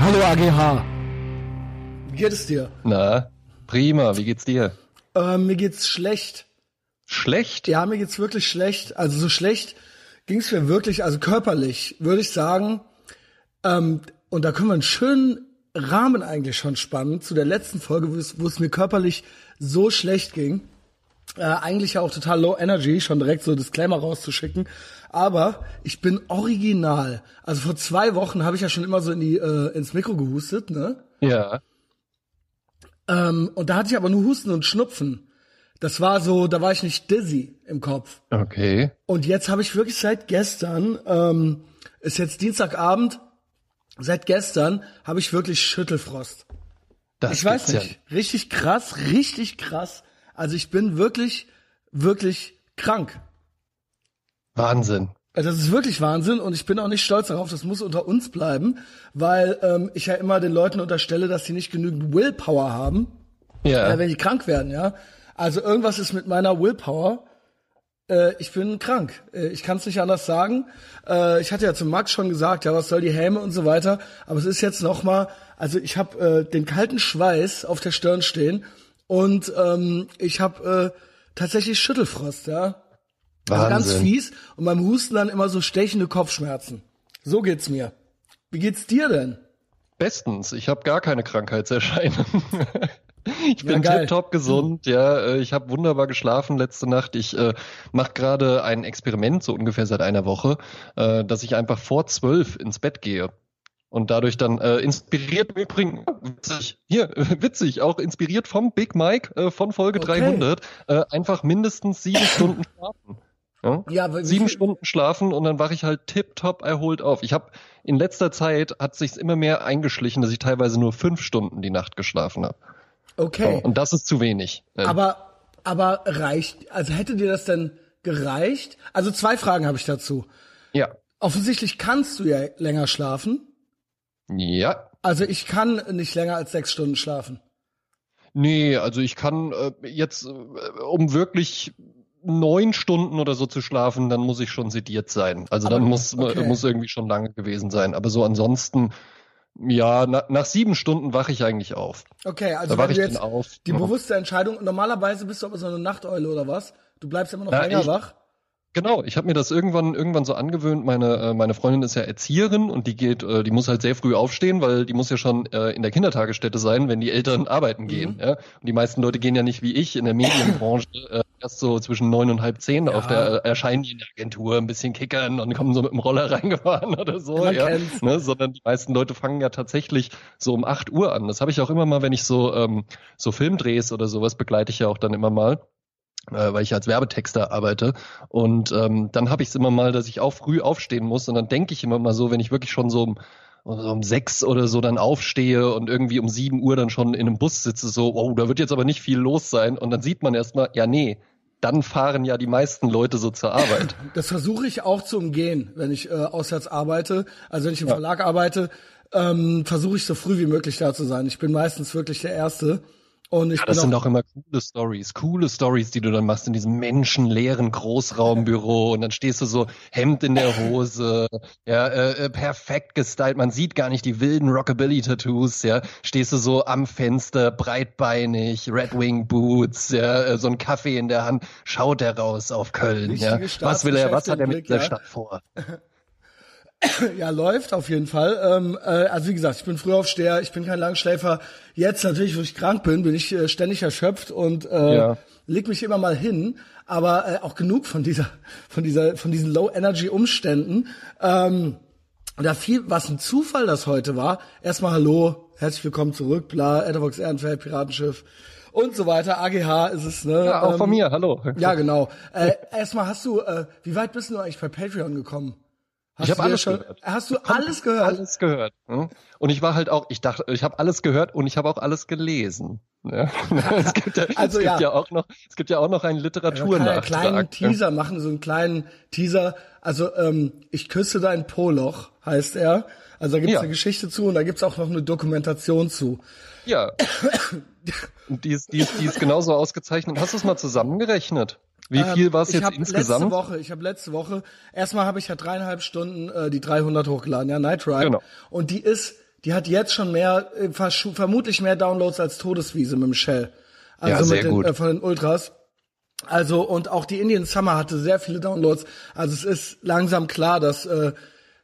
Hallo AGH. Wie geht es dir? Na, prima. Wie geht's dir? Ähm, mir geht's schlecht. Schlecht? Ja, mir geht's wirklich schlecht. Also so schlecht ging's mir wirklich, also körperlich, würde ich sagen. Ähm, und da können wir einen schönen Rahmen eigentlich schon spannen zu der letzten Folge, wo es, wo es mir körperlich so schlecht ging. Äh, eigentlich ja auch total low energy, schon direkt so Disclaimer rauszuschicken. Aber ich bin original. Also vor zwei Wochen habe ich ja schon immer so in die, äh, ins Mikro gehustet, ne? Ja. Ähm, und da hatte ich aber nur Husten und Schnupfen. Das war so, da war ich nicht dizzy im Kopf. Okay. Und jetzt habe ich wirklich seit gestern, ähm, ist jetzt Dienstagabend, seit gestern habe ich wirklich Schüttelfrost. Das ich weiß nicht, richtig krass, richtig krass. Also ich bin wirklich, wirklich krank. Wahnsinn. Also Das ist wirklich Wahnsinn und ich bin auch nicht stolz darauf, das muss unter uns bleiben, weil ähm, ich ja immer den Leuten unterstelle, dass sie nicht genügend Willpower haben, Ja. äh, wenn die krank werden, ja. Also irgendwas ist mit meiner Willpower. Äh, ich bin krank. Äh, ich kann es nicht anders sagen. Äh, ich hatte ja zu Max schon gesagt, ja, was soll die Häme und so weiter. Aber es ist jetzt noch mal, also ich habe äh, den kalten Schweiß auf der Stirn stehen und ähm, ich habe äh, tatsächlich Schüttelfrost, ja. Also ganz Wahnsinn. fies und beim Husten dann immer so stechende Kopfschmerzen. So geht's mir. Wie geht's dir denn? Bestens. Ich habe gar keine Krankheitserscheinungen. Ich Ja, bin geil. tipptopp gesund, ja. äh, Ich habe wunderbar geschlafen letzte Nacht. Ich äh, mache gerade ein Experiment, so ungefähr seit einer Woche, äh, dass ich einfach vor zwölf ins Bett gehe. Und dadurch dann äh, inspiriert im Übrigen, witzig, hier, witzig, auch inspiriert vom Big Mike äh, von Folge Okay. 300, äh, einfach mindestens sieben Stunden schlafen. Ja? Ja, Sieben Stunden schlafen und dann wache ich halt tipptopp erholt auf. Ich habe in letzter Zeit hat sich's immer mehr eingeschlichen, dass ich teilweise nur fünf Stunden die Nacht geschlafen habe. Okay. Und das ist zu wenig. Aber, aber reicht, also hätte dir das denn gereicht? Also zwei Fragen habe ich dazu. ja. Offensichtlich kannst du ja länger schlafen. Ja. Also ich kann nicht länger als sechs Stunden schlafen. Nee, also ich kann äh, jetzt, äh, um wirklich neun Stunden oder so zu schlafen, dann muss ich schon sediert sein. Also Aber- dann muss, okay. muss irgendwie schon lange gewesen sein. Aber so ansonsten, ja, na, nach sieben Stunden wache ich eigentlich auf. Okay, also Da wenn du jetzt auf. die bewusste Entscheidung, normalerweise bist du aber so eine Nachteule oder was? Du bleibst immer noch Na, länger ich- wach? Genau, ich habe mir das irgendwann irgendwann so angewöhnt. Meine äh, meine Freundin ist ja Erzieherin und die geht, äh, die muss halt sehr früh aufstehen, weil die muss ja schon äh, in der Kindertagesstätte sein, wenn die Eltern arbeiten gehen. Ja? Und die meisten Leute gehen ja nicht wie ich in der Medienbranche äh, erst so zwischen neun und halb zehn auf der äh, erscheinen die in der Agentur ein bisschen kickern und kommen so mit dem Roller reingefahren oder so. Man ja, ne? Sondern die meisten Leute fangen ja tatsächlich so um acht Uhr an. Das habe ich auch immer mal, wenn ich so ähm, so Filmdrehs oder sowas begleite ich ja auch dann immer mal äh, weil ich als Werbetexter arbeite. Und ähm, dann habe ich es immer mal, dass ich auch früh aufstehen muss. Und dann denke ich immer mal so, wenn ich wirklich schon so um, so um sechs oder so dann aufstehe und irgendwie um sieben Uhr dann schon in einem Bus sitze, so, oh, da wird jetzt aber nicht viel los sein. Und dann sieht man erstmal, ja, nee, dann fahren ja die meisten Leute so zur Arbeit. Das versuche ich auch zu umgehen, wenn ich äh, auswärts arbeite. Also wenn ich im Verlag arbeite, ähm, versuche ich so früh wie möglich da zu sein. Ich bin meistens wirklich der Erste. Und ich Das bin sind auch, immer coole Stories, coole Stories, die du dann machst in diesem menschenleeren Großraumbüro und dann stehst du so Hemd in der Hose, ja, äh, äh, perfekt gestylt, man sieht gar nicht die wilden Rockabilly-Tattoos, ja, stehst du so am Fenster, breitbeinig, Red Wing Boots, ja, äh, so ein Kaffee in der Hand, schaut er raus auf Köln, ja. Richtige Was will er, was hat er mit dieser Blick, Stadt vor? ja, läuft auf jeden Fall. Ähm, äh, also wie gesagt, ich bin Frühaufsteher, ich bin kein Langschläfer. Jetzt natürlich, wo ich krank bin, bin ich äh, ständig erschöpft und äh, Ja. leg mich immer mal hin. Aber äh, auch genug von dieser, von dieser, von diesen Low-Energy-Umständen. Ähm, da viel, was ein Zufall das heute war. Erstmal Hallo, herzlich willkommen zurück, bla, Etherbox Ehrenfeld, Piratenschiff und so weiter. AGH ist es, ne? Ja, auch von Ähm, mir, hallo. Ja, genau. Äh, erstmal hast du, äh, wie weit bist du eigentlich bei Patreon gekommen? Hast Ich habe alles schon, gehört. Hast du alles gehört? Alles gehört. hm? Und ich war halt auch, ich dachte, ich habe alles gehört und ich habe auch alles gelesen. Ja. es gibt ja, Also es gibt ja. ja. auch noch, es gibt ja auch noch einen kann ja einen Literaturnachtrag. kleinen ne? Teaser machen, so einen kleinen Teaser. Also ähm, ich küsse dein Poloch heißt er. Also da gibt's Ja. eine Geschichte zu und da gibt's auch noch eine Dokumentation zu. Ja. Und die ist, die ist, die ist genauso ausgezeichnet. Hast du es mal zusammengerechnet? Wie viel war es Ähm, ich jetzt hab insgesamt? Letzte Woche, ich habe letzte Woche, erstmal habe ich ja dreieinhalb Stunden äh, die 300 hochgeladen, ja, Night Ride. Genau. Und die ist die hat jetzt schon mehr, äh, vermutlich mehr Downloads als Todeswiese mit dem Shell. Also Ja, sehr mit den, gut. Äh, von den Ultras. Also und auch die Indian Summer hatte sehr viele Downloads. Also es ist langsam klar, dass äh,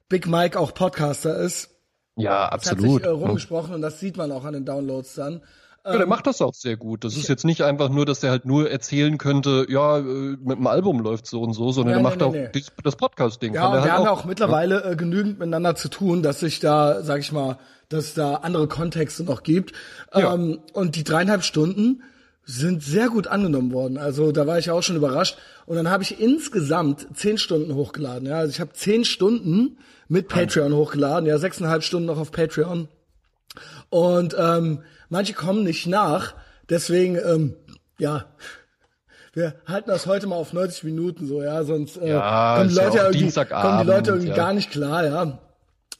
Big Mike auch Podcaster ist. Ja, Das hat absolut. sich äh, rumgesprochen und das sieht man auch an den Downloads dann. Ja, der macht das auch sehr gut. Das ist jetzt nicht einfach nur, dass der halt nur erzählen könnte, ja, äh, mit dem Album läuft so und so, sondern Nee, der macht nee, auch dies- das Podcast-Ding. Ja, und wir halt haben ja auch- auch mittlerweile äh, genügend miteinander zu tun, dass sich da, sag ich mal, dass es da andere Kontexte noch gibt. Ja. Ähm, und die dreieinhalb Stunden sind sehr gut angenommen worden. Also da war ich auch schon überrascht. Und dann habe ich insgesamt zehn Stunden hochgeladen. Ja, also ich habe zehn Stunden mit Patreon hochgeladen. Ja, sechseinhalb Stunden noch auf Patreon. Und ähm, manche kommen nicht nach. Deswegen, ähm, ja, wir halten das heute mal auf 90 Minuten so, ja, sonst äh, Ja, kommen, die ja Leute auch irgendwie, kommen die Leute irgendwie ja. gar nicht klar, ja.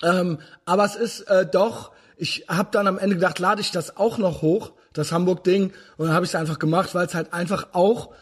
Ähm, aber es ist äh, doch, ich habe dann am Ende gedacht, lade ich das auch noch hoch, das Hamburg-Ding, und dann habe ich es einfach gemacht, weil es halt einfach auch,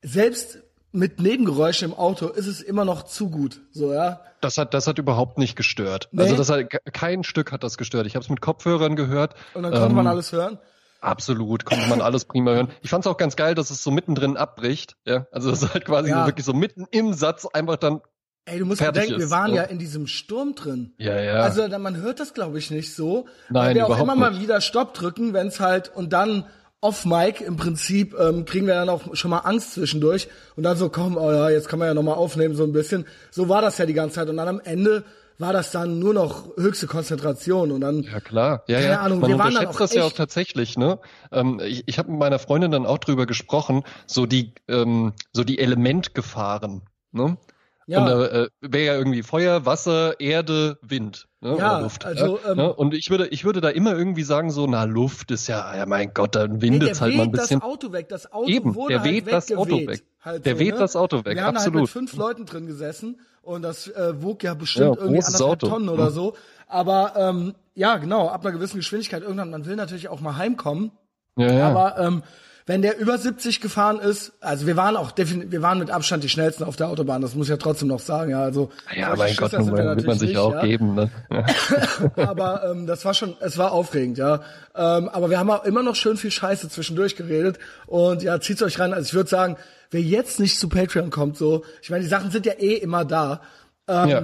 selbst mit Nebengeräuschen im Auto, ist es immer noch zu gut, so, ja. Das hat, das hat überhaupt nicht gestört. Nee? Also das hat, kein Stück hat das gestört. Ich habe es mit Kopfhörern gehört. Und dann konnte Ähm, man alles hören. Absolut, konnte man alles prima hören. Ich fand es auch ganz geil, dass es so mittendrin abbricht. Ja, also das ist halt quasi Ja. so wirklich so mitten im Satz einfach dann. Ey, du musst bedenken, wir waren ne? ja in diesem Sturm drin. Ja, ja. Also man hört das, glaube ich, nicht so. Nein, weil wir auch immer mal nicht. wieder Stopp drücken, wenn es halt und dann off Mic im Prinzip ähm, kriegen wir dann auch schon mal Angst zwischendurch und dann so komm, oh ja, jetzt kann man ja noch mal aufnehmen so ein bisschen. So war das ja die ganze Zeit und dann am Ende war das dann nur noch höchste Konzentration und dann Ja klar, ja, Keine ja. Ahnung, Man wir waren dann auch das ja auch echt- tatsächlich, ne? Ähm, ich ich habe mit meiner Freundin dann auch drüber gesprochen, so die, ähm, so die Elementgefahren, ne? Ja. Und da äh, wäre ja irgendwie Feuer, Wasser, Erde, Wind, ne? Ja, Oder Luft. also, ja, ähm, ne? Und ich würde, ich würde da immer irgendwie sagen, so, na, Luft ist ja, ja mein Gott, dann Ey, windet's der halt mal weht ein bisschen. das Auto weg. Das Auto Eben, wurde der halt weht das Auto weg. Halt Der so, weht ne? das Auto weg, Wir haben halt absolut. mit fünf Leuten drin gesessen und das äh, wog ja bestimmt Ja, irgendwie anderthalb Auto. Tonnen oder Mhm. so. Aber ähm, ja, genau, ab einer gewissen Geschwindigkeit irgendwann, man will natürlich auch mal heimkommen. Ja, ja. Aber ähm, wenn der über 70 gefahren ist, also wir waren auch definitiv, wir waren mit Abstand die schnellsten auf der Autobahn, das muss ich ja trotzdem noch sagen, ja, also ja, mein Gott, Schisser sind wir nun will man sich nicht, ja auch ja. geben, ne? Aber ähm, das war schon, es war aufregend, ja. Ähm, aber wir haben auch immer noch schön viel Scheiße zwischendurch geredet und ja, zieht's euch rein. Also ich würde sagen, wer jetzt nicht zu Patreon kommt, so, ich meine, die Sachen sind ja eh immer da. Ähm, Ja.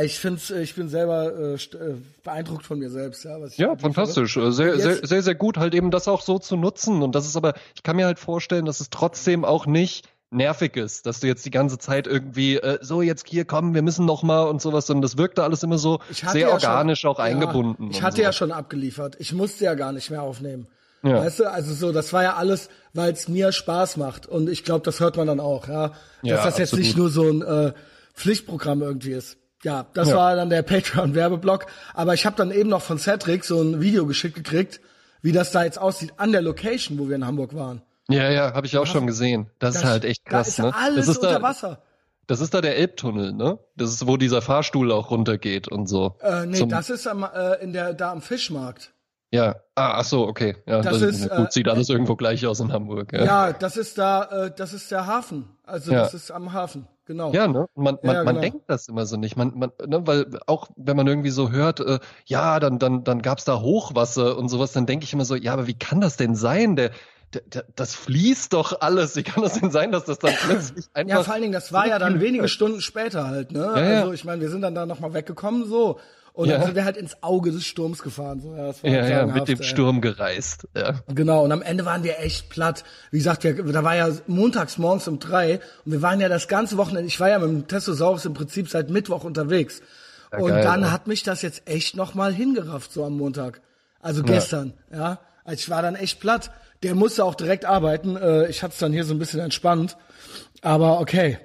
Ich find's, ich bin selber äh, äh, beeindruckt von mir selbst, ja. Was ich Ja, fantastisch. Äh, Sehr, Jetzt- sehr, sehr, sehr gut, halt eben das auch so zu nutzen. Und das ist aber, ich kann mir halt vorstellen, dass es trotzdem auch nicht nervig ist, dass du jetzt die ganze Zeit irgendwie, äh, so jetzt hier kommen, wir müssen noch mal und sowas. Und das wirkte alles immer so Ich sehr ja organisch schon, auch eingebunden. Ja, ich und hatte so. ja schon abgeliefert. Ich musste ja gar nicht mehr aufnehmen. Ja. Weißt du, also so, das war ja alles, weil es mir Spaß macht. Und ich glaube, das hört man dann auch, ja. Dass das jetzt absolut. nicht nur so ein äh, Pflichtprogramm irgendwie ist. Ja, das Ja. war dann der Patreon-Werbeblock. Aber ich habe dann eben noch von Cedric so ein Video geschickt gekriegt, wie das da jetzt aussieht an der Location, wo wir in Hamburg waren. Ja, ja, habe ich auch schon gesehen. Das, ist halt echt krass, da ist ne? alles das ist unter da, Wasser. das ist da der Elbtunnel, ne? Das ist, wo dieser Fahrstuhl auch runtergeht und so. Äh, nee, Zum- das ist am, äh, in der, da am Fischmarkt. Ja, ah, ach so, okay. Ja, Das das, ist, gut, äh, sieht alles irgendwo gleich aus in Hamburg. Ja, Ja, das ist da, äh, das ist der Hafen. Also Ja. das ist am Hafen, genau. Ja, ne? Man, man, Ja, man genau. denkt das immer so nicht. Man, man, ne, weil auch wenn man irgendwie so hört, äh, ja, dann, dann, dann gab's da Hochwasser und sowas, dann denke ich immer so, ja, aber wie kann das denn sein? Der, der, der, das fließt doch alles. Wie kann das denn sein, dass das dann plötzlich einfach. Ja, vor allen Dingen, das war ja dann wenige Stunden später halt, ne? Ja, ja. Also ich meine, wir sind dann da nochmal weggekommen, so. Und Ja. dann sind wir halt ins Auge des Sturms gefahren. So. Ja, das war ja, ja, mit dem ey. Sturm gereist. Ja. Genau, und am Ende waren wir echt platt. Wie gesagt, wir, da war ja montags morgens um drei und wir waren ja das ganze Wochenende, ich war ja mit dem Testosaurus im Prinzip seit Mittwoch unterwegs. Ja, und geil, dann ja. hat mich das jetzt echt nochmal hingerafft, so am Montag. Also gestern, ja. Also ich war dann echt platt. Der musste auch direkt arbeiten. Äh, ich hatte es dann hier so ein bisschen entspannt. Aber okay.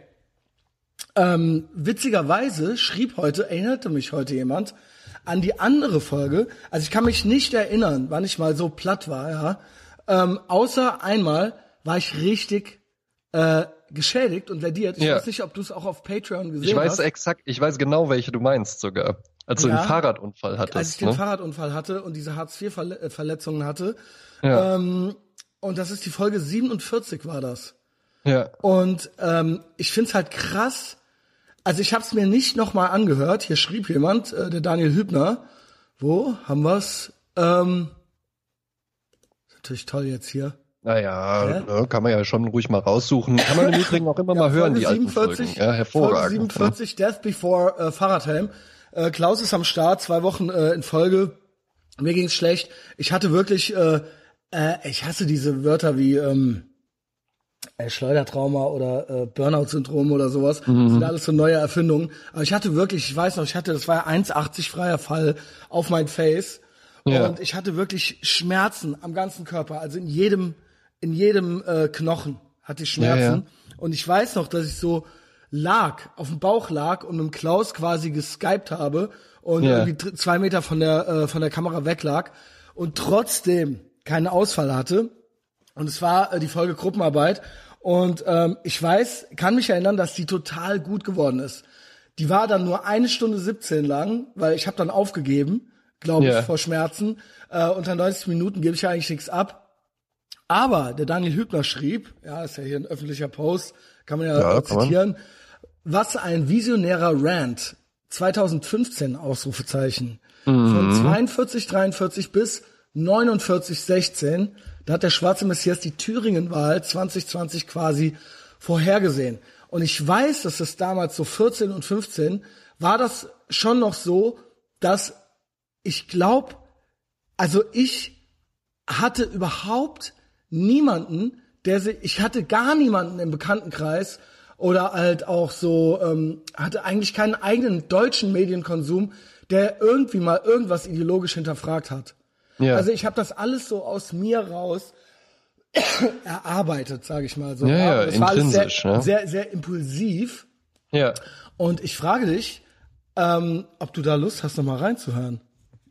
Ähm, witzigerweise schrieb heute, erinnerte mich heute jemand an die andere Folge. Also ich kann mich nicht erinnern, wann ich mal so platt war, ja. Ähm, außer einmal war ich richtig äh, geschädigt und lediert. Ich Ja. weiß nicht, ob du es auch auf Patreon gesehen Ich weiß hast. exakt, ich weiß genau, welche du meinst sogar. Als du Ja. einen Fahrradunfall hattest. als ich den ne? Fahrradunfall hatte und diese Hartz-IV-Verletzungen hatte. Ja. Ähm, und das ist die Folge 47 war das. Ja. Und ähm, ich find's halt krass. Also ich habe es mir nicht nochmal angehört. Hier schrieb jemand, äh, der Daniel Hübner Wo haben wir's? Ähm, ist natürlich toll jetzt hier. Naja, ja? ne, kann man ja schon ruhig mal raussuchen. Kann man im Übrigen auch immer ja, mal hören, Folge die 47, alten Folgen. Ja, hervorragend. Folge 47, ja. Death Before äh, Fahrradhelm. Äh, Klaus ist am Start, zwei Wochen äh, in Folge. Mir ging's schlecht. Ich hatte wirklich, äh, äh, ich hasse diese Wörter wie ähm, äh, Schleudertrauma oder äh, Burnout-Syndrom oder sowas. Mhm. Das sind alles so neue Erfindungen. Aber ich hatte wirklich, ich weiß noch, ich hatte, das war ja 1,80 freier Fall auf mein Face. Ja. Und ich hatte wirklich Schmerzen am ganzen Körper, also in jedem in jedem äh, Knochen hatte ich Schmerzen. Ja. Und ich weiß noch, dass ich so lag, auf dem Bauch lag und mit Klaus quasi geskypt habe und irgendwie zwei Meter von der, äh, von der Kamera weg lag und trotzdem keinen Ausfall hatte. Und es war äh, die Folge Gruppenarbeit. Und ähm, ich weiß, kann mich erinnern, dass die total gut geworden ist. Die war dann nur eine Stunde 17 lang, weil ich habe dann aufgegeben, glaube ich, vor Schmerzen. Äh, unter 90 Minuten gebe ich ja eigentlich nichts ab. Aber der Daniel Hübner schrieb, ja, ist ja hier ein öffentlicher Post, kann man ja, ja zitieren, man. was ein visionärer Rant 2015 Ausrufezeichen mhm. von 42 43 bis 49 16, da hat der schwarze Messias die Thüringenwahl 2020 quasi vorhergesehen. Und ich weiß, dass das damals so 14 und 15 war das schon noch so, dass ich glaube, also ich hatte überhaupt niemanden, der sich, ich hatte gar niemanden im Bekanntenkreis oder halt auch so, ähm, hatte eigentlich keinen eigenen deutschen Medienkonsum, der irgendwie mal irgendwas ideologisch hinterfragt hat. Ja. Also ich habe das alles so aus mir raus erarbeitet, sage ich mal so. Ja, ja, das war alles sehr, ne? sehr, sehr impulsiv. Ja. Und ich frage dich, ähm, ob du da Lust hast, noch mal reinzuhören.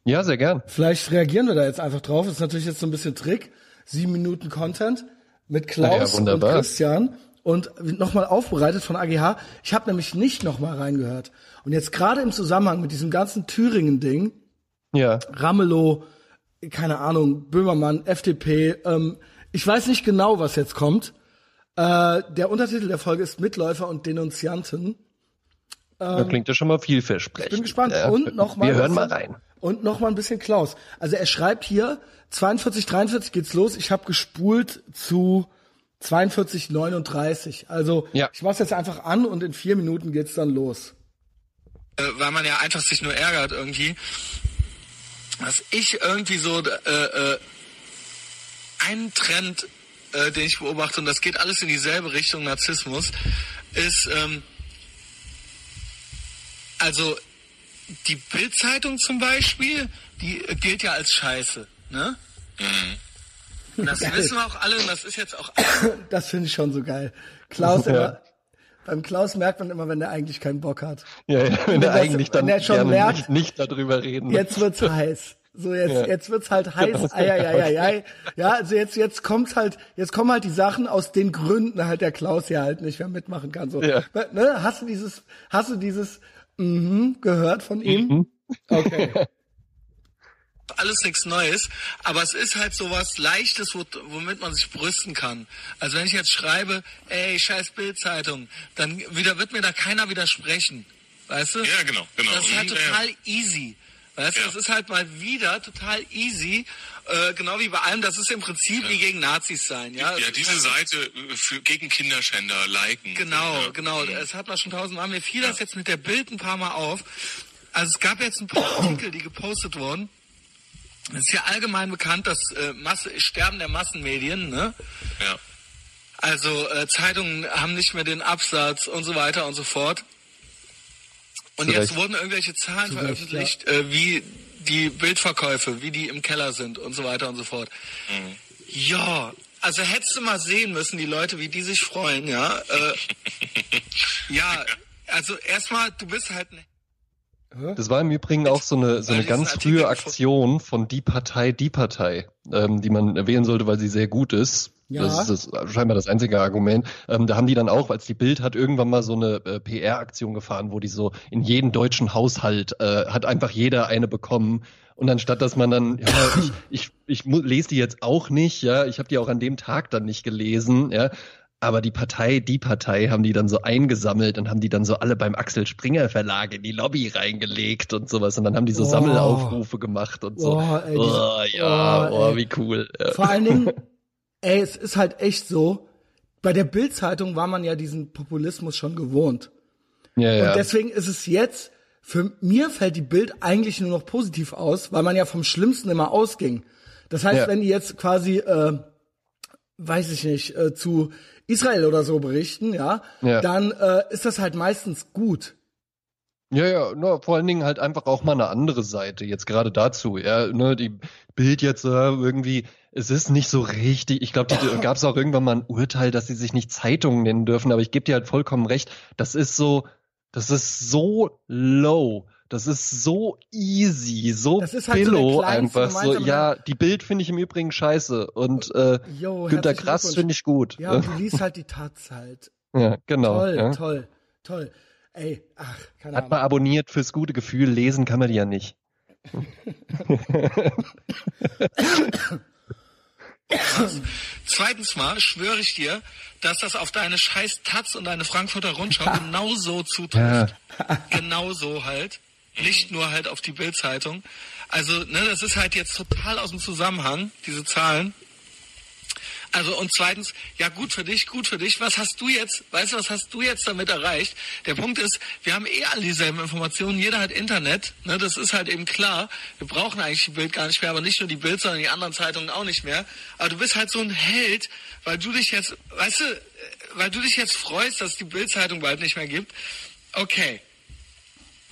Ja, sehr gern. Vielleicht reagieren wir da jetzt einfach drauf. Das ist natürlich jetzt so ein bisschen Trick sieben Minuten Content mit Klaus ja, und Christian und nochmal aufbereitet von AGH. Ich habe nämlich nicht nochmal reingehört. Und jetzt gerade im Zusammenhang mit diesem ganzen Thüringen-Ding, ja. Ramelow, keine Ahnung, Böhmermann, FDP, ähm, ich weiß nicht genau, was jetzt kommt. Äh, der Untertitel der Folge ist Mitläufer und Denunzianten. Ähm, da klingt ja schon mal vielversprechend. Ich bin gespannt. Ja. Und noch mal Wir hören mal rein. Und noch mal ein bisschen Klaus. Also er schreibt hier 42, 43 geht's los. Ich habe gespult zu 42, 39. Also ja. ich mach's jetzt einfach an und in vier Minuten geht's dann los. Äh, weil man ja einfach sich nur ärgert irgendwie. Was ich irgendwie so äh, äh, ein Trend, äh, den ich beobachte, und das geht alles in dieselbe Richtung Narzissmus, ist ähm, also die Bildzeitung zum Beispiel, die gilt ja als Scheiße, ne? Mhm. Das geil. wissen wir auch alle und das ist jetzt auch. Das finde ich schon so geil. Klaus, ja. immer, beim Klaus merkt man immer, wenn der eigentlich keinen Bock hat. Ja, ja wenn, wenn er eigentlich dann wenn schon merkt, nicht, nicht darüber reden. Jetzt wird's heiß. So jetzt, ja. jetzt wird's halt heiß. Ei, ei, ei, ei, Ja, also jetzt, jetzt kommt's halt, jetzt kommen halt die Sachen aus den Gründen halt der Klaus hier halt nicht mehr mitmachen kann. So, ja. ne, hast du dieses, hast du dieses mhm, gehört von ihm? Mhm. Okay. alles nichts Neues, aber es ist halt so was Leichtes, womit man sich brüsten kann. Also wenn ich jetzt schreibe, ey, scheiß Bildzeitung, dann wieder wird mir da keiner widersprechen. Weißt du? Ja, genau, genau. Das ist halt mhm, total ja. easy. Weißt du, ja. das ist halt mal wieder total easy, äh, genau wie bei allem, das ist im Prinzip ja. wie gegen Nazis sein, ja. Ja, diese Seite äh, für, gegen Kinderschänder liken. Genau, ja. genau. Mhm. Das hat man schon tausendmal. Mir fiel das jetzt mit der Bild ein paar Mal auf. Also es gab jetzt ein paar Artikel, die gepostet wurden. Es ist ja allgemein bekannt, dass äh, Masse, Sterben der Massenmedien, ne? Ja. Also äh, Zeitungen haben nicht mehr den Absatz und so weiter und so fort. Und Zurecht. jetzt wurden irgendwelche Zahlen Zurecht, veröffentlicht, ja. äh, wie die Bildverkäufe, wie die im Keller sind und so weiter und so fort. Mhm. Ja, also hättest du mal sehen müssen, die Leute, wie die sich freuen, ja. Äh, ja, also erstmal, du bist halt ein das war im Übrigen auch so eine, so eine ganz frühe Aktion von Die Partei, Die Partei, ähm, die man erwähnen sollte, weil sie sehr gut ist. Ja. Das ist das, scheinbar das einzige Argument. Ähm, da haben die dann auch, als die Bild hat irgendwann mal so eine äh, PR-Aktion gefahren, wo die so in jeden deutschen Haushalt äh, hat einfach jeder eine bekommen. Und anstatt dass man dann, ja, ich, ich, ich lese die jetzt auch nicht, ja, ich habe die auch an dem Tag dann nicht gelesen, ja, aber die Partei, die Partei haben die dann so eingesammelt und haben die dann so alle beim Axel Springer Verlag in die Lobby reingelegt und sowas. Und dann haben die so oh. Sammelaufrufe gemacht und so. Oh, ey, oh ja, oh, oh wie cool. Vor allen Dingen, ey, es ist halt echt so, bei der Bild-Zeitung war man ja diesen Populismus schon gewohnt. Ja, ja. Und deswegen ist es jetzt, für mir fällt die Bild eigentlich nur noch positiv aus, weil man ja vom Schlimmsten immer ausging. Das heißt, ja. wenn die jetzt quasi, äh, weiß ich nicht, äh, zu Israel oder so berichten, ja, ja. dann äh, ist das halt meistens gut. Ja, ja, nur vor allen Dingen halt einfach auch mal eine andere Seite, jetzt gerade dazu, ja, ne, die Bild jetzt äh, irgendwie, es ist nicht so richtig, ich glaube, da gab es auch irgendwann mal ein Urteil, dass sie sich nicht Zeitungen nennen dürfen, aber ich gebe dir halt vollkommen recht, das ist so, das ist so low. Das ist so easy, so halt billow so einfach. So, ja, die Bild finde ich im Übrigen scheiße und äh, Yo, Günter Grass finde ich gut. Ja, du liest halt die Taz halt. Ja, genau. Toll, ja. toll, toll. Ey, ach, keine Hat Ahnung. man abonniert fürs gute Gefühl, lesen kann man die ja nicht. Zweitens mal schwöre ich dir, dass das auf deine scheiß Taz und deine Frankfurter Rundschau genauso zutrifft. Ja. Genauso halt nicht nur halt auf die Bildzeitung. Also, ne, das ist halt jetzt total aus dem Zusammenhang, diese Zahlen. Also und zweitens, ja gut für dich, gut für dich. Was hast du jetzt, weißt du, was hast du jetzt damit erreicht? Der Punkt ist, wir haben eh alle dieselben Informationen, jeder hat Internet, ne, das ist halt eben klar. Wir brauchen eigentlich die Bild gar nicht mehr, aber nicht nur die Bild, sondern die anderen Zeitungen auch nicht mehr. Aber du bist halt so ein Held, weil du dich jetzt, weißt du, weil du dich jetzt freust, dass es die Bildzeitung bald nicht mehr gibt. Okay,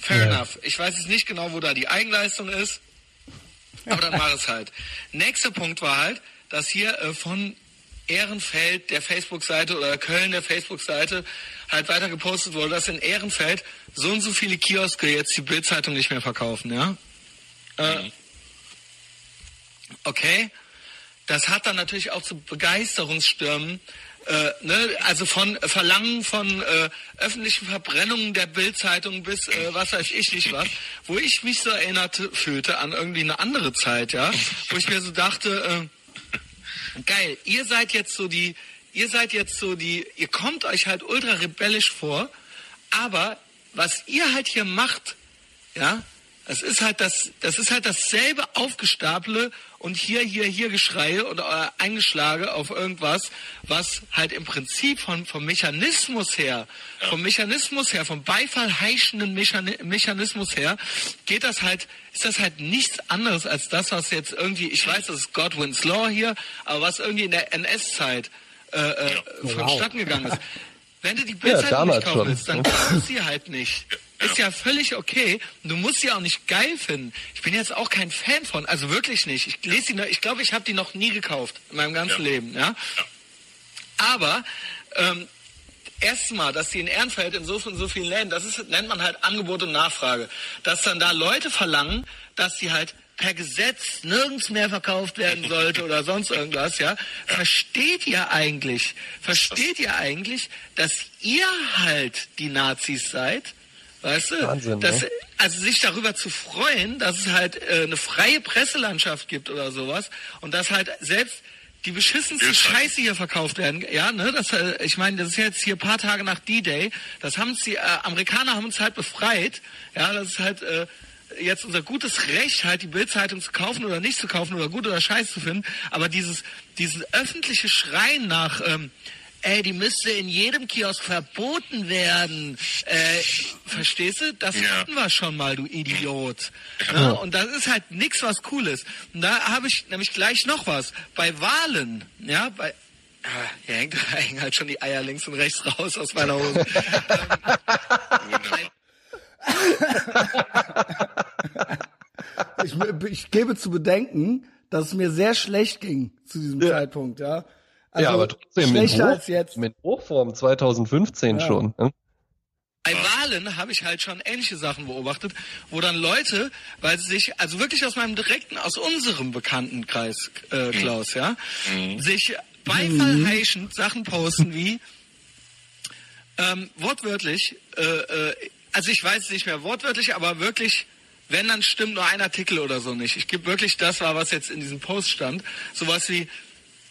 Fair ja. enough. Ich weiß jetzt nicht genau, wo da die Eigenleistung ist, aber dann war es halt. Nächster Punkt war halt, dass hier äh, von Ehrenfeld der Facebook-Seite oder Köln der Facebook-Seite halt weiter gepostet wurde, dass in Ehrenfeld so und so viele Kioske jetzt die Bildzeitung nicht mehr verkaufen, ja? Äh, mhm. okay. Das hat dann natürlich auch zu Begeisterungsstürmen äh, ne, also von Verlangen von äh, öffentlichen Verbrennungen der Bildzeitung bis äh, was weiß ich nicht was, wo ich mich so erinnert fühlte an irgendwie eine andere Zeit, ja, wo ich mir so dachte, äh, geil, ihr seid jetzt so die, ihr seid jetzt so die, ihr kommt euch halt ultra rebellisch vor, aber was ihr halt hier macht, ja, das ist halt das, das ist halt dasselbe Aufgestaple und hier, hier, hier Geschreie oder äh, Eingeschlage auf irgendwas, was halt im Prinzip von, vom Mechanismus her, ja. vom Mechanismus her, vom Beifall heischenden Mechanismus her, geht das halt, ist das halt nichts anderes als das, was jetzt irgendwie, ich weiß, das ist Godwin's Law hier, aber was irgendwie in der NS-Zeit äh, äh, ja. vonstatten gegangen ist. Wenn du die Bildzeitung ja, nicht kaufen willst, dann kaufst du sie halt nicht. Ist ja völlig okay. Du musst sie auch nicht geil finden. Ich bin jetzt auch kein Fan von, also wirklich nicht. Ich lese die, ich glaube, ich habe die noch nie gekauft in meinem ganzen ja. Leben. Ja. Aber ähm, erstmal, dass die in Ehrenfeld in so, in so vielen Läden, das ist, nennt man halt Angebot und Nachfrage. Dass dann da Leute verlangen, dass sie halt per Gesetz nirgends mehr verkauft werden sollte oder sonst irgendwas, ja, versteht ihr eigentlich, versteht ihr eigentlich, dass ihr halt die Nazis seid? Weißt du? Wahnsinn, dass, ne? Also sich darüber zu freuen, dass es halt äh, eine freie Presselandschaft gibt oder sowas und dass halt selbst die beschissenste Scheiße hier verkauft werden. Ja, ne, das, äh, ich meine, das ist jetzt hier paar Tage nach D-Day. Das haben die äh, Amerikaner haben uns halt befreit. Ja, das ist halt äh, jetzt unser gutes Recht, halt die Bildzeitung zu kaufen oder nicht zu kaufen oder gut oder scheiße zu finden. Aber dieses, dieses öffentliche Schreien nach, ähm, ey, die müsste in jedem Kiosk verboten werden. Äh, verstehst du? Das ja. hatten wir schon mal, du Idiot. Ja. Ja, und das ist halt nichts, was cool ist. Und da habe ich nämlich gleich noch was. Bei Wahlen, ja, bei Ah, hier hängt, hängen halt schon die Eier links und rechts raus aus meiner Hose. ich, ich, gebe zu bedenken, dass es mir sehr schlecht ging zu diesem ja. Zeitpunkt, ja. Also ja, aber trotzdem schlechter mit, Hoch, als jetzt. mit Hochform 2015 ja. schon. Ne? Bei Wahlen habe ich halt schon ähnliche Sachen beobachtet, wo dann Leute, weil sie sich, also wirklich aus meinem direkten, aus unserem Bekanntenkreis, äh, Klaus, ja, mhm. sich beifallheischend mhm. Sachen posten wie ähm, wortwörtlich, äh, äh, also ich weiß nicht mehr wortwörtlich, aber wirklich, wenn dann stimmt nur ein Artikel oder so nicht. Ich gebe wirklich das war, was jetzt in diesem Post stand. Sowas wie,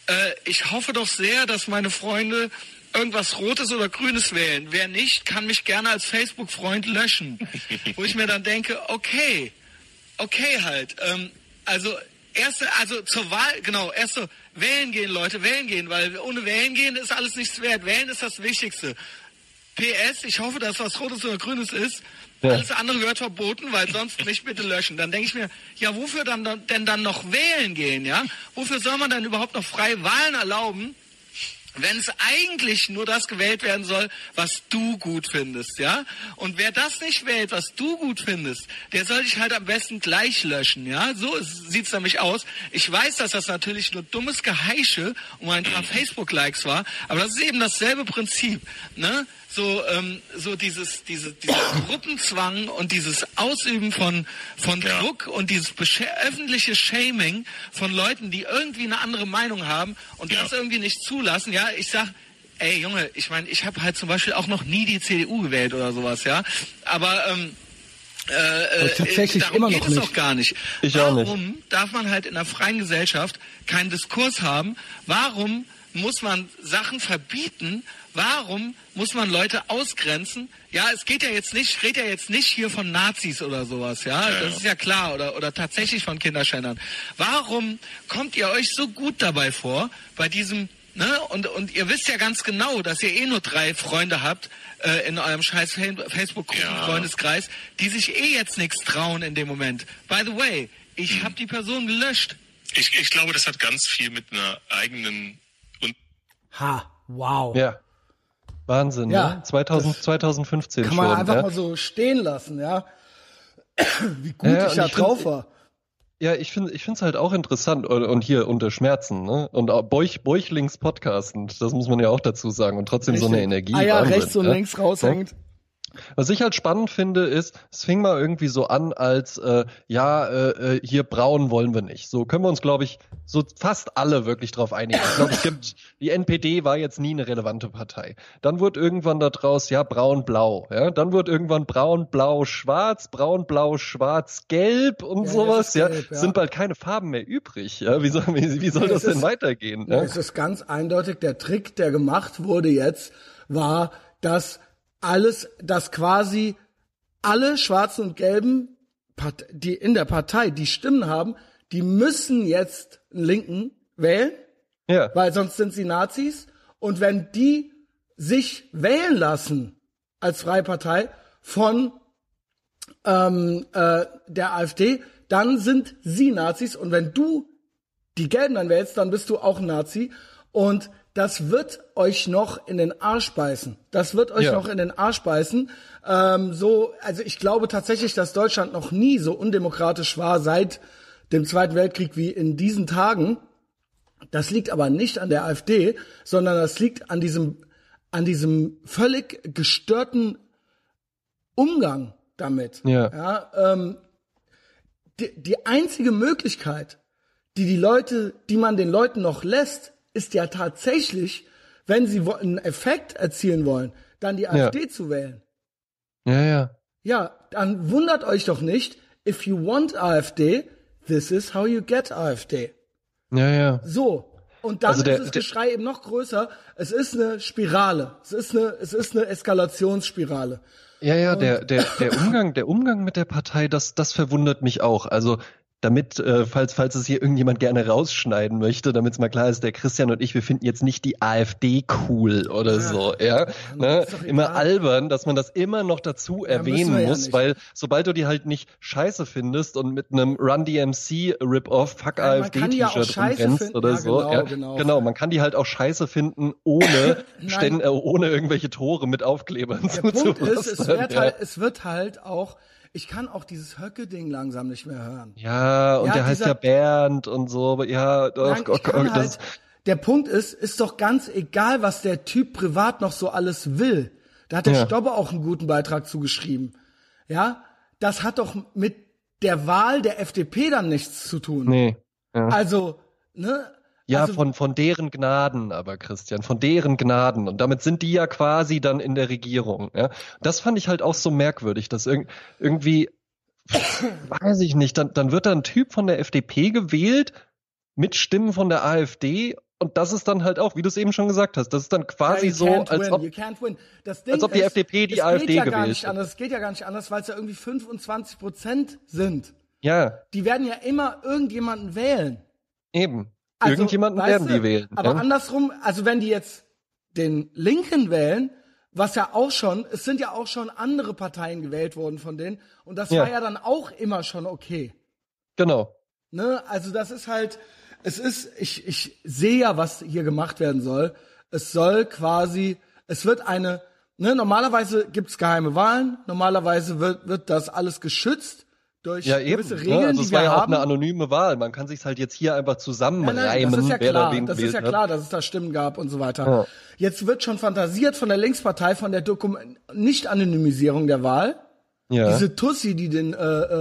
äh, ich hoffe doch sehr, dass meine Freunde irgendwas Rotes oder Grünes wählen. Wer nicht, kann mich gerne als Facebook-Freund löschen. Wo ich mir dann denke, okay, okay halt. Ähm, also erste, also zur Wahl, genau, erste wählen gehen, Leute, wählen gehen, weil ohne wählen gehen ist alles nichts wert. Wählen ist das Wichtigste. PS, ich hoffe, dass was Rotes oder Grünes ist. Alles andere gehört verboten, weil sonst mich bitte löschen. Dann denke ich mir, ja, wofür dann, denn dann noch wählen gehen, ja? Wofür soll man dann überhaupt noch freie Wahlen erlauben? wenn es eigentlich nur das gewählt werden soll, was du gut findest, ja? Und wer das nicht wählt, was du gut findest, der soll dich halt am besten gleich löschen, ja? So sieht's nämlich aus. Ich weiß, dass das natürlich nur dummes Geheische um ein paar Facebook-Likes war, aber das ist eben dasselbe Prinzip, ne? So ähm, so dieses diese dieser Gruppenzwang und dieses Ausüben von von ja. Druck und dieses öffentliche Shaming von Leuten, die irgendwie eine andere Meinung haben und ja. das irgendwie nicht zulassen. Ja, ich sag, ey Junge, ich meine, ich habe halt zum Beispiel auch noch nie die CDU gewählt oder sowas, ja, aber ähm, äh, äh tatsächlich darum immer noch geht es auch gar nicht. Ich Warum auch nicht. darf man halt in einer freien Gesellschaft keinen Diskurs haben? Warum muss man Sachen verbieten? Warum muss man Leute ausgrenzen? Ja, es geht ja jetzt nicht, ich rede ja jetzt nicht hier von Nazis oder sowas, ja, ja das ist ja klar, oder, oder tatsächlich von Kinderschändern. Warum kommt ihr euch so gut dabei vor, bei diesem, ne, und, und ihr wisst ja ganz genau, dass ihr eh nur drei Freunde habt, äh, in eurem scheiß Facebook-Freundeskreis, ja. die sich eh jetzt nichts trauen in dem Moment. By the way, ich hm. habe die Person gelöscht. Ich, ich glaube, das hat ganz viel mit einer eigenen Ha, wow. Ja. Wahnsinn, ja, ne? 2000, 2015 kann man schon, einfach ja? mal so stehen lassen, ja. Wie gut ja, ich da drauf war. Ja, ich finde ich finde es halt auch interessant und, und, hier unter Schmerzen, ne? Und auch Bäuchlings Podcasten, das muss man ja auch dazu sagen und trotzdem Richtig. so eine Energie. Ah ja, Wahnsinn, rechts und ja? links raushängt. Was ich halt spannend finde, ist, es fing mal irgendwie so an, als äh, ja, äh, äh, hier braun wollen wir nicht. So können wir uns, glaube ich, so fast alle wirklich drauf einigen. Ich glaube, es gibt die NPD war jetzt nie eine relevante Partei. Dann wird irgendwann da draus ja braun-blau. Ja, dann wird irgendwann braun-blau-schwarz, braun-blau-schwarz-gelb und ja, sowas. Gelb, ja. ja, sind bald keine Farben mehr übrig. Ja, wie soll, wie, wie soll das denn weitergehen? Ja? Es ist ganz eindeutig der Trick, der gemacht wurde jetzt, war, dass alles, dass quasi alle Schwarzen und Gelben, die in der Partei die Stimmen haben, die müssen jetzt einen Linken wählen, ja. weil sonst sind sie Nazis. Und wenn die sich wählen lassen als Freie Partei von ähm, äh, der AfD, dann sind sie Nazis. Und wenn du die Gelben dann wählst, dann bist du auch Nazi. Und das wird euch noch in den Arsch beißen. Das wird euch ja. noch in den Arsch beißen. Ähm, so, also ich glaube tatsächlich, dass Deutschland noch nie so undemokratisch war seit dem Zweiten Weltkrieg wie in diesen Tagen. Das liegt aber nicht an der AfD, sondern das liegt an diesem, an diesem völlig gestörten Umgang damit. Ja. ja ähm, die, die einzige Möglichkeit, die die Leute, die man den Leuten noch lässt, ist ja tatsächlich, wenn sie einen Effekt erzielen wollen, dann die AfD ja. zu wählen. Ja, ja. Ja, dann wundert euch doch nicht, if you want AfD, this is how you get AfD. Ja, ja. So. Und dann also der, ist das Geschrei eben noch größer. Es ist eine Spirale. Es ist eine, es ist eine Eskalationsspirale. Ja, ja, der, der, der Umgang, der Umgang mit der Partei, das, das verwundert mich auch. Also, damit, äh, falls, falls es hier irgendjemand gerne rausschneiden möchte, damit es mal klar ist, der Christian und ich, wir finden jetzt nicht die AfD cool oder ja, so, ja. Ne? Immer albern, dass man das immer noch dazu ja, erwähnen muss, ja weil sobald du die halt nicht scheiße findest und mit einem Run DMC Rip-Off Fuck AfD T-Shirt rumrennst oder so, genau, ja, genau. genau, man kann die halt auch scheiße finden, ohne Ständ, äh, ohne irgendwelche Tore mit Aufklebern der Punkt ist, es wird, halt, es wird halt auch ich kann auch dieses Höcke-Ding langsam nicht mehr hören. Ja, und ja, der heißt ja Bernd und so, ja, doch, Nein, oh, oh, das halt, der Punkt ist, ist doch ganz egal, was der Typ privat noch so alles will. Da hat der ja. Stobbe auch einen guten Beitrag zugeschrieben. Ja, das hat doch mit der Wahl der FDP dann nichts zu tun. Nee. Ja. Also, ne? Ja, also, von, von deren Gnaden aber, Christian, von deren Gnaden. Und damit sind die ja quasi dann in der Regierung. Ja? Das fand ich halt auch so merkwürdig, dass irg irgendwie, weiß ich nicht, dann, dann wird da ein Typ von der FDP gewählt mit Stimmen von der AfD Und das ist dann halt auch, wie du es eben schon gesagt hast, das ist dann quasi so, als ob, als ob die ist, FDP die AfD geht ja gar gewählt nicht anders. Es geht ja gar nicht anders, weil es ja irgendwie 25 Prozent sind. ja, Die werden ja immer irgendjemanden wählen. eben. Also, Irgendjemanden werden die wählen. Aber ja? andersrum, also wenn die jetzt den Linken wählen, was ja auch schon, es sind ja auch schon andere Parteien gewählt worden von denen und das Ja. war ja dann auch immer schon okay. Genau. Ne? Also das ist halt, es ist, ich, ich sehe ja, was hier gemacht werden soll. Es soll quasi, es wird eine, ne, normalerweise gibt's geheime Wahlen, normalerweise wird, wird das alles geschützt durch Ja, eben. gewisse ne? Regeln, Also die es war wir ja auch haben. eine anonyme Wahl. Man kann sich halt jetzt hier einfach Nein, zusammenreimen, nein, das ist ja klar, das ist ja hat. klar, dass es da Stimmen gab und so weiter. Ja. Jetzt wird schon fantasiert von der Linkspartei von der Dokum Nicht-Anonymisierung der Wahl. Ja. Diese Tussi, die den äh,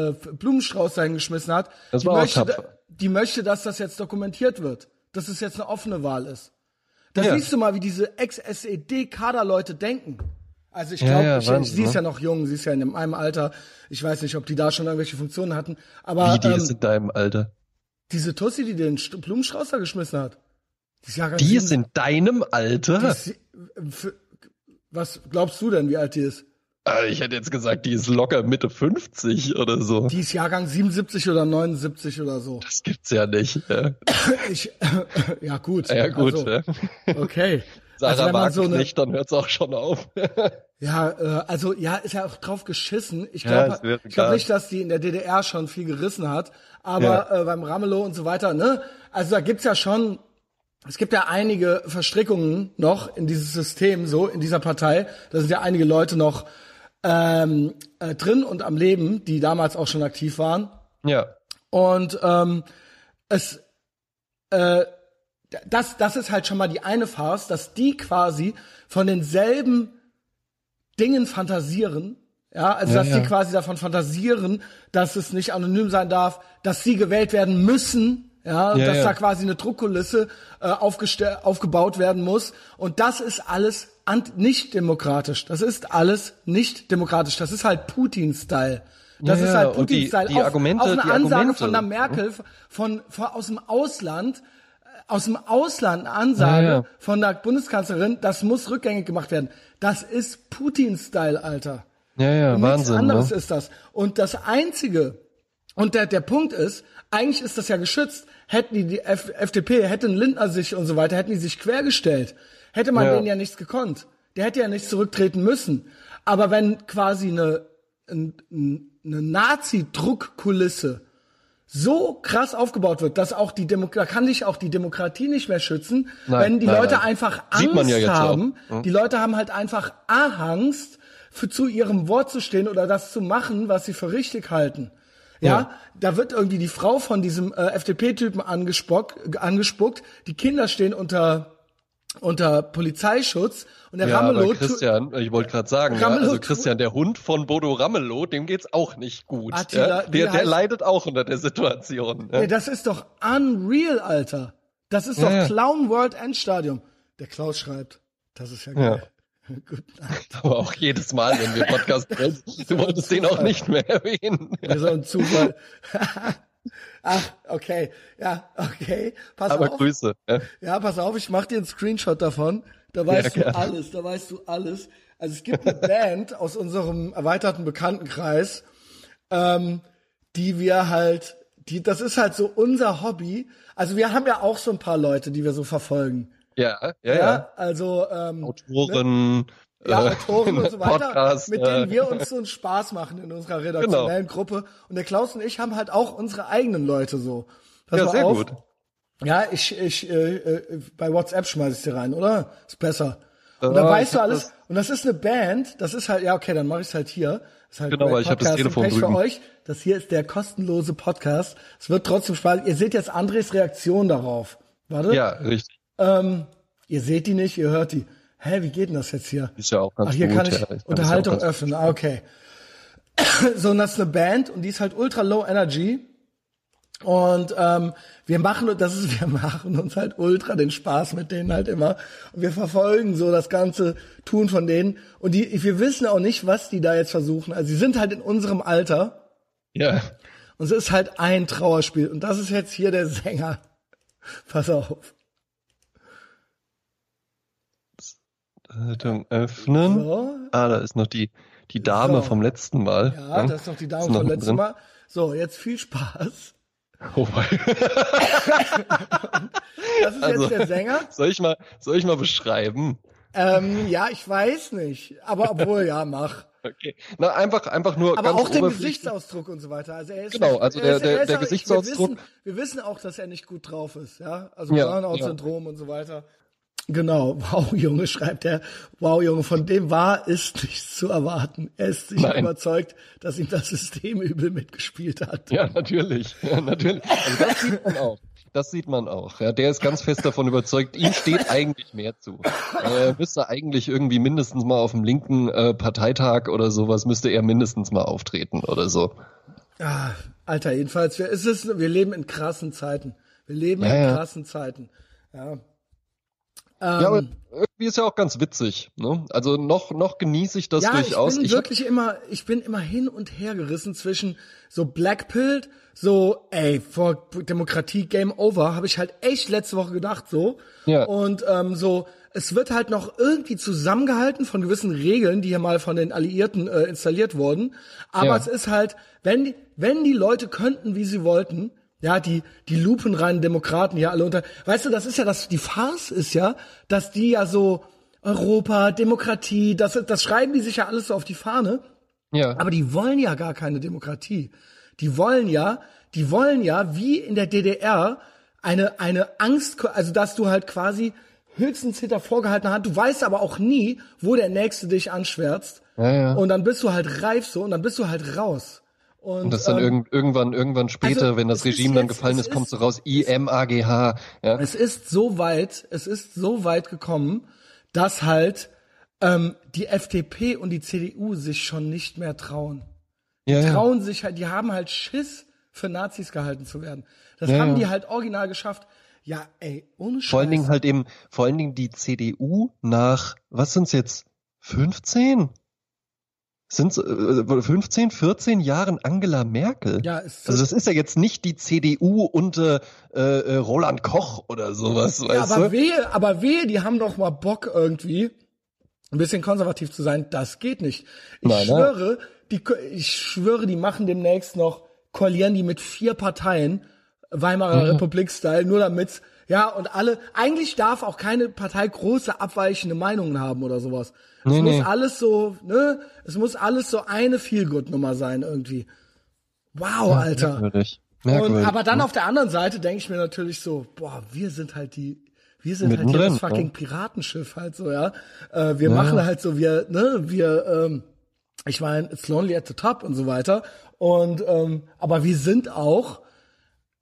äh, Blumenstrauß dahin geschmissen hat, Das die, war auch möchte, tapfer. die möchte, dass das jetzt dokumentiert wird, dass es jetzt eine offene Wahl ist. Da Ja. siehst du mal, wie diese Ex-SED-Kaderleute denken. Also ich Ja, glaube, ja, Wahnsinn, sie ist ne? ja noch jung, sie ist ja in meinem Alter. Ich weiß nicht, ob die da schon irgendwelche Funktionen hatten. Aber Wie die ähm, ist in deinem Alter. diese Tussi, die den St- Blumenstrauß da geschmissen hat, die ist Jahrgang Die ist in deinem Alter? die ist, für, was glaubst du denn, wie alt die ist? Äh, ich hätte jetzt gesagt, die ist locker Mitte 50 oder so. Die ist Jahrgang 77 oder 79 oder so. Das gibt's ja nicht. Ja, Ich, ja gut. ja gut. Also, ja. okay. Sarah also wenn man mag so eine, nicht, dann hört's auch schon auf. ja, äh, also ja, ist ja auch drauf geschissen. Ich Ja, glaube ich glaub nicht, dass die in der DDR schon viel gerissen hat, aber äh, beim Ramelow und so weiter, ne? Also da gibt's ja schon, es gibt ja einige Verstrickungen noch in dieses System, so in dieser Partei. Da sind ja einige Leute noch ähm, äh, drin und am Leben, die damals auch schon aktiv waren. ja. Und ähm, es äh, das, das ist halt schon mal die eine Farce, dass die quasi von denselben Dingen fantasieren. Ja, also dass ja. die quasi davon fantasieren, dass es nicht anonym sein darf, dass sie gewählt werden müssen. Ja, Ja, dass ja. da quasi eine Druckkulisse äh, aufgebaut werden muss. Und das ist alles nicht demokratisch. Das ist alles nicht demokratisch. Das ist halt Putin-Style. Das Ja, ist ja, halt und die- Putin-Style. die Auf- Argumente- auf eine die Ansage Argumente. von der Merkel von, von aus dem Ausland, aus dem Ausland eine Ansage Ja, ja. von der Bundeskanzlerin, das muss rückgängig gemacht werden. Das ist Putin-Style, Alter. Ja, ja, Nichts Wahnsinn. anderes Ne? ist das. Und das Einzige, und der, der Punkt ist, eigentlich ist das ja geschützt. Hätten die, die F FDP, hätten Lindner sich und so weiter, hätten die sich quergestellt, hätte man Ja. denen ja nichts gekonnt. Der hätte ja nicht zurücktreten müssen. Aber wenn quasi eine, ein- ein- eine Nazi-Druckkulisse so krass aufgebaut wird, dass auch die Demo da kann sich auch die Demokratie nicht mehr schützen, Nein, wenn die nein, Leute nein. einfach Angst ja haben. ne? Die Leute haben halt einfach Angst, für zu ihrem Wort zu stehen oder das zu machen, was sie für richtig halten. Ja, Ja. da wird irgendwie die Frau von diesem äh, FDP-Typen angespuckt, angespuckt. Die Kinder stehen unter unter Polizeischutz und der Ja, Ramelow Christian, ich wollte gerade sagen, ja, also Christian, der Hund von Bodo Ramelow, dem geht's auch nicht gut. Attila, ja? Der, der heißt- leidet auch unter der Situation. Ja? Ey, das ist doch unreal, Alter. Das ist doch. Clown World Endstadium. Der Klaus schreibt, das ist ja geil. Gut, Aber auch jedes Mal, wenn wir Podcast drehen, du wolltest den auch nicht mehr erwähnen. Ja, so ein Zufall. Ach, okay. Ja, okay. Pass Aber auf. Grüße. Ja. Ja, pass auf, ich mach dir einen Screenshot davon. Da weißt Ja, du alles, da weißt du alles. Also es gibt eine Band aus unserem erweiterten Bekanntenkreis, ähm, die wir halt, die, das ist halt so unser Hobby. Also wir haben ja auch so ein paar Leute, die wir so verfolgen. Ja, ja, Ja, ja. also ähm, Autoren, ja, äh, Autoren und so weiter, Podcast, mit denen äh, wir uns so einen Spaß machen in unserer redaktionellen Gruppe. Und der Klaus und ich haben halt auch unsere eigenen Leute so. Pass Ja, mal sehr auf. gut. Ja, ich, ich, äh, äh, bei WhatsApp schmeiß ich dir rein, oder? Ist besser. Und da ich weißt du alles. das- Und das ist eine Band, das ist halt, ja, okay, dann mache ich es halt hier. Ist halt Genau, weil ich hab das Telefon Pech für drüben. euch. Das hier ist der kostenlose Podcast. Es wird trotzdem Spaß. Ihr seht jetzt Andres Reaktion darauf. Warte. Ja, richtig. Ähm, ihr seht die nicht, ihr hört die. Hä, wie geht denn das jetzt hier? Ist ja auch ganz Ach, hier gut. kann ich ja, kann das Unterhaltung ganz- öffnen. Ah, okay. so, und das ist eine Band und die ist halt ultra low energy. Und ähm, wir machen das ist, wir machen uns halt ultra den Spaß mit denen halt immer. Und wir verfolgen so das ganze Tun von denen. Und die, wir wissen auch nicht, was die da jetzt versuchen. Also sie sind halt in unserem Alter. Ja. Und es ist halt ein Trauerspiel. Und das ist jetzt hier der Sänger. Pass auf. Zeitung öffnen. So. Ah, da ist noch die, die Dame so. vom letzten Mal. Ja, ja, das ist noch die Dame vom letzten Mal. So, jetzt viel Spaß. Oh mein. das ist also, jetzt der Sänger. Soll ich mal, soll ich mal beschreiben? Ähm, ja, ich weiß nicht. Aber obwohl, ja, mach. Okay. Na, einfach, einfach nur Aber auch den Gesichtsausdruck und so weiter. Also er ist genau, also der, der, der, der Gesichtsausdruck. Wir wissen, wir wissen auch, dass er nicht gut drauf ist, ja. Also ja, Burnout-Syndrom ja. und so weiter. Genau, wow, Junge, schreibt er. Wow, Junge, von dem war ist nichts zu erwarten. Er ist sich Nein. überzeugt, dass ihm das System übel mitgespielt hat. Ja, natürlich. Ja, natürlich. Also das sieht man auch. Das sieht man auch. Ja, der ist ganz fest davon überzeugt, ihm steht eigentlich mehr zu. Er müsste eigentlich irgendwie mindestens mal auf dem linken äh, Parteitag oder sowas, müsste er mindestens mal auftreten oder so. Ah, Alter, jedenfalls, wir, es ist, wir leben in krassen Zeiten. Wir leben ja, in krassen Zeiten. Ja. Ähm, ja, aber irgendwie ist ja auch ganz witzig. Ne? Also noch noch genieße ich das ja, durchaus. Ich bin ich wirklich immer, ich bin immer hin und her gerissen zwischen so Blackpilled, so ey vor Demokratie Game Over, habe ich halt echt letzte Woche gedacht so. Ja. Und ähm, so es wird halt noch irgendwie zusammengehalten von gewissen Regeln, die hier mal von den Alliierten äh, installiert wurden. Aber ja. es ist halt, wenn wenn die Leute könnten, wie sie wollten, ja, die, die lupenreinen Demokraten ja alle unter. Weißt du, das ist ja das, die Farce ist ja, dass die ja so Europa, Demokratie, das, das schreiben die sich ja alles so auf die Fahne. Ja. Aber die wollen ja gar keine Demokratie. Die wollen ja, die wollen ja, wie in der DDR, eine, eine Angst, also dass du halt quasi höchstens hinter vorgehaltener Hand, du weißt aber auch nie, wo der Nächste dich anschwärzt. Ja, ja. Und dann bist du halt reif so und dann bist du halt raus. Und, und das dann ähm, irgendwann, irgendwann später, also wenn das Regime dann gefallen ist, kommt so raus IMAGH. Ja. Es ist so weit, es ist so weit gekommen, dass halt ähm, die FDP und die CDU sich schon nicht mehr trauen. Die ja, trauen ja. sich halt, die haben halt Schiss, für Nazis gehalten zu werden. Das ja, haben die halt original geschafft. Ja, ey, ohne Scheiß. Vor allen Dingen halt eben, vor allen Dingen die CDU nach, was sind's jetzt, 15? Sind äh, 15, 14 Jahren Angela Merkel. Ja, ist also das ist ja jetzt nicht die CDU unter äh, äh, Roland Koch oder sowas, ja, weißt aber du? wehe, aber wehe, die haben doch mal Bock irgendwie ein bisschen konservativ zu sein. Das geht nicht. Ich Nein, schwöre, die, ich schwöre, die machen demnächst noch koalieren die mit vier Parteien Weimarer mhm. Republik-Style, nur damit ja, und alle, eigentlich darf auch keine Partei große abweichende Meinungen haben oder sowas. Nee, es nee. muss alles so, ne, es muss alles so eine Feelgood-Nummer sein irgendwie. Wow, ja, Alter. Merkwürdig. Merkwürdig. Und, aber dann auf der anderen Seite denke ich mir natürlich so, boah, wir sind halt die, wir sind Mittendrin, halt hier das fucking ja. Piratenschiff halt so, ja. Äh, wir ja. machen halt so, wir, ne, wir, ähm, ich meine, it's lonely at the top und so weiter. Und ähm, aber wir sind auch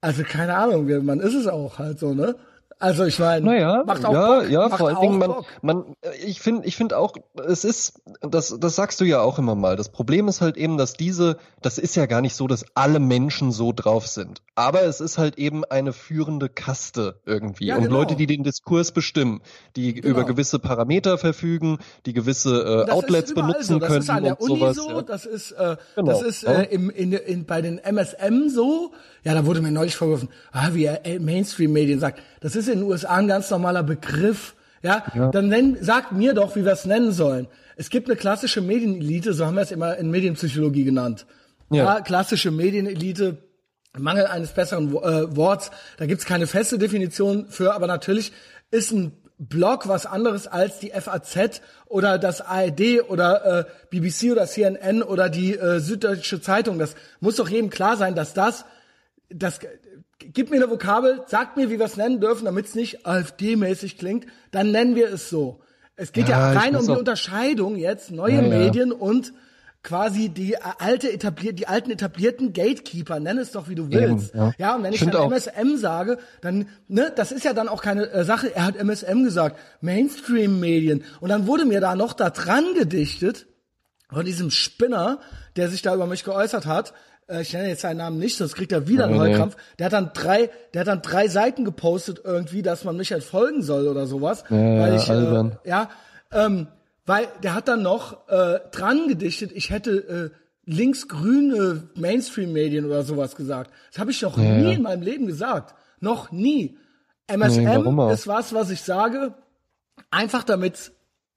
also keine Ahnung, man ist es auch halt so, ne? Also ich meine, naja, macht auch ja, Bock, ja, vor allen Dingen man, man, ich finde, ich finde auch, es ist, das, das sagst du ja auch immer mal. Das Problem ist halt eben, dass diese, das ist ja gar nicht so, dass alle Menschen so drauf sind. Aber es ist halt eben eine führende Kaste irgendwie ja, und genau. Leute, die den Diskurs bestimmen, die genau. über gewisse Parameter verfügen, die gewisse äh, Outlets benutzen so. das können ist an der Uni sowas, so, ja. das ist, äh, genau. das ist äh, im, in, in, bei den MSM so. Ja, da wurde mir neulich vorgeworfen, ah, wie er Mainstream-Medien sagt, das ist in den USA ein ganz normaler Begriff. Ja, ja. dann nenn, sagt mir doch, wie wir es nennen sollen. Es gibt eine klassische Medienelite, so haben wir es immer in Medienpsychologie genannt. Ja, ja klassische Medienelite, Mangel eines besseren äh, Worts, da gibt's keine feste Definition für, aber natürlich ist ein Blog was anderes als die FAZ oder das ARD oder äh, BBC oder CNN oder die äh, Süddeutsche Zeitung. Das muss doch jedem klar sein, dass das das gib mir eine Vokabel, sagt mir, wie wir es nennen dürfen, damit es nicht AfD-mäßig klingt, dann nennen wir es so. Es geht ja, ja rein um die Unterscheidung jetzt, neue ja, Medien ja. und quasi die alte etabliert, die alten etablierten Gatekeeper, nenn es doch wie du willst. Eben, ja. ja. und wenn ich, ich dann auch. MSM sage, dann, ne, das ist ja dann auch keine äh, Sache, er hat MSM gesagt, Mainstream-Medien. Und dann wurde mir da noch da dran gedichtet, von diesem Spinner, der sich da über mich geäußert hat, äh, ich nenne jetzt seinen Namen nicht, sonst kriegt er wieder einen Heulkrampf. Der hat dann drei, der hat dann drei Seiten gepostet irgendwie, dass man mich halt folgen soll oder sowas. Ja, weil ich, äh, ja, ähm, weil der hat dann noch äh, dran gedichtet, ich hätte äh, linksgrüne Mainstream-Medien oder sowas gesagt. Das habe ich noch ja, nie ja. in meinem Leben gesagt. Noch nie. MSM nee, ist was, was ich sage, einfach damit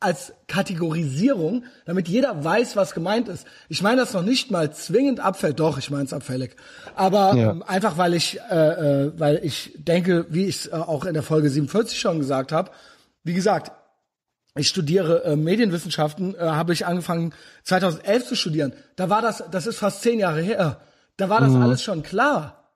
als Kategorisierung, damit jeder weiß, was gemeint ist. Ich meine das noch nicht mal zwingend abfällt, doch, ich meine es abfällig. Aber ja. ähm, einfach, weil ich, äh, äh, weil ich denke, wie ich es äh, auch in der Folge 47 schon gesagt habe, wie gesagt, ich studiere äh, Medienwissenschaften, äh, habe ich angefangen 2011 zu studieren. Da war das, das ist fast zehn Jahre her. Da war das mhm. alles schon klar.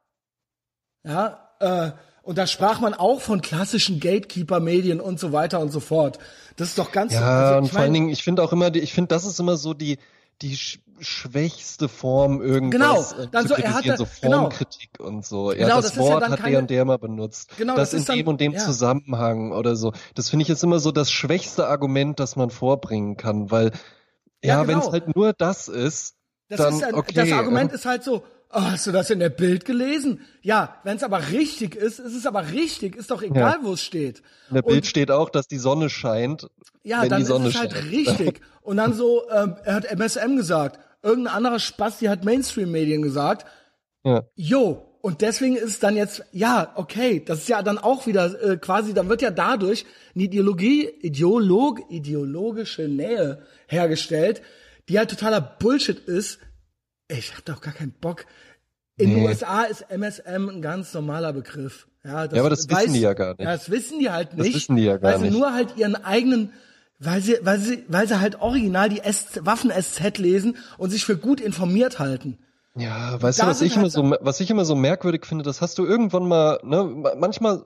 Ja, äh, und da sprach man auch von klassischen Gatekeeper-Medien und so weiter und so fort. Das ist doch ganz. Ja, also, und vor allen Dingen, ich finde auch immer, die, ich finde, das ist immer so die die sch schwächste Form irgendwas genau, dann zu so, er hatte, so genau. Formkritik genau. und so. Ja, genau, das, das Wort ja hat keine, der und der mal benutzt. Genau, das, das in dem dann, und dem ja. Zusammenhang oder so. Das finde ich jetzt immer so das schwächste Argument, das man vorbringen kann, weil ja, ja genau. wenn es halt nur das ist, das dann ist ein, okay. Das Argument ist halt so, oh, hast du das in der Bild gelesen? Ja, wenn es aber richtig ist, ist es aber richtig, ist doch egal, ja. wo es steht. In der Bild und, steht auch, dass die Sonne scheint. Ja, wenn dann die Sonne ist es halt scheint. richtig. Und dann so, ähm, er hat MSM gesagt, irgendein anderer Spasti hat Mainstream-Medien gesagt. Ja. Jo, und deswegen ist es dann jetzt, ja, okay, das ist ja dann auch wieder äh, quasi, dann wird ja dadurch eine Ideologie, Ideolog, ideologische Nähe hergestellt, die halt totaler Bullshit ist, ich habe doch gar keinen Bock. In den USA ist MSM ein ganz normaler Begriff. Ja, das ja aber das weiß, wissen die ja gar nicht. Ja, das wissen die halt nicht. Das wissen die ja gar weil nicht. sie nur halt ihren eigenen, weil sie, weil sie, weil sie halt original die Waffen-SZ lesen und sich für gut informiert halten. Ja, weißt du, was ich immer so, was ich immer so merkwürdig finde, das hast du irgendwann mal, ne, manchmal,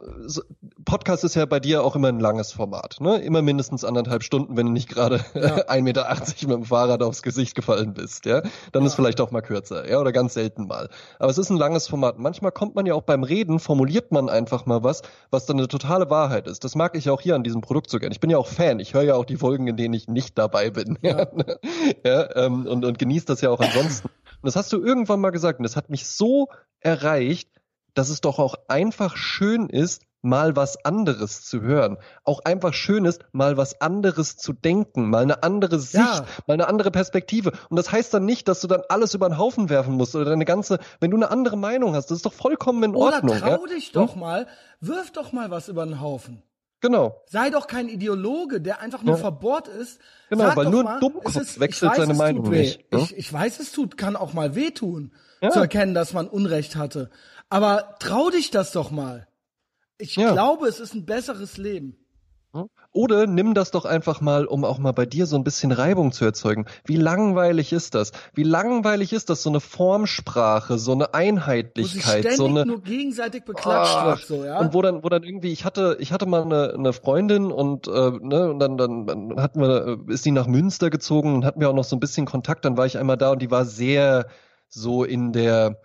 Podcast ist ja bei dir auch immer ein langes Format, ne, immer mindestens anderthalb Stunden, wenn du nicht gerade ja. 1,80 Meter mit dem Fahrrad aufs Gesicht gefallen bist, ja, dann ja. ist vielleicht auch mal kürzer, ja, oder ganz selten mal. Aber es ist ein langes Format. Manchmal kommt man ja auch beim Reden, formuliert man einfach mal was, was dann eine totale Wahrheit ist. Das mag ich auch hier an diesem Produkt so gern. Ich bin ja auch Fan, ich höre ja auch die Folgen, in denen ich nicht dabei bin, ja, ja ähm, und, und genieße das ja auch ansonsten. Und das hast du irgendwann mal gesagt und das hat mich so erreicht, dass es doch auch einfach schön ist, mal was anderes zu hören. Auch einfach schön ist, mal was anderes zu denken, mal eine andere Sicht, ja. mal eine andere Perspektive. Und das heißt dann nicht, dass du dann alles über den Haufen werfen musst oder deine ganze, wenn du eine andere Meinung hast, das ist doch vollkommen in Ordnung. Oder trau ja? dich doch hm? mal, wirf doch mal was über den Haufen. Genau. Sei doch kein Ideologe, der einfach nur ja. verbohrt ist. Genau, Sag weil nur mal, ein Dummkopf ist, wechselt weiß, seine Meinung nicht. Ne? Ich, ich weiß, es tut, kann auch mal wehtun, ja. zu erkennen, dass man Unrecht hatte. Aber trau dich das doch mal. Ich ja. glaube, es ist ein besseres Leben. Oder nimm das doch einfach mal, um auch mal bei dir so ein bisschen Reibung zu erzeugen. Wie langweilig ist das? Wie langweilig ist das, so eine Formsprache, so eine Einheitlichkeit, wo so eine nur gegenseitig beklatscht oh, wird, so, ja? Und wo dann, wo dann irgendwie, ich hatte, ich hatte mal eine, eine Freundin und äh, ne, und dann, dann hatten wir, äh, ist die nach Münster gezogen und hatten wir auch noch so ein bisschen Kontakt. Dann war ich einmal da und die war sehr so in der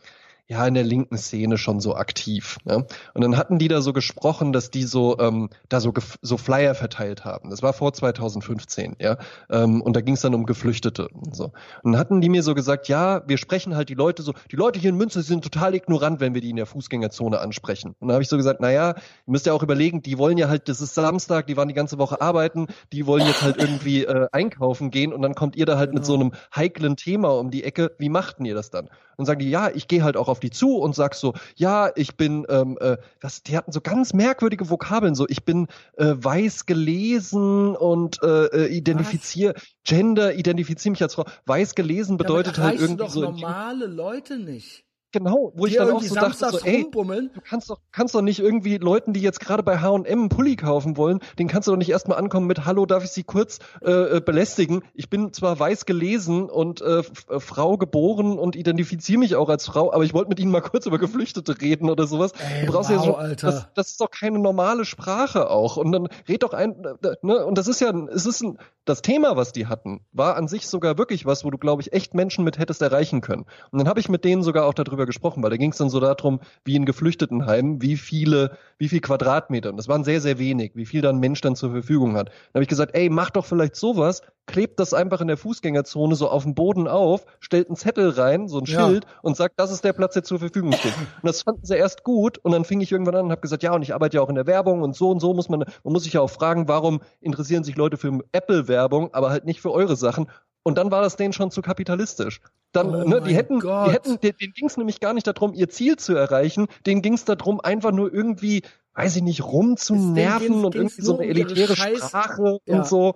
ja in der linken Szene schon so aktiv. Ne? Und dann hatten die da so gesprochen, dass die so ähm, da so so Flyer verteilt haben. Das war vor 2015, ja. Ähm, und da ging es dann um Geflüchtete und so. Und dann hatten die mir so gesagt, ja, wir sprechen halt die Leute so, die Leute hier in Münster sind total ignorant, wenn wir die in der Fußgängerzone ansprechen. Und dann habe ich so gesagt, na ja, ihr müsst ja auch überlegen, die wollen ja halt, das ist Samstag, die waren die ganze Woche arbeiten, die wollen jetzt halt irgendwie äh, einkaufen gehen und dann kommt ihr da halt genau. mit so einem heiklen Thema um die Ecke. Wie machten ihr das dann? Und sagen die, ja, ich gehe halt auch auf die zu und sag so, ja, ich bin, ähm, äh, was, die hatten so ganz merkwürdige Vokabeln, so ich bin äh, weiß gelesen und äh, äh identifiziere, Gender, identifiziere mich als Frau. Weiß gelesen bedeutet halt irgendwie doch so. normale Leute nicht. Genau, wo ich dann auch so dachte, so, ey, du kannst doch, kannst doch nicht irgendwie Leuten, die jetzt gerade bei H&M einen Pulli kaufen wollen, den kannst du doch nicht erstmal ankommen mit, hallo, darf ich Sie kurz äh, äh belästigen? Ich bin zwar weiß gelesen und äh, äh, Frau geboren und identifiziere mich auch als Frau, aber ich wollte mit Ihnen mal kurz über Geflüchtete reden oder sowas. Ey, du brauchst wow, ja so, Alter. Das, das ist doch keine normale Sprache auch. Und dann red doch ein, ne? Und das ist ja, es ist ein, das Thema, was die hatten, war an sich sogar wirklich was, wo du, glaube ich, echt Menschen mit hättest erreichen können. Und dann habe ich mit denen sogar auch darüber gesprochen, weil da ging es dann so darum, wie in Geflüchtetenheimen, wie viele, wie viel Quadratmeter, und das waren sehr, sehr wenig, wie viel dann ein Mensch dann zur Verfügung hat. Dann habe ich gesagt, ey, mach doch vielleicht sowas, klebt das einfach in der Fußgängerzone so auf dem Boden auf, stellt einen Zettel rein, so ein ja. Schild und sagt, das ist der Platz, der zur Verfügung steht. Und das fanden sie erst gut und dann fing ich irgendwann an und habe gesagt, ja, und ich arbeite ja auch in der Werbung und so und so muss man, man muss sich ja auch fragen, warum interessieren sich Leute für Apple-Werbung, aber halt nicht für eure Sachen. Und dann war das denen schon zu kapitalistisch. Dann, oh ne, die hätten, Gott. die hätten, den, denen ging es nämlich gar nicht darum, ihr Ziel zu erreichen. Denen ging es darum, einfach nur irgendwie, weiß ich nicht, rumzunerven und irgendwie so eine elitäre Scheiß, Sprache ja. und so.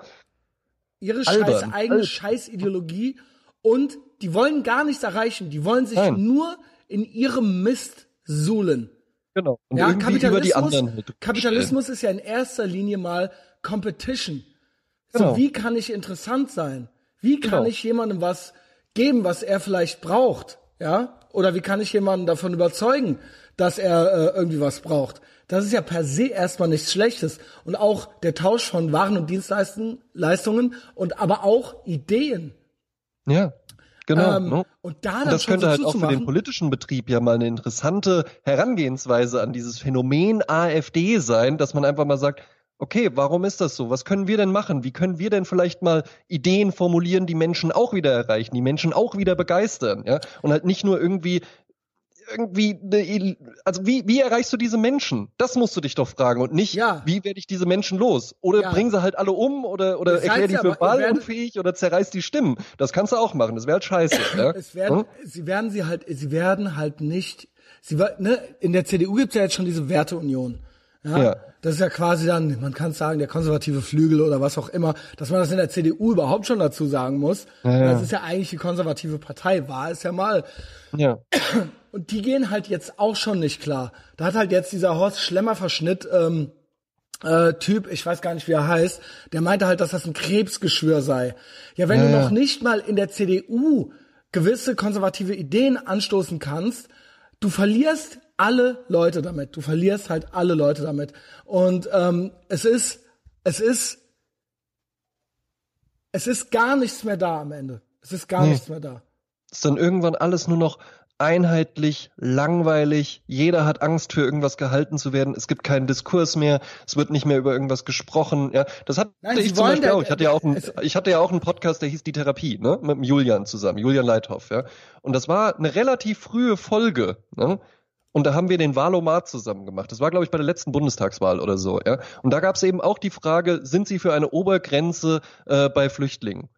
ihre scheiß eigene Scheißideologie und die wollen gar nichts erreichen. Die wollen sich Nein. nur in ihrem Mist suhlen. Genau. Und ja, Kapitalismus, Kapitalismus ist ja in erster Linie mal Competition. Genau. So, wie kann ich interessant sein? Wie kann genau. ich jemandem was geben, was er vielleicht braucht? Ja? Oder wie kann ich jemanden davon überzeugen, dass er äh, irgendwie was braucht? Das ist ja per se erstmal nichts Schlechtes. Und auch der Tausch von Waren und Dienstleistungen und aber auch Ideen. Ja. Genau. Ähm, ne? Und da dann und das könnte so halt auch für den politischen Betrieb ja mal eine interessante Herangehensweise an dieses Phänomen AfD sein, dass man einfach mal sagt, okay, warum ist das so? Was können wir denn machen? Wie können wir denn vielleicht mal Ideen formulieren, die Menschen auch wieder erreichen, die Menschen auch wieder begeistern, ja? Und halt nicht nur irgendwie irgendwie, ne, also wie, wie erreichst du diese Menschen? Das musst du dich doch fragen und nicht, ja. wie werde ich diese Menschen los? Oder ja. bring sie halt alle um oder, oder erklär die für wahlunfähig oder zerreiß die Stimmen. Das kannst du auch machen. Das wäre halt scheiße. ja? es werden, hm? Sie werden sie halt, sie werden halt nicht, sie, ne, in der CDU gibt's ja jetzt schon diese Werteunion. Ja, ja. Das ist ja quasi dann, man kann sagen, der konservative Flügel oder was auch immer, dass man das in der CDU überhaupt schon dazu sagen muss. Ja. Das ist ja eigentlich die konservative Partei, war es ja mal. Ja. Und die gehen halt jetzt auch schon nicht klar. Da hat halt jetzt dieser Horst Schlemmer-Verschnitt, ähm, äh, Typ, ich weiß gar nicht, wie er heißt, der meinte halt, dass das ein Krebsgeschwür sei. Ja, wenn du noch nicht mal in der CDU gewisse konservative Ideen anstoßen kannst, du verlierst alle Leute damit. Du verlierst halt alle Leute damit. Und ähm, es ist, es ist, es ist gar nichts mehr da am Ende. Es ist gar nee. nichts mehr da. Ist dann irgendwann alles nur noch einheitlich, langweilig, jeder hat Angst für irgendwas gehalten zu werden, es gibt keinen Diskurs mehr, es wird nicht mehr über irgendwas gesprochen, ja. Das hatte Nein, ich zum Beispiel auch. Ich hatte ja auch, einen, ich hatte ja auch einen Podcast, der hieß Die Therapie, ne, mit dem Julian zusammen, Julian Leithoff, ja. Und das war eine relativ frühe Folge, ne. Und da haben wir den Wahlomat zusammen gemacht. Das war, glaube ich, bei der letzten Bundestagswahl oder so, ja. Und da gab es eben auch die Frage, sind Sie für eine Obergrenze äh, bei Flüchtlingen?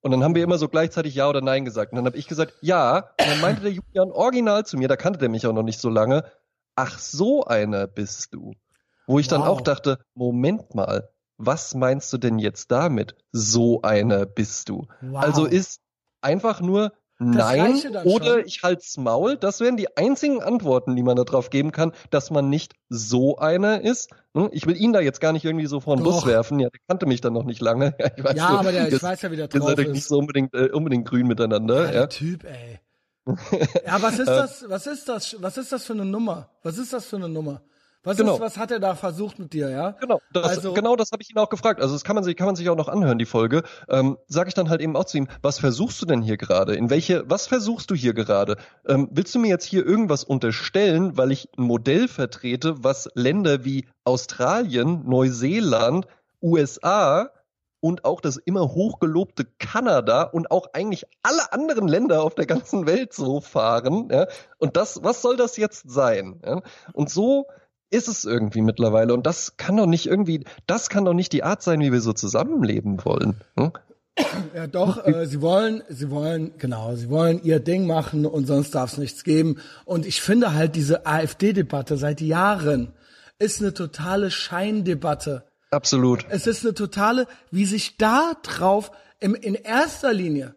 Und dann haben wir immer so gleichzeitig Ja oder Nein gesagt. Und dann habe ich gesagt, ja. Und dann meinte der Julian original zu mir, da kannte der mich auch noch nicht so lange, ach, so einer bist du. Wo ich wow. dann auch dachte, Moment mal, was meinst du denn jetzt damit? So einer bist du. Wow. Also ist einfach nur Nein oder schon. ich halt's Maul. Das wären die einzigen Antworten, die man darauf geben kann, dass man nicht so einer ist. Hm? Ich will ihn da jetzt gar nicht irgendwie so vor den Bus werfen. Ja, der kannte mich dann noch nicht lange. Ja, weiß ja so, aber der, ich weiß ja, wie der drauf ist. Seid nicht so unbedingt, äh, unbedingt grün miteinander. Ja, der Typ, ey. ja, was ist das? Was ist das? Was ist das für eine Nummer? Was ist das für eine Nummer? Was, genau. ist, was hat er da versucht mit dir, ja? Genau, das, also, genau das habe ich ihn auch gefragt. Also das kann man sich, kann man sich auch noch anhören, die Folge. Ähm, Sag ich dann halt eben auch zu ihm, was versuchst du denn hier gerade? In welche, was versuchst du hier gerade? Ähm, willst du mir jetzt hier irgendwas unterstellen, weil ich ein Modell vertrete, was Länder wie Australien, Neuseeland, USA und auch das immer hochgelobte Kanada und auch eigentlich alle anderen Länder auf der ganzen Welt so fahren. Ja? Und das, was soll das jetzt sein? Ja? Und so ist es irgendwie mittlerweile. Und das kann doch nicht irgendwie, das kann doch nicht die Art sein, wie wir so zusammenleben wollen. Hm? Ja, doch, äh, sie wollen, sie wollen, genau, sie wollen ihr Ding machen und sonst darf es nichts geben. Und ich finde halt diese AfD-Debatte seit Jahren ist eine totale Scheindebatte. Absolut. Es ist eine totale, wie sich da drauf, im, in erster Linie,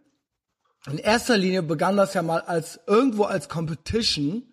in erster Linie begann das ja mal als irgendwo als Competition.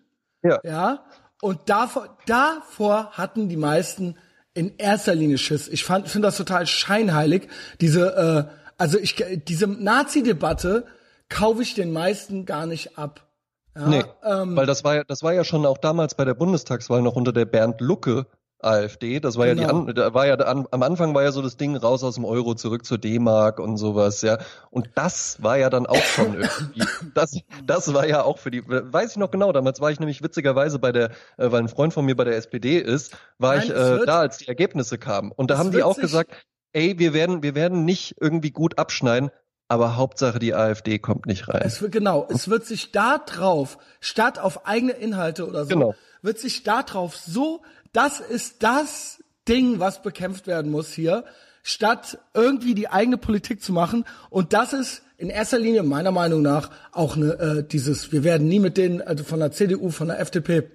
Ja. Ja. Und davor, davor hatten die meisten in erster Linie Schiss. Ich fand, finde das total scheinheilig. Diese, äh, also ich, diese Nazi-Debatte kaufe ich den meisten gar nicht ab. Ja, nee, ähm, weil das war ja, das war ja schon auch damals bei der Bundestagswahl noch unter der Bernd Lucke AfD. Das war genau. ja die, genau. da war ja am Anfang war ja so das Ding raus aus dem Euro zurück zur D-Mark und sowas, ja. Und das war ja dann auch schon irgendwie, das, das war ja auch für die, weiß ich noch genau. Damals war ich nämlich witzigerweise bei der, äh, weil ein Freund von mir bei der SPD ist, war Nein, ich äh, da, als die Ergebnisse kamen. Und da haben die auch gesagt, ey, wir werden, wir werden nicht irgendwie gut abschneiden, aber Hauptsache die AfD kommt nicht rein. Es wird, genau, es wird sich da drauf, statt auf eigene Inhalte oder so, genau. Wird sich da drauf so das ist das Ding, was bekämpft werden muss hier, statt irgendwie die eigene Politik zu machen. Und das ist in erster Linie meiner Meinung nach auch eine, äh, dieses, wir werden nie mit denen, also von der CDU, von der FDP,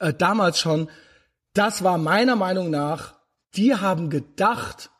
äh, damals schon, das war meiner Meinung nach, die haben gedacht,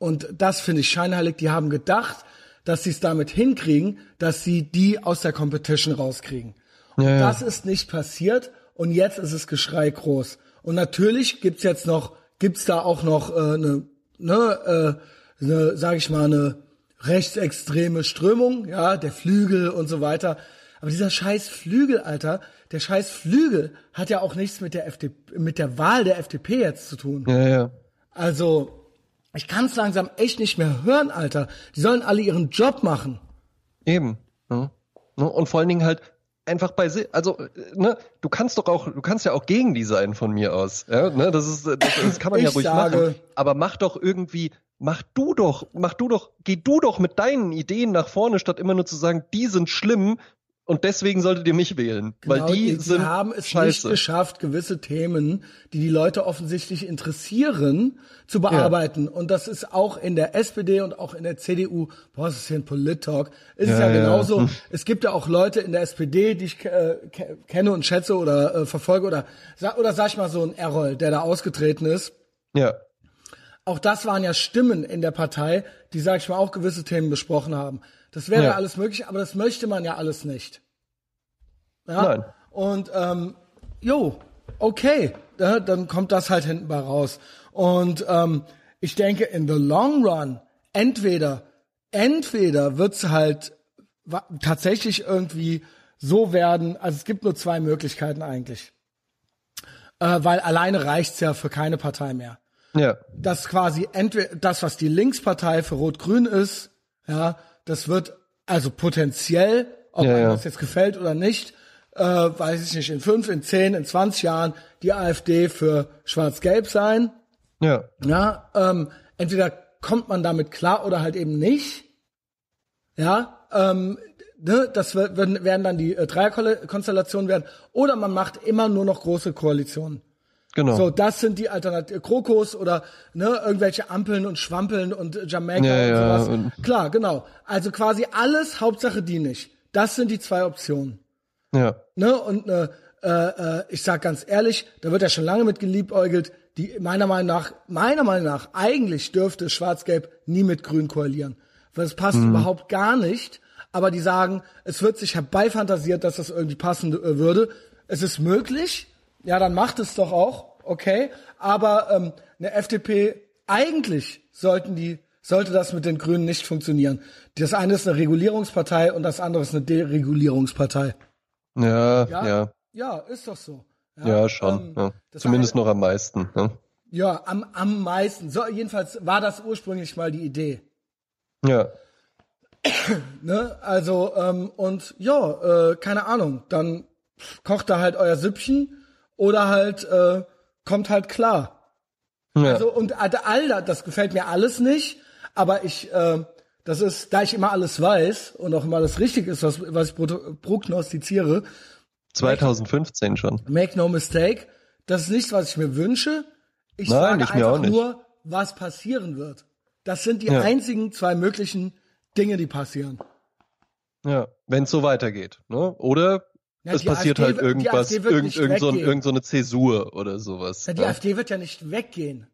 Und das finde ich scheinheilig. Die haben gedacht, dass sie es damit hinkriegen, dass sie die aus der Competition rauskriegen. Ja, das ist nicht passiert. Und jetzt ist es Geschrei groß. Und natürlich gibt's jetzt noch, gibt's da auch noch äh, eine, ne, äh, eine, sag ich mal, eine rechtsextreme Strömung, ja, der Flügel und so weiter. Aber dieser scheiß Flügel, Alter, der scheiß Flügel hat ja auch nichts mit der FDP, mit der Wahl der FDP jetzt zu tun. Ja, ja. Also, ich kann es langsam echt nicht mehr hören, Alter. Die sollen alle ihren Job machen. Eben. Ja. Und vor allen Dingen halt einfach bei also ne, du kannst doch auch du kannst ja auch gegen die sein von mir aus ja ne das ist das, das kann man ja ruhig sage, machen. Aber mach doch irgendwie mach du doch mach du doch geh du doch mit deinen Ideen nach vorne statt immer nur zu sagen die sind schlimm und deswegen solltet ihr mich wählen, genau, weil die, die sind haben es scheiße. nicht geschafft, gewisse Themen, die die Leute offensichtlich interessieren, zu bearbeiten. Ja. Und das ist auch in der SPD und auch in der CDU, boah, das ist hier ein Polit-Talk, ist ja, ja genauso. Ja. Es gibt ja auch Leute in der SPD, die ich äh, kenne und schätze oder äh, verfolge oder, oder sag ich mal so ein Errol, der da ausgetreten ist. Ja. Auch das waren ja Stimmen in der Partei, die, sag ich mal, auch gewisse Themen besprochen haben. Das wäre ja. alles möglich, aber das möchte man ja alles nicht. Ja? Nein. Und ähm, jo, okay, ja, dann kommt das halt hinten bei raus. Und ähm, ich denke, in the long run, entweder, entweder wird's halt tatsächlich irgendwie so werden, also es gibt nur zwei Möglichkeiten eigentlich. Äh, weil alleine reicht's ja für keine Partei mehr. Ja. Das quasi entweder das, was die Linkspartei für Rot-Grün ist, ja, das wird also potenziell, ob ja, einem das jetzt gefällt oder nicht, äh, weiß ich nicht, in fünf, in zehn, in zwanzig Jahren die AfD für Schwarz-Gelb sein. Ja. Ja, ähm, entweder kommt man damit klar oder halt eben nicht. Ja, ähm, ne, das werden, werden dann die äh, Dreierkonstellationen werden. Oder man macht immer nur noch große Koalitionen. Genau. So, das sind die Alternativen. Krokos oder ne, irgendwelche Ampeln und Schwampeln und Jamaika ja, und sowas. Ja, Klar, genau. Also quasi alles, Hauptsache die nicht. Das sind die zwei Optionen. Ja. Ne, und äh, äh, ich sag ganz ehrlich, da wird ja schon lange mit geliebäugelt, die meiner Meinung nach, meiner Meinung nach, eigentlich dürfte Schwarz-Gelb nie mit Grün koalieren. Weil es passt mhm. überhaupt gar nicht. Aber die sagen, es wird sich herbeifantasiert, dass das irgendwie passen äh, würde. Es ist möglich, ja, dann macht es doch auch, okay. Aber ähm, eine FDP, eigentlich sollten die, sollte das mit den Grünen nicht funktionieren. Das eine ist eine Regulierungspartei und das andere ist eine Deregulierungspartei. Ja, ja. Ja, ja ist doch so. Ja, ja schon. Ähm, ja. Zumindest eine, noch am meisten. Ne? Ja, am, am meisten. So, jedenfalls war das ursprünglich mal die Idee. Ja. ne, also, ähm, und ja, äh, keine Ahnung, dann kocht da halt euer Süppchen oder halt äh, kommt halt klar. Ja. Also und all das, das gefällt mir alles nicht, aber ich äh, das ist, da ich immer alles weiß und auch immer alles richtig ist, was, was ich prognostiziere. 2015 make, schon. Make no mistake, das ist nichts, was ich mir wünsche. Ich Nein, sage einfach nur, was passieren wird. Das sind die ja. einzigen zwei möglichen Dinge, die passieren. Ja, wenn es so weitergeht, ne? Oder ja, es passiert AfD, halt irgendwas, irgend, irgend, so, irgend so eine Zäsur oder sowas. Ja, die ja. AfD wird ja nicht weggehen.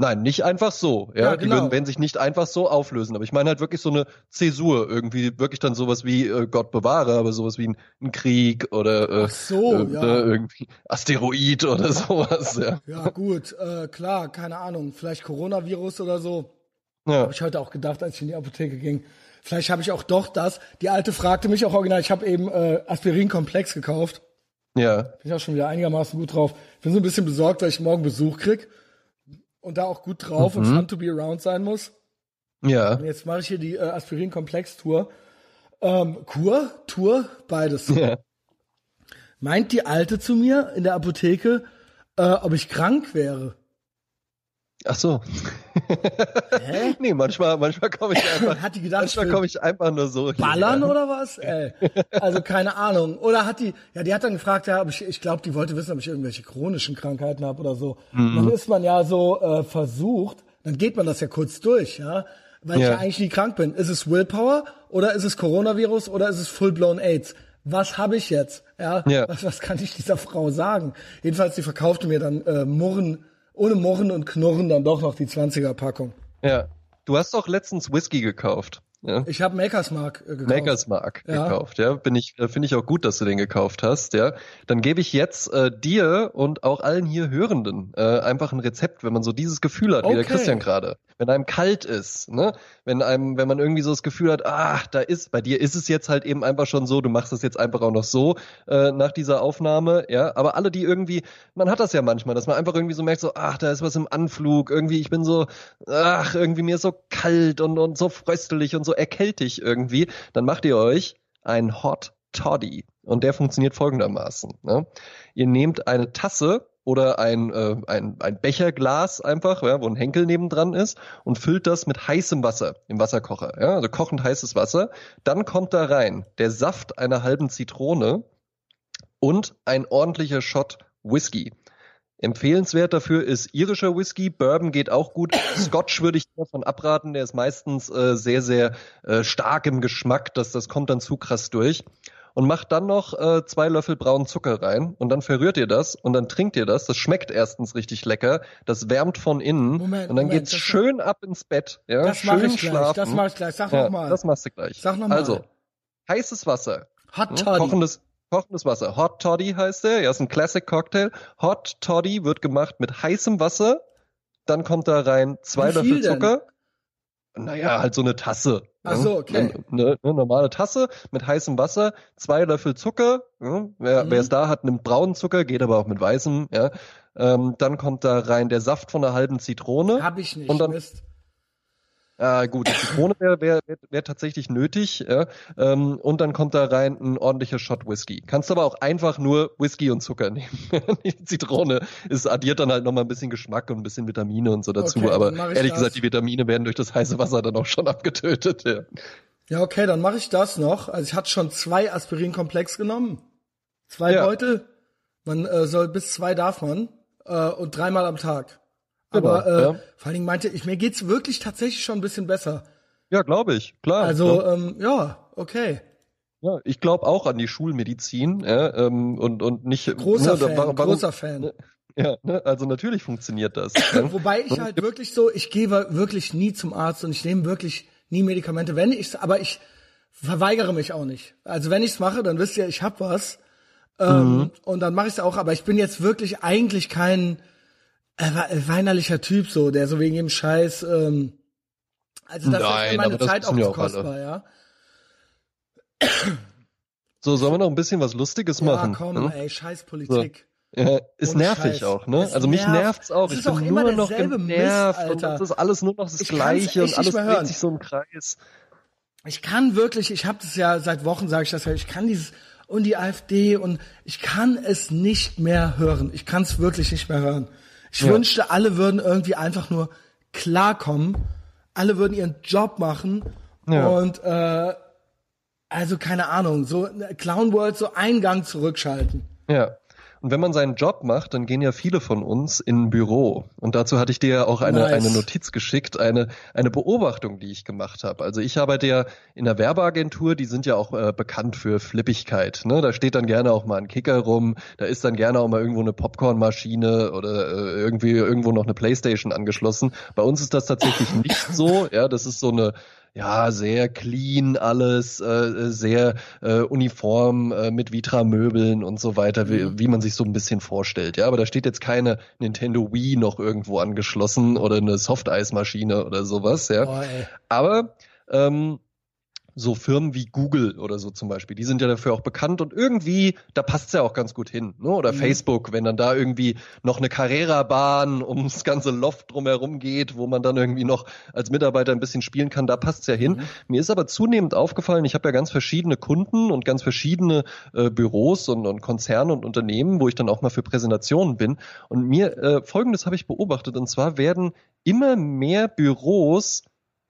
Nein, nicht einfach so. Ja, ja genau. die würden, werden sich nicht einfach so auflösen. Aber ich meine halt wirklich so eine Zäsur, irgendwie wirklich dann sowas wie äh, Gott bewahre, aber sowas wie ein, ein Krieg oder äh, so, äh, ja. Ne, irgendwie Asteroid oder sowas. Ja, ja gut, äh, klar, keine Ahnung, vielleicht Coronavirus oder so. Ja. Habe ich heute auch gedacht, als ich in die Apotheke ging. Vielleicht habe ich auch doch das. Die alte fragte mich auch original, ich habe eben äh, Aspirin-Komplex gekauft. Ja. Bin ich auch schon wieder einigermaßen gut drauf. Bin so ein bisschen besorgt, weil ich morgen Besuch krieg und da auch gut drauf mhm. und fun to be around sein muss. Ja. Und jetzt mache ich hier die äh, Aspirin-Komplex-Tour. Ähm, Kur, Tour, beides. Ja. Meint die Alte zu mir in der Apotheke, äh, ob ich krank wäre. Ach so. Hä? nee, manchmal, manchmal komme ich einfach. hat die gedacht, manchmal komme ich einfach nur so. Ballern oder was? Ey. Also keine Ahnung. Oder hat die, ja, die hat dann gefragt, ja, ob ich, ich glaube, die wollte wissen, ob ich irgendwelche chronischen Krankheiten habe oder so. Mhm. Dann ist man ja so äh, versucht, dann geht man das ja kurz durch, ja, weil ja. ich ja eigentlich nie krank bin. Ist es Willpower oder ist es Coronavirus oder ist es Full-blown AIDS? Was habe ich jetzt? Ja, ja. Was, was kann ich dieser Frau sagen? Jedenfalls, die verkaufte mir dann äh, Murren ohne Murren und Knurren dann doch noch die 20er-Packung. Ja. Du hast doch letztens Whisky gekauft. Ja. Ich habe Makers Mark äh, gekauft. Makers Mark ja. gekauft, ja. Bin ich, äh, finde ich auch gut, dass du den gekauft hast, ja. Dann gebe ich jetzt äh, dir und auch allen hier Hörenden äh, einfach ein Rezept, wenn man so dieses Gefühl hat, okay. wie der Christian gerade. Wenn einem kalt ist, ne? Wenn einem, wenn man irgendwie so das Gefühl hat, ach, da ist, bei dir ist es jetzt halt eben einfach schon so, du machst es jetzt einfach auch noch so äh, nach dieser Aufnahme, ja. Aber alle, die irgendwie, man hat das ja manchmal, dass man einfach irgendwie so merkt, so, ach, da ist was im Anflug, irgendwie, ich bin so, ach, irgendwie mir ist so kalt und, und so fröstelig und so erkältig irgendwie, dann macht ihr euch ein Hot Toddy. Und der funktioniert folgendermaßen. Ne? Ihr nehmt eine Tasse oder ein, äh, ein, ein Becherglas einfach, ja, wo ein Henkel nebendran ist und füllt das mit heißem Wasser im Wasserkocher. Ja, also kochend heißes Wasser. Dann kommt da rein der Saft einer halben Zitrone und ein ordentlicher Shot Whisky. Empfehlenswert dafür ist irischer Whisky. Bourbon geht auch gut. Scotch würde ich davon abraten. Der ist meistens äh, sehr, sehr äh, stark im Geschmack. Das, das kommt dann zu krass durch. Und macht dann noch äh, zwei Löffel braunen Zucker rein und dann verrührt ihr das und dann trinkt ihr das. Das schmeckt erstens richtig lecker. Das wärmt von innen Moment, und dann Moment, geht's schön ab ins Bett. Ja, das schön mach ich schlafen. gleich. Das mach ich gleich. Sag ja, noch mal. Das machst du gleich. Sag noch mal. Also heißes Wasser. Hot hm, Toddy. Kochendes, kochendes Wasser. Hot Toddy heißt der. Ja, ist ein Classic Cocktail. Hot Toddy wird gemacht mit heißem Wasser. Dann kommt da rein zwei Löffel Zucker. Denn? Naja, halt so eine Tasse. Ach so, okay. Eine, eine, normale Tasse mit heißem Wasser, zwei Löffel Zucker. Ja, wer mhm. es da hat, nimmt braunen Zucker, geht aber auch mit weißem. Ja. Ähm, dann kommt da rein der Saft von einer halben Zitrone. Hab ich nicht. Und dann, Mist. Äh, gut, die Zitrone wäre wär, wär, wär tatsächlich nötig. Ja? Ähm, und dann kommt da rein ein ordentlicher Shot Whisky. Kannst aber auch einfach nur Whisky und Zucker nehmen. die Zitrone ist addiert dann halt nochmal ein bisschen Geschmack und ein bisschen Vitamine und so dazu. Okay, aber ehrlich das. gesagt, die Vitamine werden durch das heiße Wasser dann auch schon abgetötet. Ja, ja okay, dann mache ich das noch. Also ich hatte schon zwei Aspirin-Komplex genommen. Zwei ja. Beutel. Man äh, soll bis zwei darf man. Äh, und dreimal am Tag. Aber genau, äh, ja. vor allen Dingen meinte ich, mir geht's wirklich tatsächlich schon ein bisschen besser. Ja, glaube ich, klar. Also ja, ähm, ja okay. Ja, ich glaube auch an die Schulmedizin ja, ähm, und und nicht großer ne, Fan, warum, großer Fan. Ne, ja, ne, also natürlich funktioniert das. Ne? Wobei ich halt wirklich so, ich gehe wirklich nie zum Arzt und ich nehme wirklich nie Medikamente, wenn ich aber ich verweigere mich auch nicht. Also wenn ich's mache, dann wisst ihr, ich hab was. Ähm, mhm. Und dann mache ich's auch, aber ich bin jetzt wirklich eigentlich kein er war ein weinerlicher Typ so, der so wegen dem Scheiß, ähm, also das Nein, ist meine Zeit auch zu kostbar, ja. So, sollen wir noch ein bisschen was Lustiges ja, machen? komm, hm? ey, scheiß Politik. So. Ja, ist Ohne nervig Scheiß. auch, ne? Es also mich nervt. nervt's auch. Es ich bin auch nur noch genervt Mist, und das ist alles nur noch das ich Gleiche und alles dreht sich so im Kreis. Ich kann wirklich, ich habe das ja seit Wochen, sage ich das ja, ich kann dieses und die AfD und ich kann es nicht mehr hören. Ich kann es wirklich nicht mehr hören. Ich ja. wünschte, alle würden irgendwie einfach nur klarkommen, alle würden ihren Job machen ja. und äh, also keine Ahnung, so Clown World so einen Gang zurückschalten. Ja. Und wenn man seinen Job macht, dann gehen ja viele von uns in ein Büro. Und dazu hatte ich dir ja auch eine, nice. eine Notiz geschickt, eine, eine Beobachtung, die ich gemacht habe. Also ich arbeite ja in einer Werbeagentur, die sind ja auch äh, bekannt für Flippigkeit. Ne? Da steht dann gerne auch mal ein Kicker rum, da ist dann gerne auch mal irgendwo eine Popcornmaschine oder äh, irgendwie irgendwo noch eine Playstation angeschlossen. Bei uns ist das tatsächlich nicht so. Ja, das ist so eine ja, sehr clean alles, äh, sehr äh, uniform äh, mit Vitra-Möbeln und so weiter, wie, mhm. wie man sich so ein bisschen vorstellt. Ja, aber da steht jetzt keine Nintendo Wii noch irgendwo angeschlossen oder eine Softeismaschine oder sowas. Ja, oh, aber ähm, so Firmen wie Google oder so zum Beispiel, die sind ja dafür auch bekannt und irgendwie, da passt's ja auch ganz gut hin. Ne? Oder mhm. Facebook, wenn dann da irgendwie noch eine Carrera-Bahn ums ganze Loft drumherum geht, wo man dann irgendwie noch als Mitarbeiter ein bisschen spielen kann, da passt's ja hin. Mhm. Mir ist aber zunehmend aufgefallen, ich habe ja ganz verschiedene Kunden und ganz verschiedene äh, Büros und, und Konzerne und Unternehmen, wo ich dann auch mal für Präsentationen bin. Und mir äh, Folgendes habe ich beobachtet, und zwar werden immer mehr Büros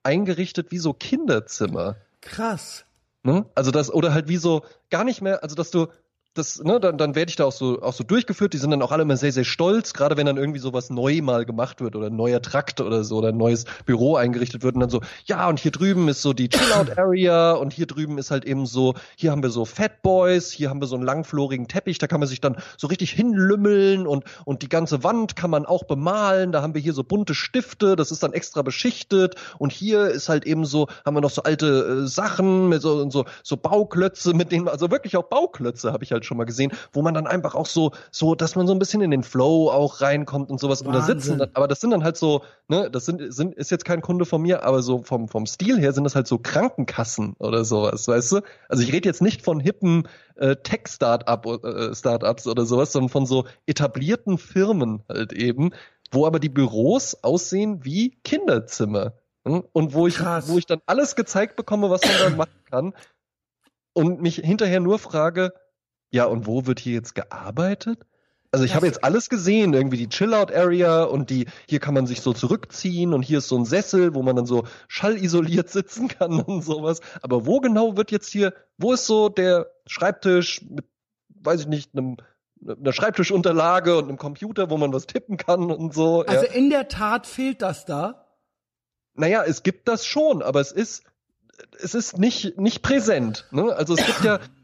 eingerichtet wie so Kinderzimmer. Krass. Ne? Also das, oder halt wie so, gar nicht mehr, also dass du das, ne, dann, dann werde ich da auch so, auch so durchgeführt. Die sind dann auch alle immer sehr, sehr stolz, gerade wenn dann irgendwie sowas neu mal gemacht wird oder ein neuer Trakt oder so oder ein neues Büro eingerichtet wird und dann so, ja, und hier drüben ist so die Chill-Out-Area und hier drüben ist halt eben so, hier haben wir so Fat Boys, hier haben wir so einen langflorigen Teppich, da kann man sich dann so richtig hinlümmeln und, und die ganze Wand kann man auch bemalen, da haben wir hier so bunte Stifte, das ist dann extra beschichtet und hier ist halt eben so, haben wir noch so alte äh, Sachen mit so, so, so Bauklötze, mit denen, also wirklich auch Bauklötze habe ich halt schon mal gesehen, wo man dann einfach auch so, so, dass man so ein bisschen in den Flow auch reinkommt und sowas. Wahnsinn. Und da sitzen, dann, aber das sind dann halt so, ne, das sind, sind, ist jetzt kein Kunde von mir, aber so vom, vom Stil her sind das halt so Krankenkassen oder sowas, weißt du? Also ich rede jetzt nicht von hippen äh, Tech-Startup, äh, Startups oder sowas, sondern von so etablierten Firmen halt eben, wo aber die Büros aussehen wie Kinderzimmer. Hm? Und wo ich, Krass. wo ich dann alles gezeigt bekomme, was man da machen kann. Und mich hinterher nur frage, ja, und wo wird hier jetzt gearbeitet? Also ich habe jetzt alles gesehen, irgendwie die Chill-Out-Area und die, hier kann man sich so zurückziehen und hier ist so ein Sessel, wo man dann so schallisoliert sitzen kann und sowas. Aber wo genau wird jetzt hier, wo ist so der Schreibtisch mit, weiß ich nicht, einem, einer Schreibtischunterlage und einem Computer, wo man was tippen kann und so. Also ja. in der Tat fehlt das da? Naja, es gibt das schon, aber es ist, es ist nicht, nicht präsent. Ne? Also es gibt ja,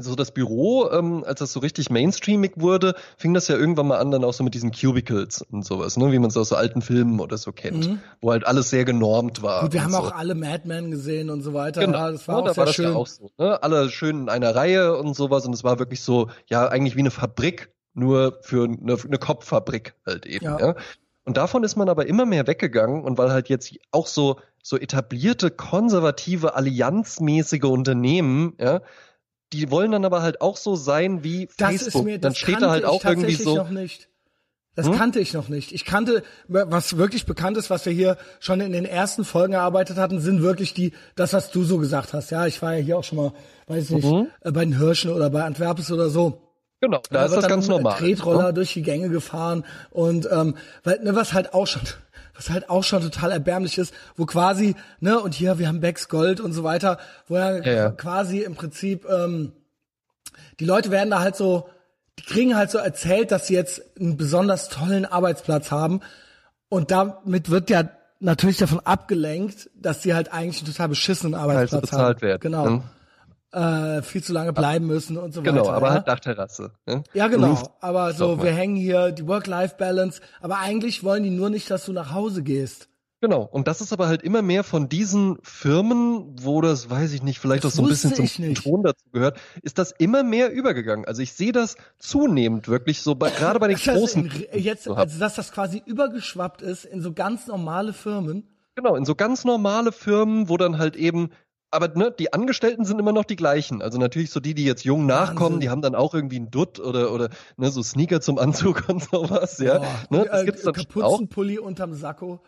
so das Büro, ähm, als das so richtig mainstreamig wurde, fing das ja irgendwann mal an dann auch so mit diesen Cubicles und sowas, ne, wie man es aus so alten Filmen oder so kennt, mhm. wo halt alles sehr genormt war. Gut, wir haben so. auch alle Mad Men gesehen und so weiter. Genau. Ja, das war ja, auch da sehr war das schön. ja auch so, ne? Alle schön in einer Reihe und sowas und es war wirklich so, ja, eigentlich wie eine Fabrik, nur für eine, eine Kopffabrik halt eben, ja. ja. Und davon ist man aber immer mehr weggegangen und weil halt jetzt auch so so etablierte konservative allianzmäßige Unternehmen, ja, die wollen dann aber halt auch so sein wie das Facebook. Ist mir, dann steht da halt auch irgendwie so. Noch nicht. Das hm? kannte ich noch nicht. Ich kannte, was wirklich bekannt ist, was wir hier schon in den ersten Folgen erarbeitet hatten, sind wirklich die, das, was du so gesagt hast. Ja, ich war ja hier auch schon mal, weiß ich nicht, mhm. Äh, bei den Hirschen oder bei Antwerpes oder so. Genau, da, da ist das ganz normal. Tretroller ne? durch die Gänge gefahren und ähm, weil, ne, was halt auch schon was halt auch schon total erbärmlich ist, wo quasi, ne, und hier, wir haben Becks Gold und so weiter, wo ja, ja. quasi im Prinzip, ähm, die Leute werden da halt so, die kriegen halt so erzählt, dass sie jetzt einen besonders tollen Arbeitsplatz haben. Und damit wird ja natürlich davon abgelenkt, dass sie halt eigentlich einen total beschissenen Arbeitsplatz also bezahlt haben. Werden. Genau. Mhm äh, viel zu lange bleiben müssen und so genau, weiter. Genau, aber ja? halt Dachterrasse. Ne? Ja, genau. Aber so, wir hängen hier die Work-Life-Balance. Aber eigentlich wollen die nur nicht, dass du nach Hause gehst. Genau, und das ist aber halt immer mehr von diesen Firmen, wo das, weiß ich nicht, vielleicht das auch so ein bisschen zum Ton dazu gehört, ist das immer mehr übergegangen. Also ich sehe das zunehmend wirklich so, bei, gerade bei den das großen. In, jetzt, also dass das quasi übergeschwappt ist in so ganz normale Firmen. Genau, in so ganz normale Firmen, wo dann halt eben aber ne, die Angestellten sind immer noch die gleichen. Also natürlich so die, die jetzt jung nachkommen, Wahnsinn. die haben dann auch irgendwie einen Dutt oder oder ne, so Sneaker zum Anzug und sowas, ja. Boah, ne, das äh, gibt's dann Kapuzenpulli auch. unterm Sakko.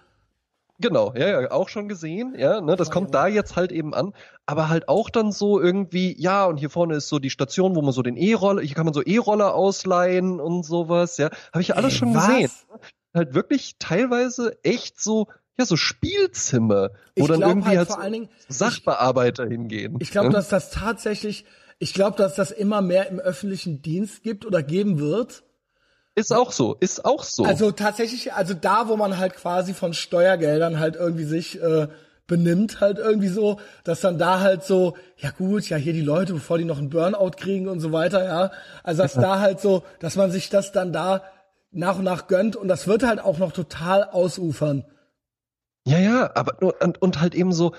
Genau, ja, ja, auch schon gesehen, ja, ne, das kommt da jetzt halt eben an, aber halt auch dann so irgendwie, ja, und hier vorne ist so die Station, wo man so den E-Roller, hier kann man so E-Roller ausleihen und sowas, ja, habe ich ja alles Ey, schon was? gesehen. Halt wirklich teilweise echt so ja, so Spielzimmer, wo ich dann irgendwie halt, halt Dingen, Sachbearbeiter ich, hingehen. Ich glaube, ne? dass das tatsächlich, ich glaube, dass das immer mehr im öffentlichen Dienst gibt oder geben wird. Ist auch so, ist auch so. Also tatsächlich, also da, wo man halt quasi von Steuergeldern halt irgendwie sich äh, benimmt, halt irgendwie so, dass dann da halt so, ja gut, ja hier die Leute, bevor die noch einen Burnout kriegen und so weiter, ja. Also dass da halt so, dass man sich das dann da nach und nach gönnt und das wird halt auch noch total ausufern. Ja, ja, aber und, und halt eben so,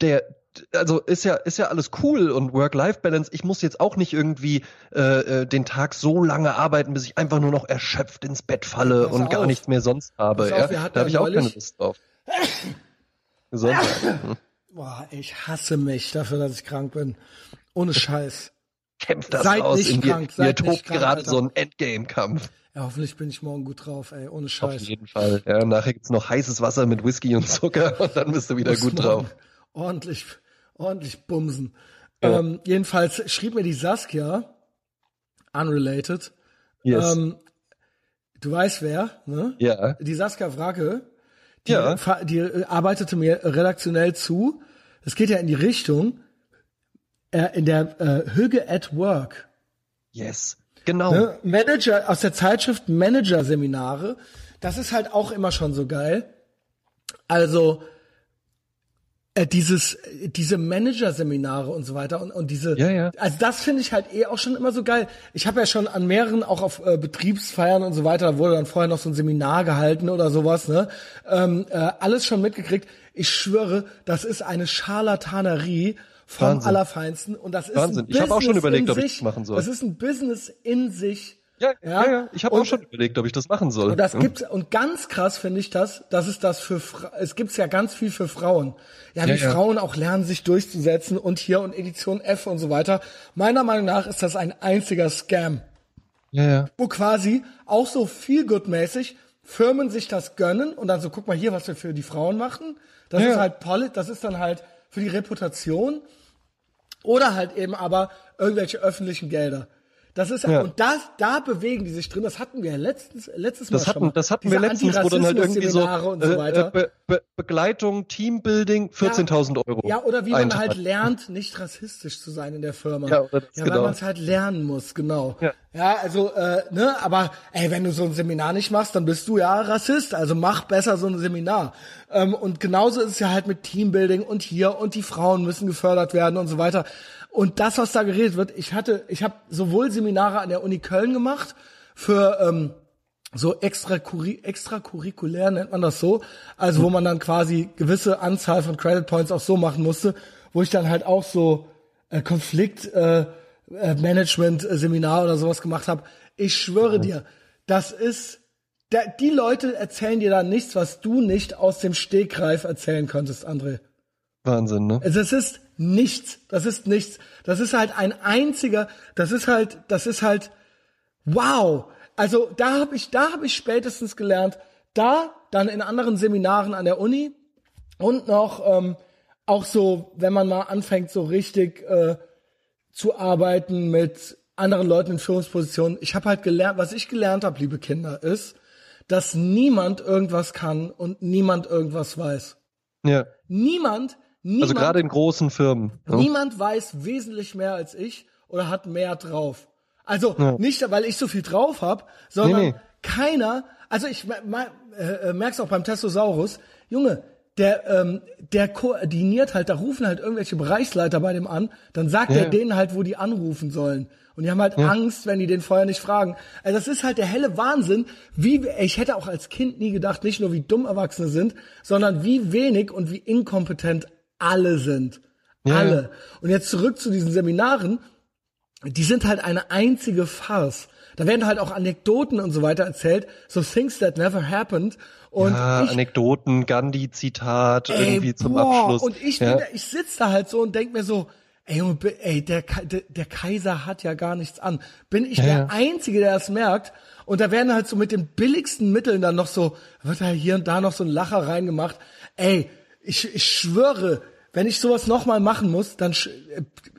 der, also ist ja ist ja alles cool und Work-Life-Balance. Ich muss jetzt auch nicht irgendwie äh, äh, den Tag so lange arbeiten, bis ich einfach nur noch erschöpft ins Bett falle und auf. gar nichts mehr sonst habe. Ja? Da habe ich auch keine Lust drauf. Gesundheit. Boah, ich hasse mich dafür, dass ich krank bin. Ohne Scheiß. Kämpft das seid aus nicht in krank, dir. Ihr tobt gerade Alter. so ein Endgame-Kampf. Ja, hoffentlich bin ich morgen gut drauf, ey, ohne Scheiß. Auf jeden Fall. Ja, nachher gibt's noch heißes Wasser mit Whisky und Zucker und dann bist du wieder gut drauf. Ordentlich, ordentlich bumsen. Ja. Ähm, jedenfalls schrieb mir die Saskia, unrelated, yes. ähm, du weißt wer, ne? Ja. Die Saskia Frage, die, ja. die arbeitete mir redaktionell zu. Es geht ja in die Richtung, äh, in der äh, Hüge at Work Yes. Genau. Ne? Manager, aus der Zeitschrift Manager-Seminare. Das ist halt auch immer schon so geil. Also, äh, dieses, diese Manager-Seminare und so weiter und, und diese, Ja, ja. also das finde ich halt eh auch schon immer so geil. Ich habe ja schon an mehreren, auch auf äh, Betriebsfeiern und so weiter, da wurde dann vorher noch so ein Seminar gehalten oder sowas, ne? Ähm, äh, alles schon mitgekriegt. Ich schwöre, das ist eine Scharlatanerie vom Wahnsinn. Allerfeinsten und das ist Wahnsinn. ein Ich hab auch schon überlegt, ob ich das machen soll. Das ist ein Business in sich. Ja, Ja, ja, ja. Ich habe auch schon überlegt, ob ich das machen soll. Und das Ja. gibt's und ganz krass finde ich das, das ist das für es gibt's ja ganz viel für Frauen. Ja, wie Ja, ja. Frauen auch lernen sich durchzusetzen und hier und Edition F und so weiter. Meiner Meinung nach ist das ein einziger Scam, Ja, ja. wo quasi auch so viel mäßig Firmen sich das gönnen und dann so guck mal hier, was wir für die Frauen machen. Das Ja. ist halt Poli das ist dann halt für die Reputation oder halt eben aber irgendwelche öffentlichen Gelder. Das ist Ja. und das, da bewegen die sich drin. Das hatten wir ja letztens, letztes Mal Das schon hatten, mal. das hatten Diese wir letztens, wo dann halt irgendwie so, so äh, weiter. äh, Be Be Begleitung, Teambuilding, 14.000 Euro. Ja, oder wie man halt lernt, nicht rassistisch zu sein in der Firma. Ja, ja weil genau. man es halt lernen muss, genau. Ja. ja also, äh, ne, aber ey, wenn du so ein Seminar nicht machst, dann bist du ja Rassist. Also mach besser so ein Seminar. Ähm, und genauso ist es ja halt mit Teambuilding und hier und die Frauen müssen gefördert werden und so weiter. Und das, was da geredet wird, ich hatte, ich habe sowohl Seminare an der Uni Köln gemacht für ähm, so extrakuri extracurriculär nennt man das so, also wo man dann quasi gewisse Anzahl von Credit Points auch so machen musste, wo ich dann halt auch so äh, Konflikt äh, äh, Management äh, Seminar oder sowas gemacht habe. Ich schwöre dir, das ist da, die Leute erzählen dir dann nichts, was du nicht aus dem Stegreif erzählen könntest, André. Wahnsinn, ne? Also es ist nichts. Das ist nichts. Das ist halt ein einziger. Das ist halt. Das ist halt. Wow. Also da habe ich, da habe ich spätestens gelernt. Da dann in anderen Seminaren an der Uni und noch ähm, auch so, wenn man mal anfängt, so richtig äh, zu arbeiten mit anderen Leuten in Führungspositionen. Ich habe halt gelernt, was ich gelernt habe, liebe Kinder, ist, dass niemand irgendwas kann und niemand irgendwas weiß. Ja. Niemand, niemand, Also gerade in großen Firmen. Ne? niemand weiß wesentlich mehr als ich oder hat mehr drauf. Also nicht, weil ich so viel drauf habe, sondern Nee, nee. keiner. Also ich äh, äh, merk's auch beim Testosaurus, Junge. Der, ähm, der koordiniert halt, da rufen halt irgendwelche Bereichsleiter bei dem an, dann sagt Ja. er denen halt, wo die anrufen sollen. Und die haben halt Angst, wenn die den vorher nicht fragen. Also das ist halt der helle Wahnsinn, wie, ich hätte auch als Kind nie gedacht, nicht nur wie dumm Erwachsene sind, sondern wie wenig und wie inkompetent alle sind. Ja. Alle. Und jetzt zurück zu diesen Seminaren, die sind halt eine einzige Farce. Da werden halt auch Anekdoten und so weiter erzählt, so things that never happened. Und ja, ich, Anekdoten, Gandhi-Zitat irgendwie zum boah, Abschluss. Und ich, ja. da, ich sitz da halt so und denk mir so, ey, Junge, ey der, der, der Kaiser hat ja gar nichts an. Bin ich Ja, der ja. Einzige, der das merkt? Und da werden halt so mit den billigsten Mitteln dann noch so, wird da hier und da noch so ein Lacher reingemacht. Ey, ich, ich schwöre, wenn ich sowas nochmal machen muss, dann, sch-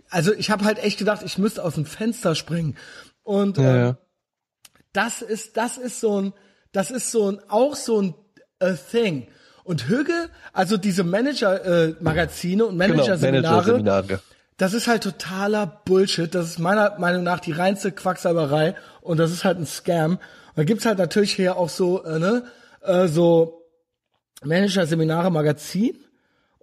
also ich habe halt echt gedacht, ich müsste aus dem Fenster springen. Und ja, ähm, ja. das ist, das ist so ein, das ist so ein, auch so ein a thing. Und Hügge, also diese Manager-Magazine und Genau, Manager-Seminare, Manager-Seminare. das ist halt totaler Bullshit. Das ist meiner Meinung nach die reinste Quacksalberei und das ist halt ein Scam. Und da gibt's halt natürlich hier auch so, äh, ne, äh, so Manager-Seminare, Magazin.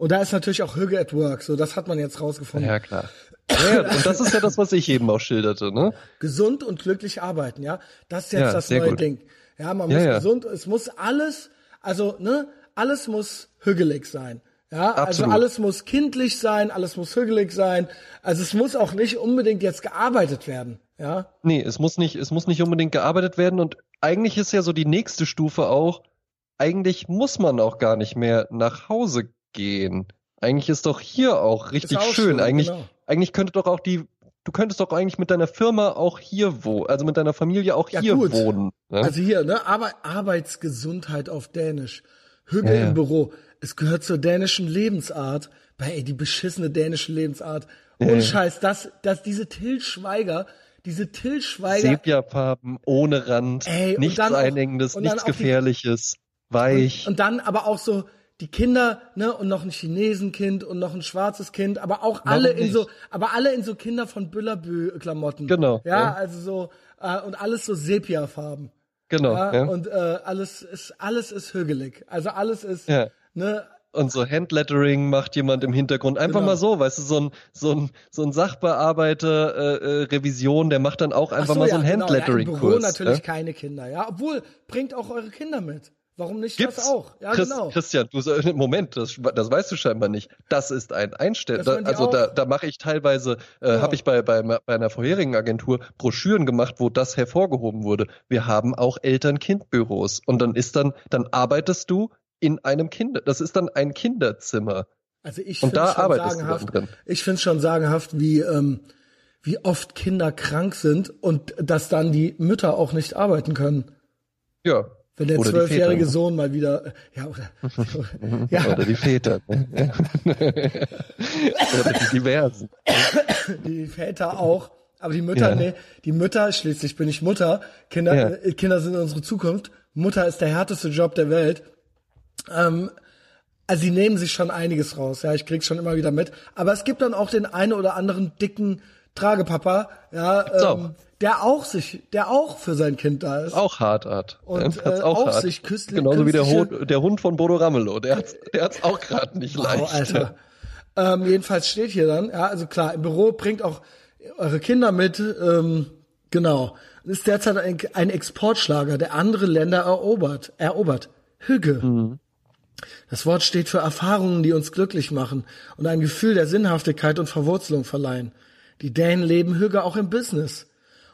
Und da ist natürlich auch Hügge at Work. So, das hat man jetzt rausgefunden. Ja, klar. Ja, und das ist ja das, was ich eben auch schilderte, ne? gesund und glücklich arbeiten, ja. Das ist jetzt Ja, das neue gut. Ding. Ja, man Ja, muss gesund, es muss alles, also, ne, alles muss hügelig sein. Ja, also Absolut. alles muss kindlich sein, alles muss hügelig sein. Also es muss auch nicht unbedingt jetzt gearbeitet werden, ja. Nee, es muss nicht, es muss nicht unbedingt gearbeitet werden und eigentlich ist ja so die nächste Stufe auch, eigentlich muss man auch gar nicht mehr nach Hause gehen. Eigentlich ist doch hier auch richtig auch schön. so, eigentlich, genau. eigentlich könnte doch auch die, du könntest doch eigentlich mit deiner Firma auch hier wohnen, also mit deiner Familie auch Ja, hier gut. wohnen. Ne? Also hier, ne, Arbeit, Arbeitsgesundheit auf Dänisch. Hügel Ja, im Büro. Es gehört zur dänischen Lebensart. Bei, ey, die beschissene dänische Lebensart. Ohne Ja. Scheiß, das, das, diese Till Schweiger, diese Till Schweiger, Sepiafarben, ohne Rand, Ey, und nichts Einengendes, und nichts auch die- Gefährliches, weich. Und dann aber auch so die Kinder, ne, und noch ein Chinesenkind und noch ein schwarzes Kind, aber auch alle in so, aber alle in so Kinder von Büllerbü-Klamotten. Genau. Ja, ja, also so, äh, und alles so Sepia-Farben. Genau. Ja, Ja, und äh, alles ist, alles ist hügelig. Also alles ist, Ja. ne, Und so Handlettering macht jemand im Hintergrund. Einfach Genau. mal so, weißt du, so ein, so ein, so ein Sachbearbeiter, äh, äh, Revision, der macht dann auch ach einfach so, mal so ja, einen genau, ja, im Büro Handlettering-Kurs. natürlich keine Kinder, ja. Obwohl, bringt auch eure Kinder mit. Warum nicht Gibt's das auch? Ja, Chris, genau. Christian, du Moment, das, das weißt du scheinbar nicht. Das ist ein Einstell. Da, also da, auch. da mache ich teilweise, äh, Ja. habe ich bei, bei bei einer vorherigen Agentur Broschüren gemacht, wo das hervorgehoben wurde. Wir haben auch Eltern-Kind-Büros und dann ist dann dann arbeitest du in einem Kinder. Das ist dann ein Kinderzimmer Also ich und finde da schon arbeitest du dann sagenhaft. Ich finde schon sagenhaft, wie ähm, wie oft Kinder krank sind und dass dann die Mütter auch nicht arbeiten können. Ja. Wenn der zwölfjährige. Sohn mal wieder, äh, ja, oder, ja, Oder die Väter. ne? Oder die diversen. die Väter auch, aber die Mütter, Ja. nee, die Mütter, schließlich bin ich Mutter, Kinder, Ja. äh, Kinder sind unsere Zukunft, Mutter ist der härteste Job der Welt. Ähm, also sie nehmen sich schon einiges raus, ja, ich krieg's schon immer wieder mit, aber es gibt dann auch den einen oder anderen dicken Tragepapa, ja, ähm, der auch sich, der auch für sein Kind da ist. Auch hart, hart. Und, äh, auch auch hart. sich küstli- Genauso wie der Hund, der Hund von Bodo Ramelow. Der hat's, der hat's auch gerade nicht leicht. Wow, Alter. Ähm, jedenfalls steht hier dann, ja, also klar, im Büro bringt auch eure Kinder mit, ähm, genau. Ist derzeit ein, ein Exportschlager, der andere Länder erobert, erobert. Hügge. Das Wort steht für Erfahrungen, die uns glücklich machen und ein Gefühl der Sinnhaftigkeit und Verwurzelung verleihen. Die Dänen leben Hügge auch im Business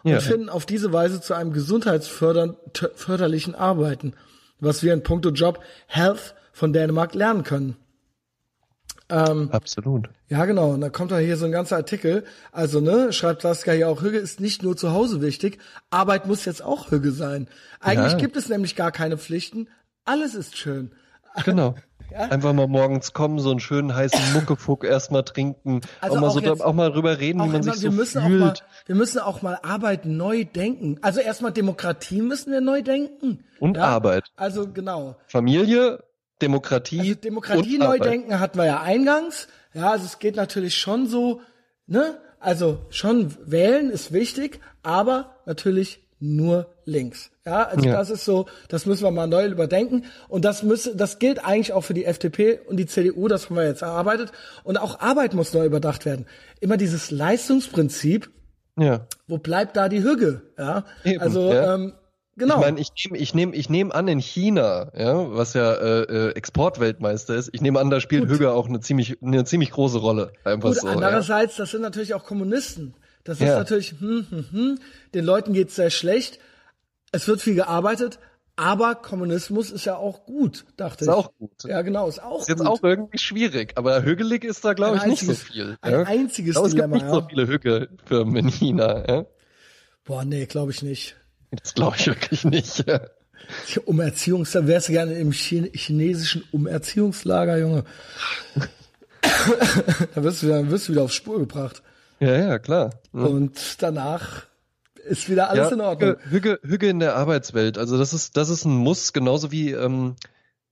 und Ja. finden auf diese Weise zu einem gesundheitsförderlichen Arbeiten, was wir in puncto Job Health von Dänemark lernen können. Absolut. Ja, genau. Und da kommt da hier so ein ganzer Artikel. Also, ne, schreibt Saskia hier auch, Hüge ist nicht nur zu Hause wichtig, Arbeit muss jetzt auch Hüge sein. Eigentlich Ja. gibt es nämlich gar keine Pflichten. Alles ist schön. Genau. Einfach mal morgens kommen, so einen schönen heißen Muckefuck erstmal trinken, Also auch mal auch so jetzt- auch mal drüber reden, wie man immer, sich wir so müssen auch mal, fühlt. wir müssen auch mal Arbeit neu denken. Also erstmal Demokratie müssen wir neu denken. Und Arbeit. Also genau. Familie, Demokratie. Also Demokratie und neu Arbeit. denken hatten wir ja eingangs. Ja, also es geht natürlich schon so, ne? Also schon wählen ist wichtig, aber natürlich nur links. Ja, also Ja. das ist so, das müssen wir mal neu überdenken. Und das müsse, das gilt eigentlich auch für die FDP und die CDU, das haben wir jetzt erarbeitet. Und auch Arbeit muss neu überdacht werden. Immer dieses Leistungsprinzip, Ja. wo bleibt da die Hüge? Ja, Eben, also ja. ähm, genau. Ich meine, ich nehme ich nehm, ich nehm an, in China, ja, was ja äh, äh, Exportweltmeister ist, ich nehme an, da spielt Hügge auch eine ziemlich, eine ziemlich große Rolle. Einfach Gut, so. Ja. andererseits, das sind natürlich auch Kommunisten. Das ist Ja. natürlich, hm, hm, hm, den Leuten geht's sehr schlecht. Es wird viel gearbeitet, aber Kommunismus ist ja auch gut, dachte Ist ich. auch gut. Ja, genau, ist auch Ist jetzt gut. auch irgendwie schwierig, aber hügelig ist da, glaube ich, Ein nicht so einziges- viel. ein ja. einziges glaube, es gibt Dilemma, nicht so ja. viele Hügge-Firmen in China. Ja. Boah, nee, glaube ich nicht. Das glaube ich wirklich nicht. Ja. Umerziehungs, da wärst du gerne im Chine chinesischen Umerziehungslager, Junge. da wirst du, dann wirst du wieder auf Spur gebracht. Ja, ja, klar. Ja. Und danach ist wieder alles ja, in Ordnung. Hügge, Hügge in der Arbeitswelt. Also das ist, das ist ein Muss, genauso wie, ähm,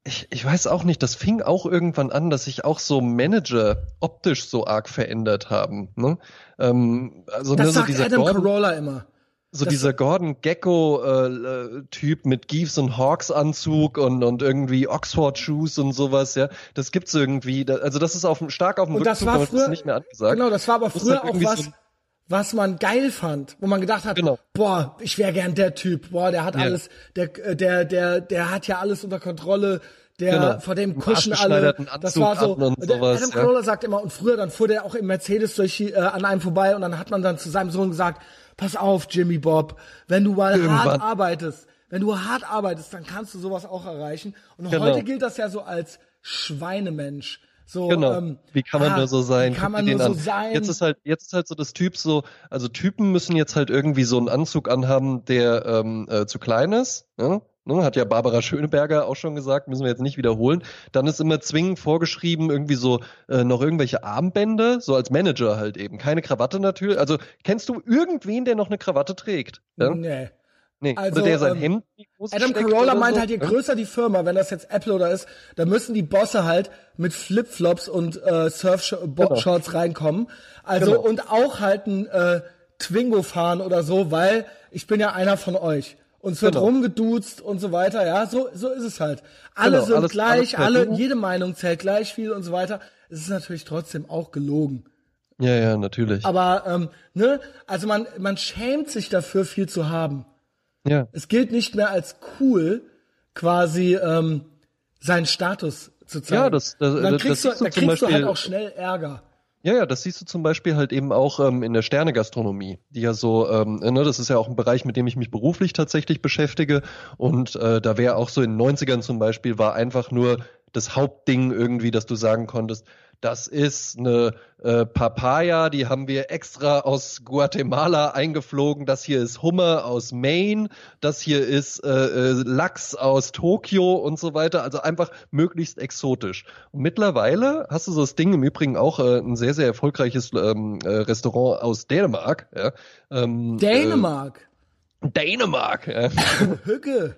ich, ich weiß auch nicht, das fing auch irgendwann an, dass sich auch so Manager optisch so arg verändert haben. Ne? Ähm, also Das ne, so sagt dieser Adam Gordon, Carolla immer. So das- dieser Gordon Gecko äh, mit Gives und Hawks Anzug und und irgendwie Oxford Shoes und sowas, ja. Das gibt's irgendwie, also das ist auf stark auf dem Und das Rückzug, war das früher, ist nicht mehr angesagt. genau, das war aber früher halt auch was, so- was man geil fand, wo man gedacht hat, Genau. boah, ich wäre gern der Typ, boah, der hat Ja. alles, der, äh, der, der, der hat ja alles unter Kontrolle, der, Genau. vor dem kuschen alle, das war so, der sowas, Adam ja. Carolla sagt immer, und früher, dann fuhr der auch im Mercedes durch, äh, an einem vorbei und dann hat man dann zu seinem Sohn gesagt, pass auf, Jimmy Bob, wenn du mal hart Irgendwann. arbeitest, wenn du hart arbeitest, dann kannst du sowas auch erreichen. Und Genau. heute gilt das ja so als Schweinemensch. So, Genau. ähm, wie kann man ah, nur so sein? Wie kann man nur so an. sein? Jetzt ist halt, jetzt ist halt so das Typ so, also Typen müssen jetzt halt irgendwie so einen Anzug anhaben, der ähm, äh, zu klein ist. Ja? Ne, hat ja Barbara Schöneberger auch schon gesagt, müssen wir jetzt nicht wiederholen. Dann ist immer zwingend vorgeschrieben, irgendwie so äh, noch irgendwelche Armbänder, so als Manager halt eben. Keine Krawatte natürlich. Also kennst du irgendwen, der noch eine Krawatte trägt? Ja? Nee. Nee, Also, oder der sein ähm, Hemd Adam Carolla oder meint so. halt, je größer die Firma, wenn das jetzt Apple oder ist, da müssen die Bosse halt mit Flipflops und äh, Surfshorts reinkommen. Also Genau. und auch halt ein äh, Twingo fahren oder so, weil ich bin ja einer von euch. Uns wird Genau. rumgeduzt und so weiter, ja, so, so ist es halt. Alle Genau, sind alles- gleich, alles alle, jede Meinung zählt gleich viel und so weiter. Es ist natürlich trotzdem auch gelogen. Ja, ja, natürlich. Aber, ähm, ne, also man, man schämt sich dafür, viel zu haben. ja. Es gilt nicht mehr als cool, quasi ähm, seinen Status zu zeigen. Ja, das- das- Und dann das kriegst, du, siehst du da kriegst du halt Beispiel- auch schnell Ärger. Ja, ja, das siehst du zum Beispiel halt eben auch ähm, in der Sternegastronomie, die ja so, ähm, ne, das ist ja auch ein Bereich, mit dem ich mich beruflich tatsächlich beschäftige. Und äh, da wäre auch so in den 90ern zum Beispiel, war einfach nur das Hauptding irgendwie, dass du sagen konntest, das ist eine äh, Papaya, die haben wir extra aus Guatemala eingeflogen. Das hier ist Hummer aus Maine. Das hier ist äh, äh, Lachs aus Tokio und so weiter. Also einfach möglichst exotisch. Und mittlerweile hast du so das Ding im Übrigen auch äh, ein sehr, sehr erfolgreiches ähm, äh, Restaurant aus Dänemark. Ja, ähm, Dänemark, Äh, Dänemark. Ja Hücke.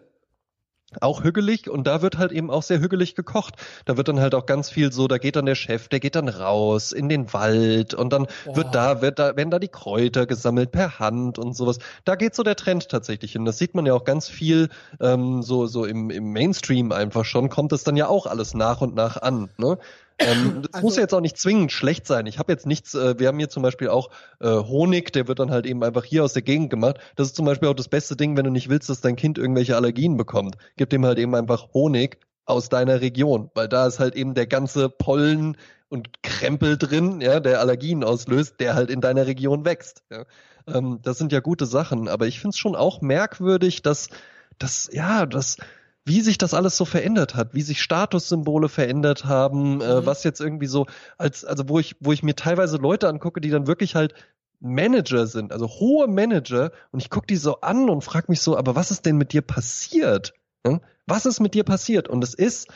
Auch hügelig und da wird halt eben auch sehr hügelig gekocht. Da wird dann halt auch ganz viel so, da geht dann der Chef, der geht dann raus in den Wald und dann wird da, wird da, werden da die Kräuter gesammelt per Hand und sowas. Da geht so der Trend tatsächlich hin. Das sieht man ja auch ganz viel ähm, so, so im, im Mainstream einfach schon, kommt es dann ja auch alles nach und nach an. Ne? Ähm, das Also- muss ja jetzt auch nicht zwingend schlecht sein. Ich habe jetzt nichts, äh, wir haben hier zum Beispiel auch äh, Honig, der wird dann halt eben einfach hier aus der Gegend gemacht. Das ist zum Beispiel auch das beste Ding, wenn du nicht willst, dass dein Kind irgendwelche Allergien bekommt. Gib dem halt eben einfach Honig aus deiner Region, weil da ist halt eben der ganze Pollen und Krempel drin, ja, der Allergien auslöst, der halt in deiner Region wächst. Ja. Ähm, das sind ja gute Sachen, aber ich finde es schon auch merkwürdig, dass, dass ja, dass wie sich das alles so verändert hat, wie sich Statussymbole verändert haben, äh, was jetzt irgendwie so als also wo ich wo ich mir teilweise Leute angucke, die dann wirklich halt Manager sind, also hohe Manager und ich gucke die so an und frage mich so, aber was ist denn mit dir passiert? Ja? Was ist mit dir passiert? Und es ist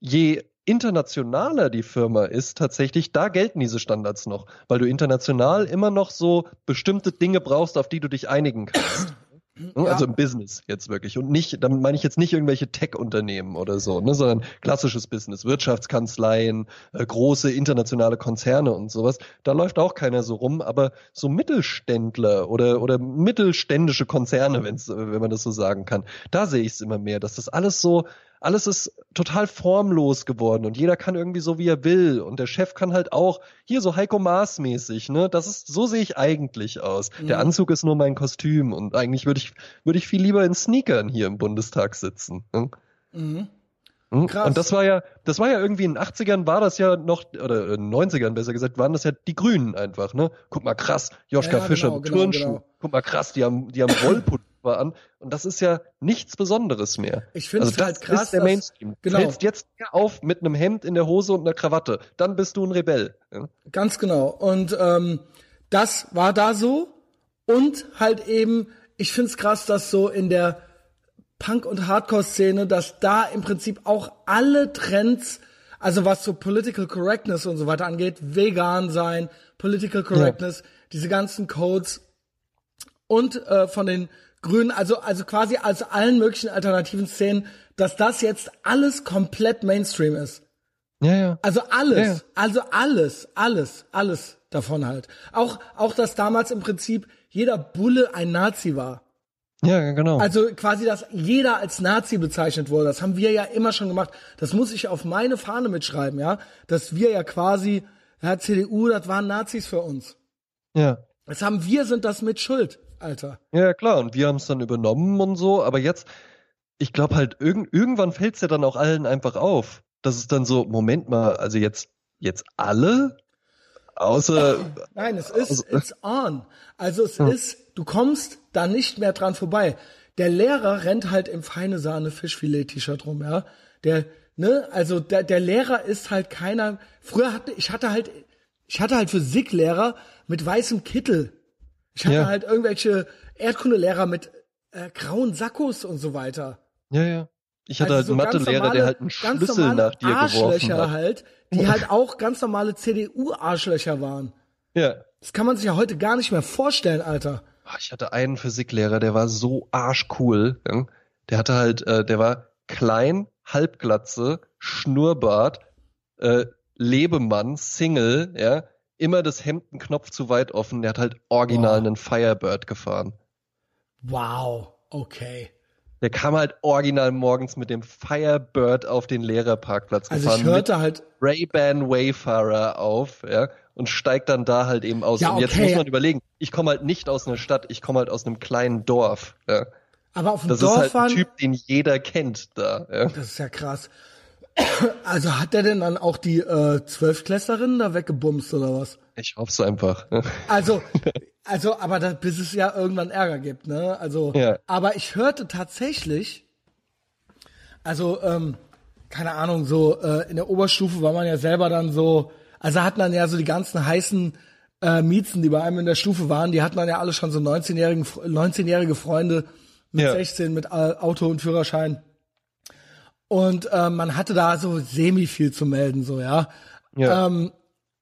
je internationaler die Firma ist, tatsächlich, da gelten diese Standards noch, weil du international immer noch so bestimmte Dinge brauchst, auf die du dich einigen kannst. Ne, Also im Business jetzt wirklich. Und nicht, damit meine ich jetzt nicht irgendwelche Tech-Unternehmen oder so, ne, sondern klassisches Business, Wirtschaftskanzleien, äh, große internationale Konzerne und sowas. Da läuft auch keiner so rum, aber so Mittelständler oder, oder mittelständische Konzerne, wenn's, äh, wenn man das so sagen kann, da sehe ich es immer mehr, dass das alles so, alles ist total formlos geworden und jeder kann irgendwie so, wie er will. Und der Chef kann halt auch, hier so Heiko Maas mäßig, ne? Das ist, so sehe ich eigentlich aus. Der Anzug ist nur mein Kostüm und eigentlich würde ich, würde ich viel lieber in Sneakern hier im Bundestag sitzen. Ne? Hm? Krass. Und das war ja, das war ja irgendwie in den 80ern war das ja noch, oder in den 90ern besser gesagt, waren das ja die Grünen einfach, ne? Guck mal krass, Joschka Ja, Fischer genau, mit genau, Turnschuhen. genau. Guck mal krass, die haben, die haben Rollpulver an. Und das ist ja nichts Besonderes mehr. Ich finde also es halt das krass, ist der dass- Mainstream. genau. Du fällst jetzt auf mit einem Hemd in der Hose und einer Krawatte. Dann bist du ein Rebell. Ja? Ganz genau. Und ähm, das war da so. Und halt eben, ich find's krass, dass so in der Punk- und Hardcore-Szene, dass da im Prinzip auch alle Trends, also was so Political Correctness und so weiter angeht, vegan sein, Political Correctness, diese ganzen Codes und äh, von den Grünen, also also quasi als allen möglichen alternativen Szenen, dass das jetzt alles komplett Mainstream ist. ja, ja. Also alles, Ja, ja. also alles, alles, alles davon halt. Auch, auch, dass damals im Prinzip jeder Bulle ein Nazi war. Ja, genau. Also quasi, dass jeder als Nazi bezeichnet wurde. Das haben wir ja immer schon gemacht. Das muss ich auf meine Fahne mitschreiben, ja. Dass wir ja quasi, ja, CDU, das waren Nazis für uns. ja. Das haben wir, sind das mit Schuld, Alter. Ja, klar, und wir haben es dann übernommen und so, aber jetzt, ich glaube halt, irgend, irgendwann fällt es ja dann auch allen einfach auf. Das ist dann so, Moment mal, also jetzt, jetzt alle? Außer, Nein, es ist, it's on. Also es ist, du kommst da nicht mehr dran vorbei. Der Lehrer rennt halt im feine Sahne Fischfilet-T-Shirt rum, ja. Der, ne, also der, der Lehrer ist halt keiner. Früher hatte ich hatte halt, ich hatte halt Physiklehrer mit weißem Kittel. Ich hatte Ja. halt irgendwelche Erdkundelehrer mit äh, grauen Sakkos und so weiter. ja, ja. Ich hatte Also so halt einen ganz Mathelehrer, der halt einen ganz Schlüssel normale nach dir geworfen Arschlöcher hat. halt, die halt auch ganz normale CDU-Arschlöcher waren. Ja. Das kann man sich ja heute gar nicht mehr vorstellen, Alter. Ah, ich hatte einen Physiklehrer, der war so arschcool. Ja? Der hatte halt, äh, der war klein, Halbglatze, Schnurrbart, äh, Lebemann, Single, ja, immer das Hemdenknopf zu weit offen. Der hat halt original wow. einen Firebird gefahren. Wow, okay. Der kam halt original morgens mit dem Firebird auf den Lehrerparkplatz also gefahren. Ich hörte halt Ray-Ban Wayfarer auf, ja, und steigt dann da halt eben aus. Ja, und jetzt okay. muss man überlegen, ich komme halt nicht aus einer Stadt, ich komme halt aus einem kleinen Dorf. Ja. Aber auf dem Das Dorf ist halt ein Typ, den jeder kennt da. Ja. das ist ja krass. Also hat der denn dann auch die äh, Zwölfklässlerinnen da weggebumst oder was? Ich hoff's einfach. Ja. Also, also, aber da, bis es ja irgendwann Ärger gibt, ne? Also, Ja. aber ich hörte tatsächlich, also, ähm, keine Ahnung, so äh, in der Oberstufe war man ja selber dann so, also hatten dann ja so die ganzen heißen äh, Miezen, die bei einem in der Stufe waren, die hatten dann ja alle schon so 19-jährigen, 19-jährige Freunde mit Ja. 16 mit äh, Auto und Führerschein. Und äh, man hatte da so semi viel zu melden, so ja. Ja. Ähm,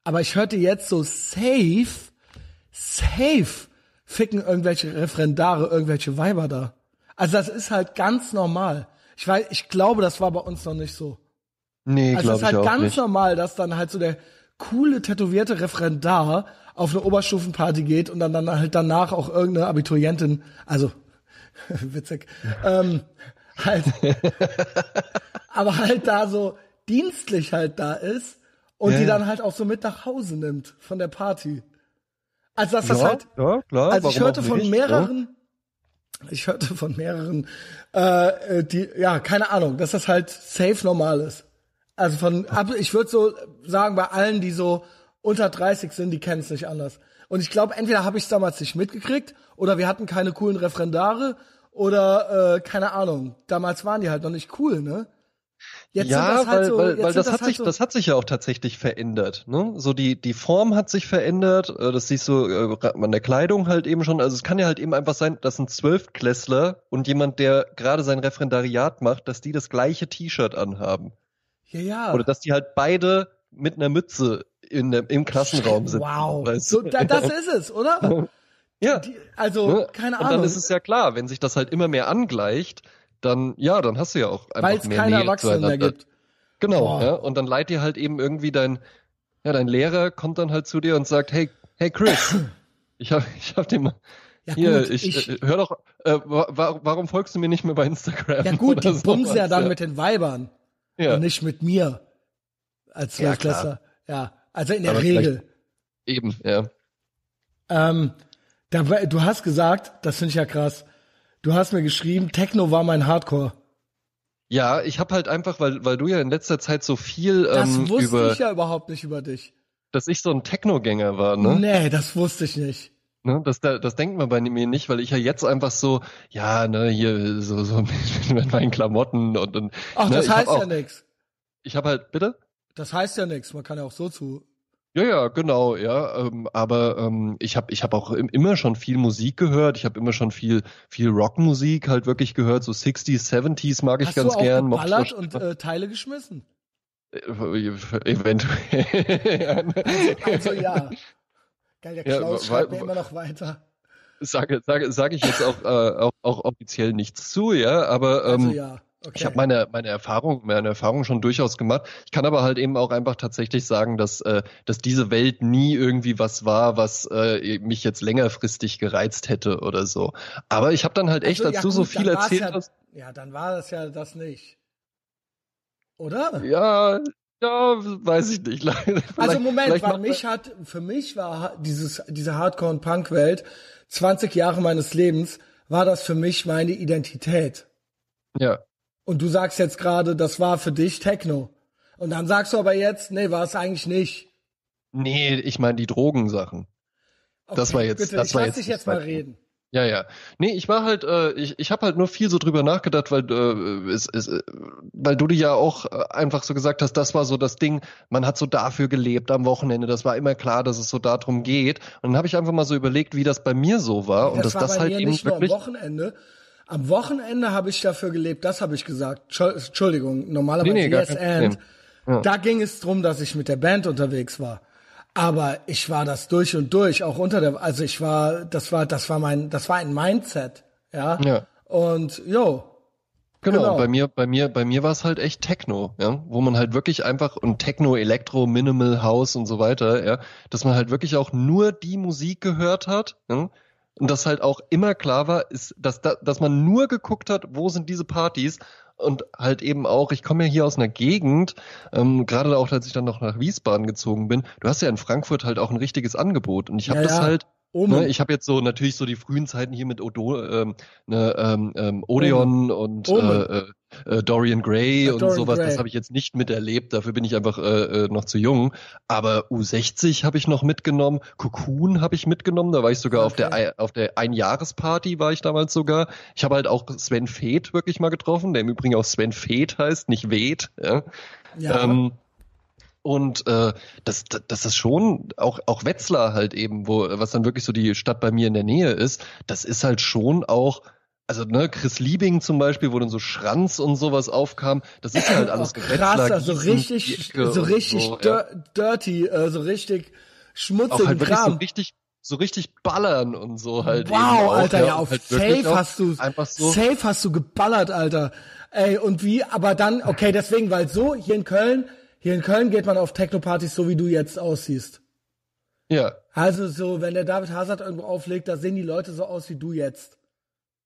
aber ich hörte jetzt so safe, safe ficken irgendwelche Referendare, irgendwelche Weiber da. Also das ist halt ganz normal. Ich weiß, ich glaube, das war bei uns noch nicht so. Nee, Also es glaube ist ich halt auch ganz nicht. normal, dass dann halt so der coole, tätowierte Referendar auf eine Oberstufenparty geht und dann, dann halt danach auch irgendeine Abiturientin, also witzig, ähm, halt, aber halt da so dienstlich halt da ist und Ja, die ja. dann halt auch so mit nach Hause nimmt von der Party. Also dass das ja, halt, ja, klar. also ich hörte von nicht, mehreren, ich hörte von mehreren, äh, äh, die, ja, keine Ahnung, dass das halt safe normal ist. Also von, ich würde so sagen, bei allen, die so unter 30 sind, die kennen es nicht anders. Und ich glaube, entweder habe ich es damals nicht mitgekriegt oder wir hatten keine coolen Referendare oder äh, keine Ahnung. Damals waren die halt noch nicht cool, ne? Jetzt ja, das halt weil, so, weil, weil sind das, hat halt sich, so, das hat sich ja auch tatsächlich verändert. Ne? So die die Form hat sich verändert. äh, Das siehst du äh, an der Kleidung halt eben schon. Also es kann ja halt eben einfach sein, dass ein Zwölftklässler und jemand, der gerade sein Referendariat macht, dass die das gleiche T-Shirt anhaben ja, ja. oder dass die halt beide mit einer Mütze in im Klassenraum sitzen. Wow. weißt So, da, das ist es, oder? ja. Die, also, Ne? keine und Ahnung. dann ist es ja klar, wenn sich das halt immer mehr angleicht, dann ja, dann hast du ja auch einfach Weil es mehr keine Nähe Erwachsenen mehr gibt. Genau, ja. Und dann leiht dir halt eben irgendwie dein, ja, dein Lehrer kommt dann halt zu dir und sagt, hey, hey Chris, ich hab, ich hab den mal, Ja, hier, gut, ich, ich- äh, hör doch, äh, wa wa warum folgst du mir nicht mehr bei Instagram? Ja gut, die bumsen ja dann mit den Weibern ja. und nicht mit mir als Ja, Zwölfklässler. Ja, also in der Aber Regel. Eben, ja. Ähm, da, du hast gesagt, das finde ich ja krass, du hast mir geschrieben, Techno war mein Hardcore. Ja, ich habe halt einfach, weil, weil du ja in letzter Zeit so viel Das ähm, wusste über, ich ja überhaupt nicht über dich. dass ich so ein Techno-Gänger war, ne? Nee, das wusste ich nicht. Ne, das, da- das denkt man bei mir nicht, weil ich ja jetzt einfach so, ja, ne, hier so, so mit, meinen Klamotten und, und Ach, ne, das heißt ja nix. Ich habe halt, bitte? Das heißt ja nix. Man kann ja auch so zu. Ja, ja, genau, ja. Ähm, aber ähm, ich habe ich hab auch im, immer schon viel Musik gehört. Ich habe immer schon viel viel Rockmusik halt wirklich gehört. So 60s, 70s mag ich Hast ganz du auch gern. geballert und äh, Teile geschmissen? Äh, Eventuell. Also ja. Geil, der Ja, Klaus wa- schreibt mir immer noch weiter. sage, sage, sage ich jetzt auch, äh, auch, auch offiziell nichts zu, ja. Aber ähm, Also ja. Okay. Ich habe meine meine Erfahrung meine Erfahrung schon durchaus gemacht. Ich kann aber halt eben auch einfach tatsächlich sagen, dass äh, dass diese Welt nie irgendwie was war, was äh, mich jetzt längerfristig gereizt hätte oder so. Aber ich habe dann halt echt, Also, als ja du so gut, viel erzählt ja, Ja, dann war das ja das nicht. Oder? ja, ja, weiß ich nicht. Also Moment, weil mich hat, für mich war dieses, diese Hardcore- und Punk-Welt, 20 Jahre meines Lebens, war das für mich meine Identität. ja, Und du sagst jetzt gerade, das war für dich Techno. Und dann sagst du aber jetzt, nee, war es eigentlich nicht. nee, ich meine die Drogensachen. Das war jetzt- Bitte, das ich war lass jetzt dich jetzt mal reden. Ja, ja. Nee, ich war halt, äh, ich, ich habe halt nur viel so drüber nachgedacht, weil, äh, es, es, äh, weil du dir ja auch äh, einfach so gesagt hast, das war so das Ding, man hat so dafür gelebt am Wochenende, das war immer klar, dass es so darum geht. Und dann habe ich einfach mal so überlegt, wie das bei mir so war und das dass war das bei halt mir eben nicht nur am wirklich. Wochenende. Am Wochenende habe ich dafür gelebt, das habe ich gesagt. Entschuld- Entschuldigung, normalerweise Nee, nee, Yes and. Ja. Da ging es drum, dass ich mit der Band unterwegs war. Aber ich war das durch und durch, auch unter der, also ich war, das war, das war mein, das war ein Mindset, ja. Ja. Und, jo. Genau, Genau. bei mir, bei mir, bei mir war es halt echt Techno, ja, wo man halt wirklich einfach und Techno, Elektro, Minimal House und so weiter, ja, dass man halt wirklich auch nur die Musik gehört hat, ja, und das halt auch immer klar war, ist, dass da, dass man nur geguckt hat, wo sind diese Partys und halt eben auch, ich komme ja hier aus einer Gegend, ähm, gerade auch, als ich dann noch nach Wiesbaden gezogen bin, du hast ja in Frankfurt halt auch ein richtiges Angebot und ich habe Ja, das ja. halt. Ne, ich habe jetzt so natürlich so die frühen Zeiten hier mit Odo, ähm, ne, ähm, ähm, Odeon und äh, Omen. äh, äh, Dorian Gray Ja, und Dorian sowas. Gray. Das habe ich jetzt nicht miterlebt. Dafür bin ich einfach äh, äh, noch zu jung. Aber U60 habe ich noch mitgenommen. Cocoon habe ich mitgenommen. Da war ich sogar auf der Okay. Auf der Einjahresparty war ich damals sogar. Ich habe halt auch Sven Feth wirklich mal getroffen, der im Übrigen auch Sven Feth heißt, nicht Weth. Ja. Ja. Ähm, und äh, das, das, das ist schon auch auch Wetzlar halt eben, wo was dann wirklich so die Stadt bei mir in der Nähe ist. Das ist halt schon auch, also ne Chris Liebing zum Beispiel, wo dann so Schranz und sowas aufkam. Das ist ja halt alles Oh, krass, also richtig, so richtig so, ja. dir dirty, äh, so richtig auch schmutzigen halt wirklich so Kram. richtig so richtig ballern und so halt wow, auch, Alter, ja, und auf halt Safe auch hast du, so Safe hast du geballert, Alter. Ey, und wie, aber dann, okay, deswegen, weil so, hier in Köln, hier in Köln geht man auf Techno-Partys so, wie du jetzt aussiehst. ja Also so, wenn der David Hazard irgendwo auflegt, da sehen die Leute so aus wie du jetzt.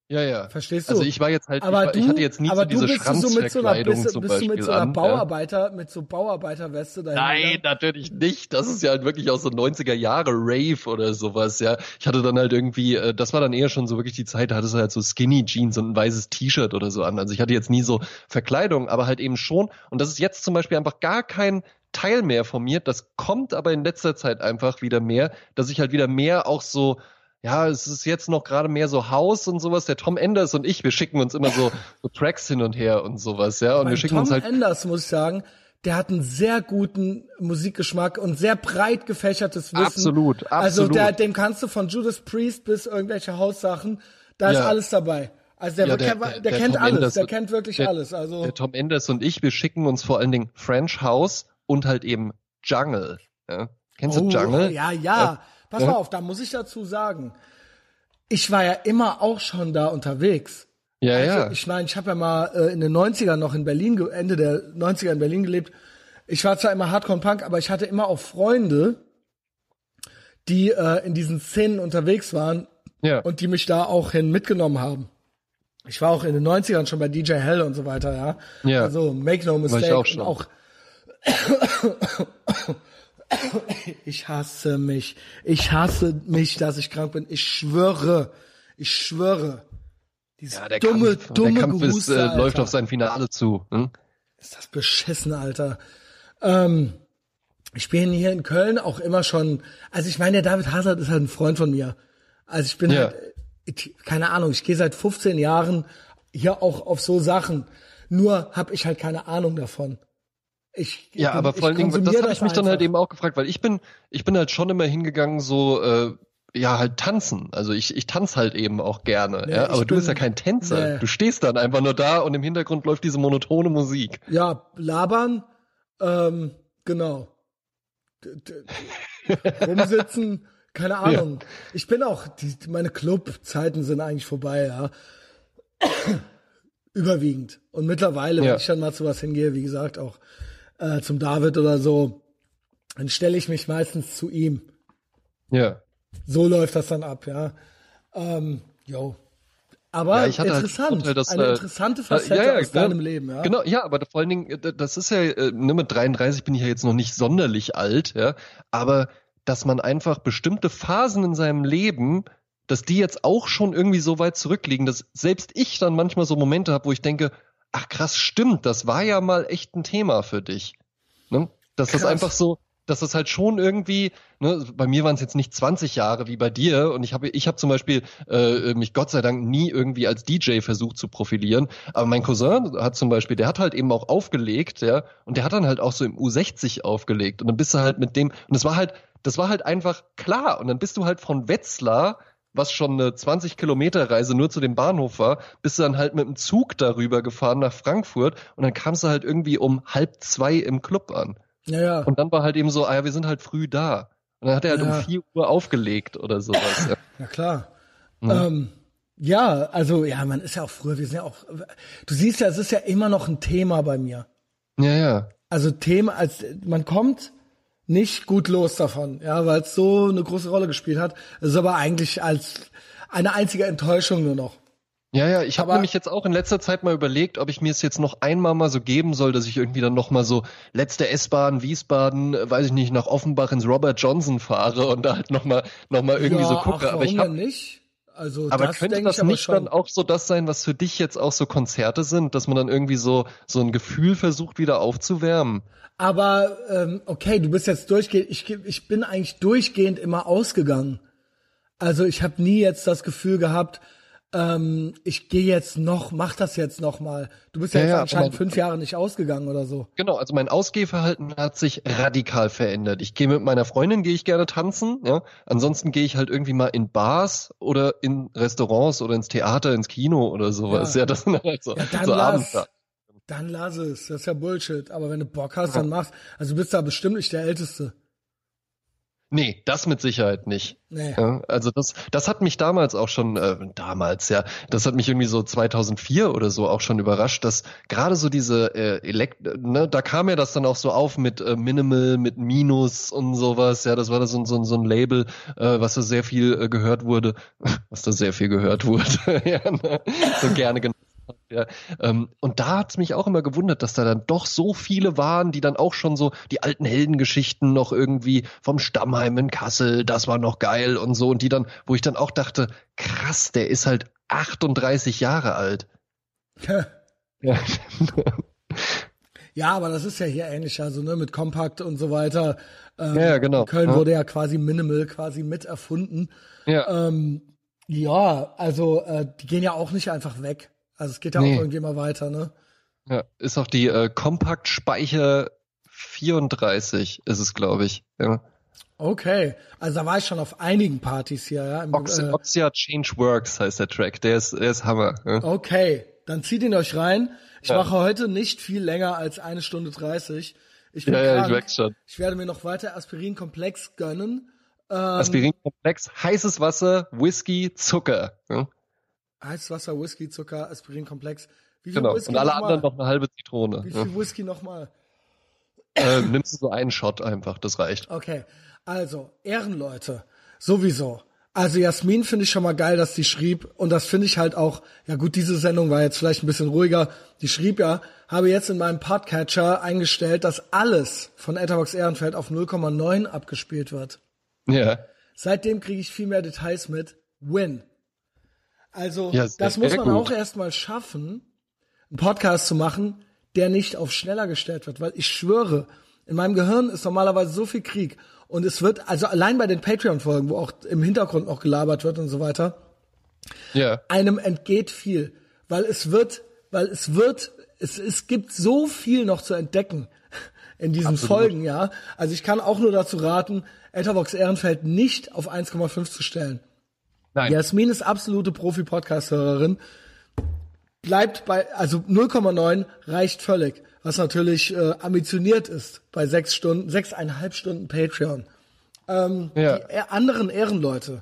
Ja ja. Verstehst du? Also ich war jetzt halt, aber ich, war, du, ich hatte jetzt nie aber so diese du so mit so einer, Schranzverkleidung bist, zum bist du Beispiel mit so einer an, ja. Bauarbeiter, mit so Bauarbeiterweste dahin Nein, natürlich nicht. Das ist ja halt wirklich aus so 90er Jahre Rave oder sowas, ja. Ich hatte dann halt irgendwie, äh, das war dann eher schon so wirklich die Zeit, da hattest du halt so Skinny Jeans und ein weißes T-Shirt oder so an. Also ich hatte jetzt nie so Verkleidung, aber halt eben schon. Und das ist jetzt zum Beispiel einfach gar kein Teil mehr von mir. Das kommt aber in letzter Zeit einfach wieder mehr, dass ich halt wieder mehr auch so ja, es ist jetzt noch gerade mehr so Haus und sowas. Der Tom Enders und ich, wir schicken uns immer so, so Tracks hin und her und sowas, ja. Und wir Beim schicken Tom uns halt Enders, muss ich sagen, der hat einen sehr guten Musikgeschmack und sehr breit gefächertes Wissen. Absolut, Also absolut. der, dem kannst du von Judas Priest bis irgendwelche Haussachen, da ist Ja. alles dabei. Also der, Ja, der, der- der, kennt Tom alles, Enders- der kennt wirklich alles. Also Der Tom Enders und ich, wir schicken uns vor allen Dingen French House und halt eben Jungle. Ja? Kennst du Jungle? Oh, Ja, ja. Pass Ja. mal auf, da muss ich dazu sagen. Ich war ja immer auch schon da unterwegs. Ja, Also, ja. Ich meine, ich habe ja mal äh, in den 90ern noch in Berlin, Ende der 90er in Berlin gelebt. Ich war zwar immer Hardcore Punk, aber ich hatte immer auch Freunde, die äh, in diesen Szenen unterwegs waren ja. und die mich da auch hin mitgenommen haben. Ich war auch in den 90ern schon bei DJ Hell und so weiter, ja. Ja. Also make no mistake. auch schon. Und auch ich hasse mich. Ich hasse mich, dass ich krank bin. Ich schwöre. Ich schwöre. Dieses ja, der dumme, Kampf, dumme der Kampf ist, Gehuste, äh, läuft auf sein Finale zu. Hm? Ist das beschissen, Alter. Ähm, ich bin hier in Köln auch immer schon, also ich meine, der David Hazard ist halt ein Freund von mir. Also ich bin Ja. halt, ich, keine Ahnung, ich gehe seit 15 Jahren hier auch auf so Sachen. Nur habe ich halt keine Ahnung davon. Ich, Ja, aber ich vor allen Dingen, das habe ich mich dann halt einfach. eben auch gefragt, weil ich bin, ich bin halt schon immer hingegangen, so, äh, ja, halt tanzen. Also ich, ich tanze halt eben auch gerne. Nee, ja, aber du bist ja bin- kein Tänzer. Nee. Du stehst dann einfach nur da und im Hintergrund läuft diese monotone Musik. Ja, labern, ähm, genau. D rumsitzen, keine Ahnung. Ich bin auch, die, meine Clubzeiten sind eigentlich vorbei, ja. Überwiegend. Und mittlerweile, Ja. wenn ich dann mal zu was hingehe, wie gesagt, auch äh, zum David oder so, dann stelle ich mich meistens zu ihm. Ja. So läuft das dann ab, ja. Ähm, jo. Aber Ja, ich hatte halt interessant. Vorteil, dass, eine äh, interessante Facette ja, ja, aus genau. deinem Leben, ja. Genau, ja, aber vor allen Dingen, äh, das ist ja, äh, ne, mit 33 bin ich ja jetzt noch nicht sonderlich alt, ja, aber dass man einfach bestimmte Phasen in seinem Leben, dass die jetzt auch schon irgendwie so weit zurückliegen, dass selbst ich dann manchmal so Momente habe, wo ich denke, ach krass, stimmt, das war ja mal echt ein Thema für dich. Ne? Dass das Krass. einfach so, dass das halt schon irgendwie, ne, bei mir waren es jetzt nicht 20 Jahre wie bei dir und ich habe ich habe zum Beispiel äh, mich Gott sei Dank nie irgendwie als DJ versucht zu profilieren, aber mein Cousin hat zum Beispiel, der hat halt eben auch aufgelegt, ja, und der hat dann halt auch so im U60 aufgelegt und dann bist du halt mit dem und es war halt, das war halt einfach klar und dann bist du halt von Wetzlar was schon eine 20 Kilometer Reise nur zu dem Bahnhof war, bist du dann halt mit dem Zug darüber gefahren nach Frankfurt und dann kamst du halt irgendwie um halb zwei im Club an. Ja, ja. Und dann war halt eben so, ah ja, wir sind halt früh da. Und dann hat er halt ja. um 4 Uhr aufgelegt oder sowas. Ja, ja klar. Mhm. Ähm, ja, also ja, man ist ja auch früher, wir sind ja auch, du siehst ja, es ist ja immer noch ein Thema bei mir. Ja, ja. Also Thema, als man kommt nicht gut los davon, ja, weil es so eine große Rolle gespielt hat. Es ist aber eigentlich als eine einzige Enttäuschung nur noch. Ja, ja, ich habe nämlich jetzt auch in letzter Zeit mal überlegt, ob ich mir es jetzt noch einmal mal so geben soll, dass ich irgendwie dann noch mal so letzte S-Bahn Wiesbaden, äh, weiß ich nicht, nach Offenbach ins Robert Johnson fahre und da halt noch mal noch mal irgendwie ja, so gucke, ach, aber ich habe nicht. Also aber das könnte das nicht dann auch so das sein, was für dich jetzt auch so Konzerte sind, dass man dann irgendwie so so ein Gefühl versucht wieder aufzuwärmen? Aber ähm, okay, du bist jetzt durchgehend. Ich, ich bin eigentlich durchgehend immer ausgegangen. Also ich habe nie jetzt das Gefühl gehabt, ähm, ich gehe jetzt noch, mach das jetzt noch mal. Du bist ja, ja jetzt anscheinend mein, fünf Jahre nicht ausgegangen oder so. Genau, also mein Ausgehverhalten hat sich radikal verändert. Ich gehe mit meiner Freundin, gehe ich gerne tanzen, ja. Ansonsten gehe ich halt irgendwie mal in Bars oder in Restaurants oder ins Theater, ins Kino oder sowas. Ja, ja das sind halt so, ja, dann so lass, Dann lass es, das ist ja Bullshit. Aber wenn du Bock hast, dann mach's. Also du bist da bestimmt nicht der Älteste. Nee, das mit Sicherheit nicht. Nee. Ja, also das, das hat mich damals auch schon, äh, damals, ja, das hat mich irgendwie so 2004 oder so auch schon überrascht, dass gerade so diese äh, Elekt, ne, da kam ja das dann auch so auf mit äh, Minimal, mit Minus und sowas, ja, das war da so, so, so ein Label, äh, was da sehr viel äh, gehört wurde, was da sehr viel gehört wurde, ja, ne? so gerne genannt ja, ähm, und da hat's mich auch immer gewundert, dass da dann doch so viele waren, die dann auch schon so die alten Heldengeschichten noch irgendwie vom Stammheim in Kassel, das war noch geil und so und die dann, wo ich dann auch dachte, krass, der ist halt 38 Jahre alt. ja. ja, aber das ist ja hier ähnlich, also ne, mit Compact und so weiter. Ähm, ja, genau. Köln ja. wurde ja quasi Minimal quasi mit erfunden. Ja. Ähm, ja, also äh, die gehen ja auch nicht einfach weg. Also es geht ja nee. auch irgendwie mal weiter, ne? Ja, ist auch die äh, Kompaktspeicher 34 ist es, glaube ich. Ja. Okay, also da war ich schon auf einigen Partys hier, ja. Im, Ox äh, Oxia Change Works heißt der Track, der ist, der ist Hammer. Ja. Okay, dann zieht ihn euch rein. Ich ja. mache heute nicht viel länger als eine Stunde 30. Ich bin ja, krank. ja, ich, schon. ich werde mir noch weiter Aspirin-Komplex gönnen. Ähm, Aspirin-Komplex, heißes Wasser, Whisky, Zucker. Ja? Heißwasser, Whisky, Zucker, Aspirinkomplex. Wie viel genau. Whisky Und alle noch anderen noch eine halbe Zitrone. Wie viel ja. Whisky nochmal? Äh, nimmst du so einen Shot einfach, das reicht. Okay, also Ehrenleute, sowieso. Also Jasmin finde ich schon mal geil, dass die schrieb und das finde ich halt auch, ja gut, diese Sendung war jetzt vielleicht ein bisschen ruhiger. Die schrieb ja, habe jetzt in meinem Podcatcher eingestellt, dass alles von Etherbox Ehrenfeld auf 0,9 abgespielt wird. Ja. Seitdem kriege ich viel mehr Details mit. Win. Also ja, das muss man gut. auch erstmal schaffen, einen Podcast zu machen, der nicht auf schneller gestellt wird, weil ich schwöre, in meinem Gehirn ist normalerweise so viel Krieg und es wird, also allein bei den Patreon-Folgen, wo auch im Hintergrund noch gelabert wird und so weiter, ja. einem entgeht viel, weil es wird, weil es wird, es, es gibt so viel noch zu entdecken in diesen Absolut. Folgen, ja. Also ich kann auch nur dazu raten, Etherbox Ehrenfeld nicht auf 1,5 zu stellen. Nein. Jasmin ist absolute Profi-Podcast-Hörerin. Bleibt bei, also 0,9 reicht völlig, was natürlich äh, ambitioniert ist bei sechs Stunden, sechseinhalb Stunden Patreon. Ähm, ja. Die anderen Ehrenleute,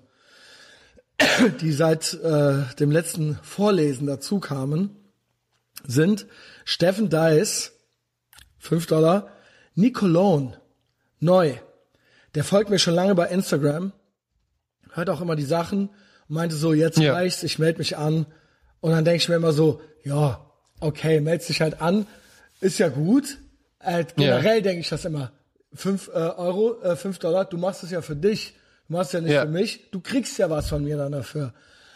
die seit äh, dem letzten Vorlesen dazu kamen, sind Steffen Deis, 5 Dollar, Nicolone, neu. Der folgt mir schon lange bei Instagram, hört auch immer die Sachen, meinte so, jetzt ja. reicht's, ich melde mich an. Und dann denke ich mir immer so, ja, okay, meldest dich halt an, ist ja gut. Äh, generell ja. denke ich das immer. Fünf äh, Euro, äh, fünf Dollar, du machst es ja für dich, du machst es ja nicht ja. für mich, du kriegst ja was von mir dann dafür.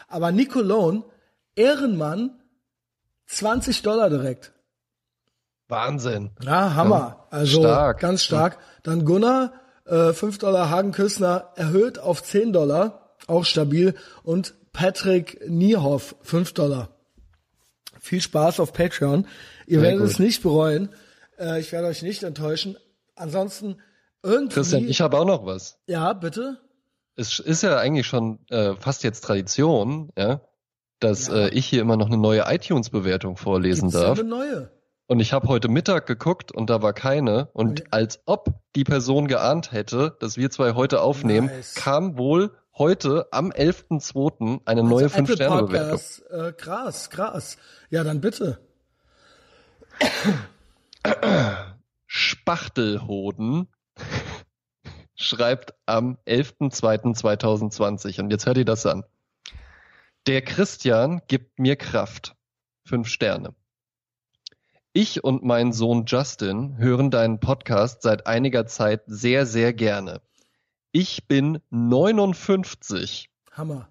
Aber Nicolone, Ehrenmann, 20 Dollar direkt. Wahnsinn. Ja, Hammer. Also stark. ganz stark. Dann Gunnar, äh, 5 Dollar Hagen Küssner erhöht auf 10 Dollar auch stabil. Und Patrick Niehoff, 5 Dollar. Viel Spaß auf Patreon. Ihr Sehr werdet gut. es nicht bereuen. Äh, ich werde euch nicht enttäuschen. Ansonsten irgendwie. Christian, ich habe auch noch was. Ja, bitte. Es ist ja eigentlich schon äh, fast jetzt Tradition, ja, dass ja. äh, ich hier immer noch eine neue iTunes-Bewertung vorlesen Gibt's darf. Ja eine neue. Und ich habe heute Mittag geguckt und da war keine. Und Okay. als ob die Person geahnt hätte, dass wir zwei heute aufnehmen, Nice. kam wohl heute am 11.02. eine neue Also Apple 5-Sterne-Bewertung. Podcast, Äh, krass, krass. Ja, dann bitte. Spachtelhoden schreibt am 11.02.2020 und jetzt hört ihr das an. Der Christian gibt mir Kraft. Fünf Sterne. Ich und mein Sohn Justin hören deinen Podcast seit einiger Zeit sehr, sehr gerne. Ich bin 59 Hammer.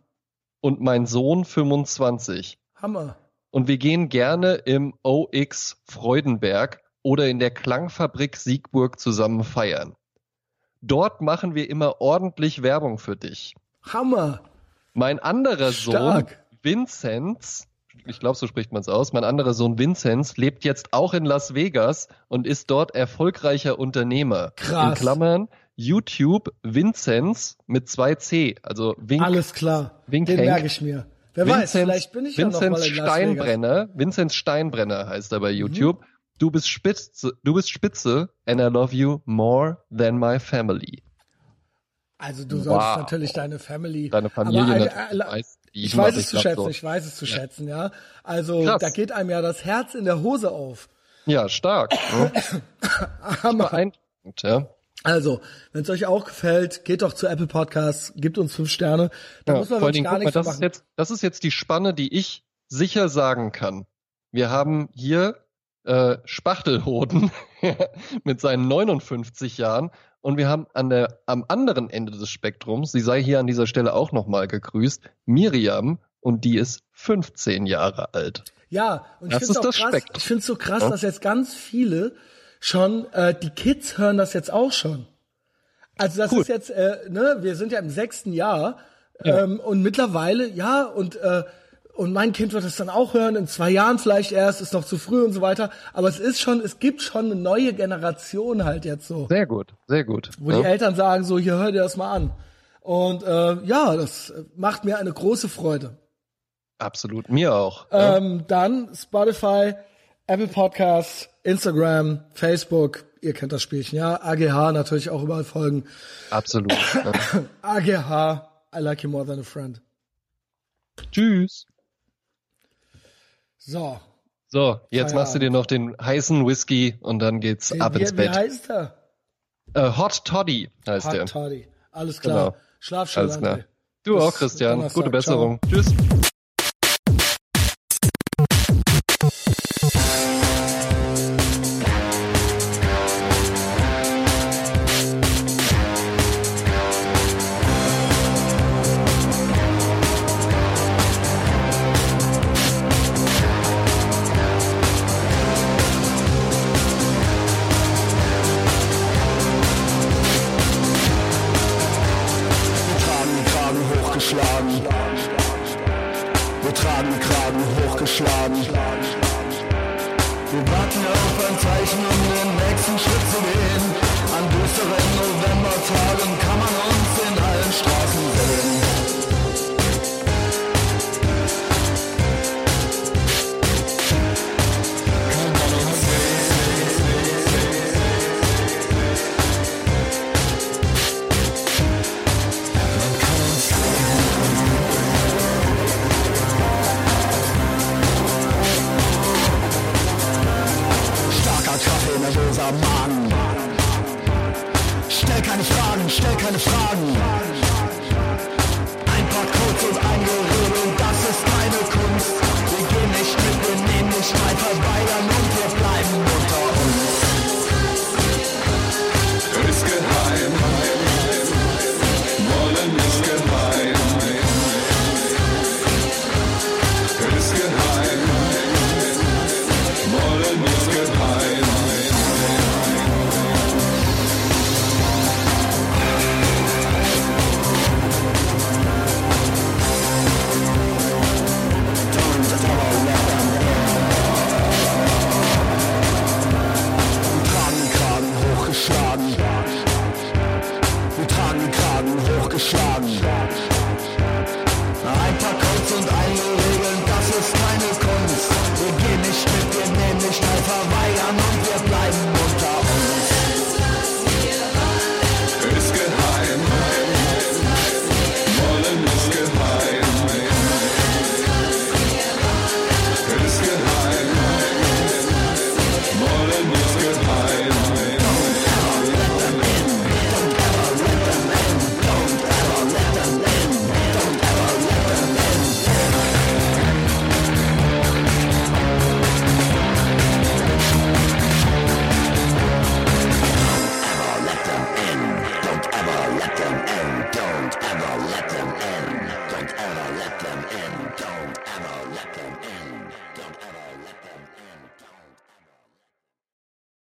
und mein Sohn 25 Hammer. und wir gehen gerne im OX Freudenberg oder in der Klangfabrik Siegburg zusammen feiern. Dort machen wir immer ordentlich Werbung für dich. Hammer. Mein anderer Sohn, Stark. Vinzenz, ich glaube, so spricht man es aus, mein anderer Sohn Vinzenz lebt jetzt auch in Las Vegas und ist dort erfolgreicher Unternehmer. Krass. In Klammern YouTube Vinzenz mit zwei C, also Wink, Alles klar. Wink Den merke ich mir. Wer weiß, vielleicht bin ich ja noch Vinzenz mal in. Steinbrenner, Vinzenz Steinbrenner heißt er bei YouTube. Du bist Spitze, du bist Spitze and I love you more than my family. Also du solltest Wow. natürlich deine Family, Deine Familie aber, äh, die ich weiß es zu schätzen, so- ich weiß es zu schätzen, ja. Also Krass. da geht einem ja das Herz in der Hose auf. Ja, stark. ne? Hammer. Ja. Also, wenn es euch auch gefällt, geht doch zu Apple Podcasts, gebt uns fünf Sterne. Da ja muss man wirklich gar guck mal, nichts das ist machen. jetzt, das ist jetzt die Spanne, die ich sicher sagen kann. Wir haben hier äh, Spachtelhoden mit seinen 59 Jahren und wir haben an der, am anderen Ende des Spektrums, sie sei hier an dieser Stelle auch nochmal gegrüßt, Miriam und die ist 15 Jahre alt. Ja, und Das ist ich finde es so krass, Ja. dass jetzt ganz viele schon, äh, die Kids hören das jetzt auch schon. Also das Cool. ist jetzt, äh, ne, wir sind ja im sechsten Jahr ähm, und mittlerweile, ja, und äh, und mein Kind wird es dann auch hören, in zwei Jahren vielleicht erst, ist noch zu früh und so weiter. Aber es ist schon, es gibt schon eine neue Generation halt jetzt so. Sehr gut, sehr gut. wo ja. die Eltern sagen so, hier hör dir das mal an. Und äh, ja, das macht mir eine große Freude. Absolut, mir auch. ja. Ähm, dann Spotify, Apple Podcasts, Instagram, Facebook, ihr kennt das Spielchen, ja. AGH natürlich auch überall folgen. Absolut. AGH, I like you more than a friend. Tschüss. So. So, jetzt machst du dir noch den heißen Whisky und dann geht's Wie, ab ins wie, wie Bett. heißt er? Äh, Hot Toddy heißt Hot der. Toddy. Alles klar. Genau. Schlaf schön, Alles klar. Du Bis auch, Christian. Donnerstag. Gute Besserung. Tschüss.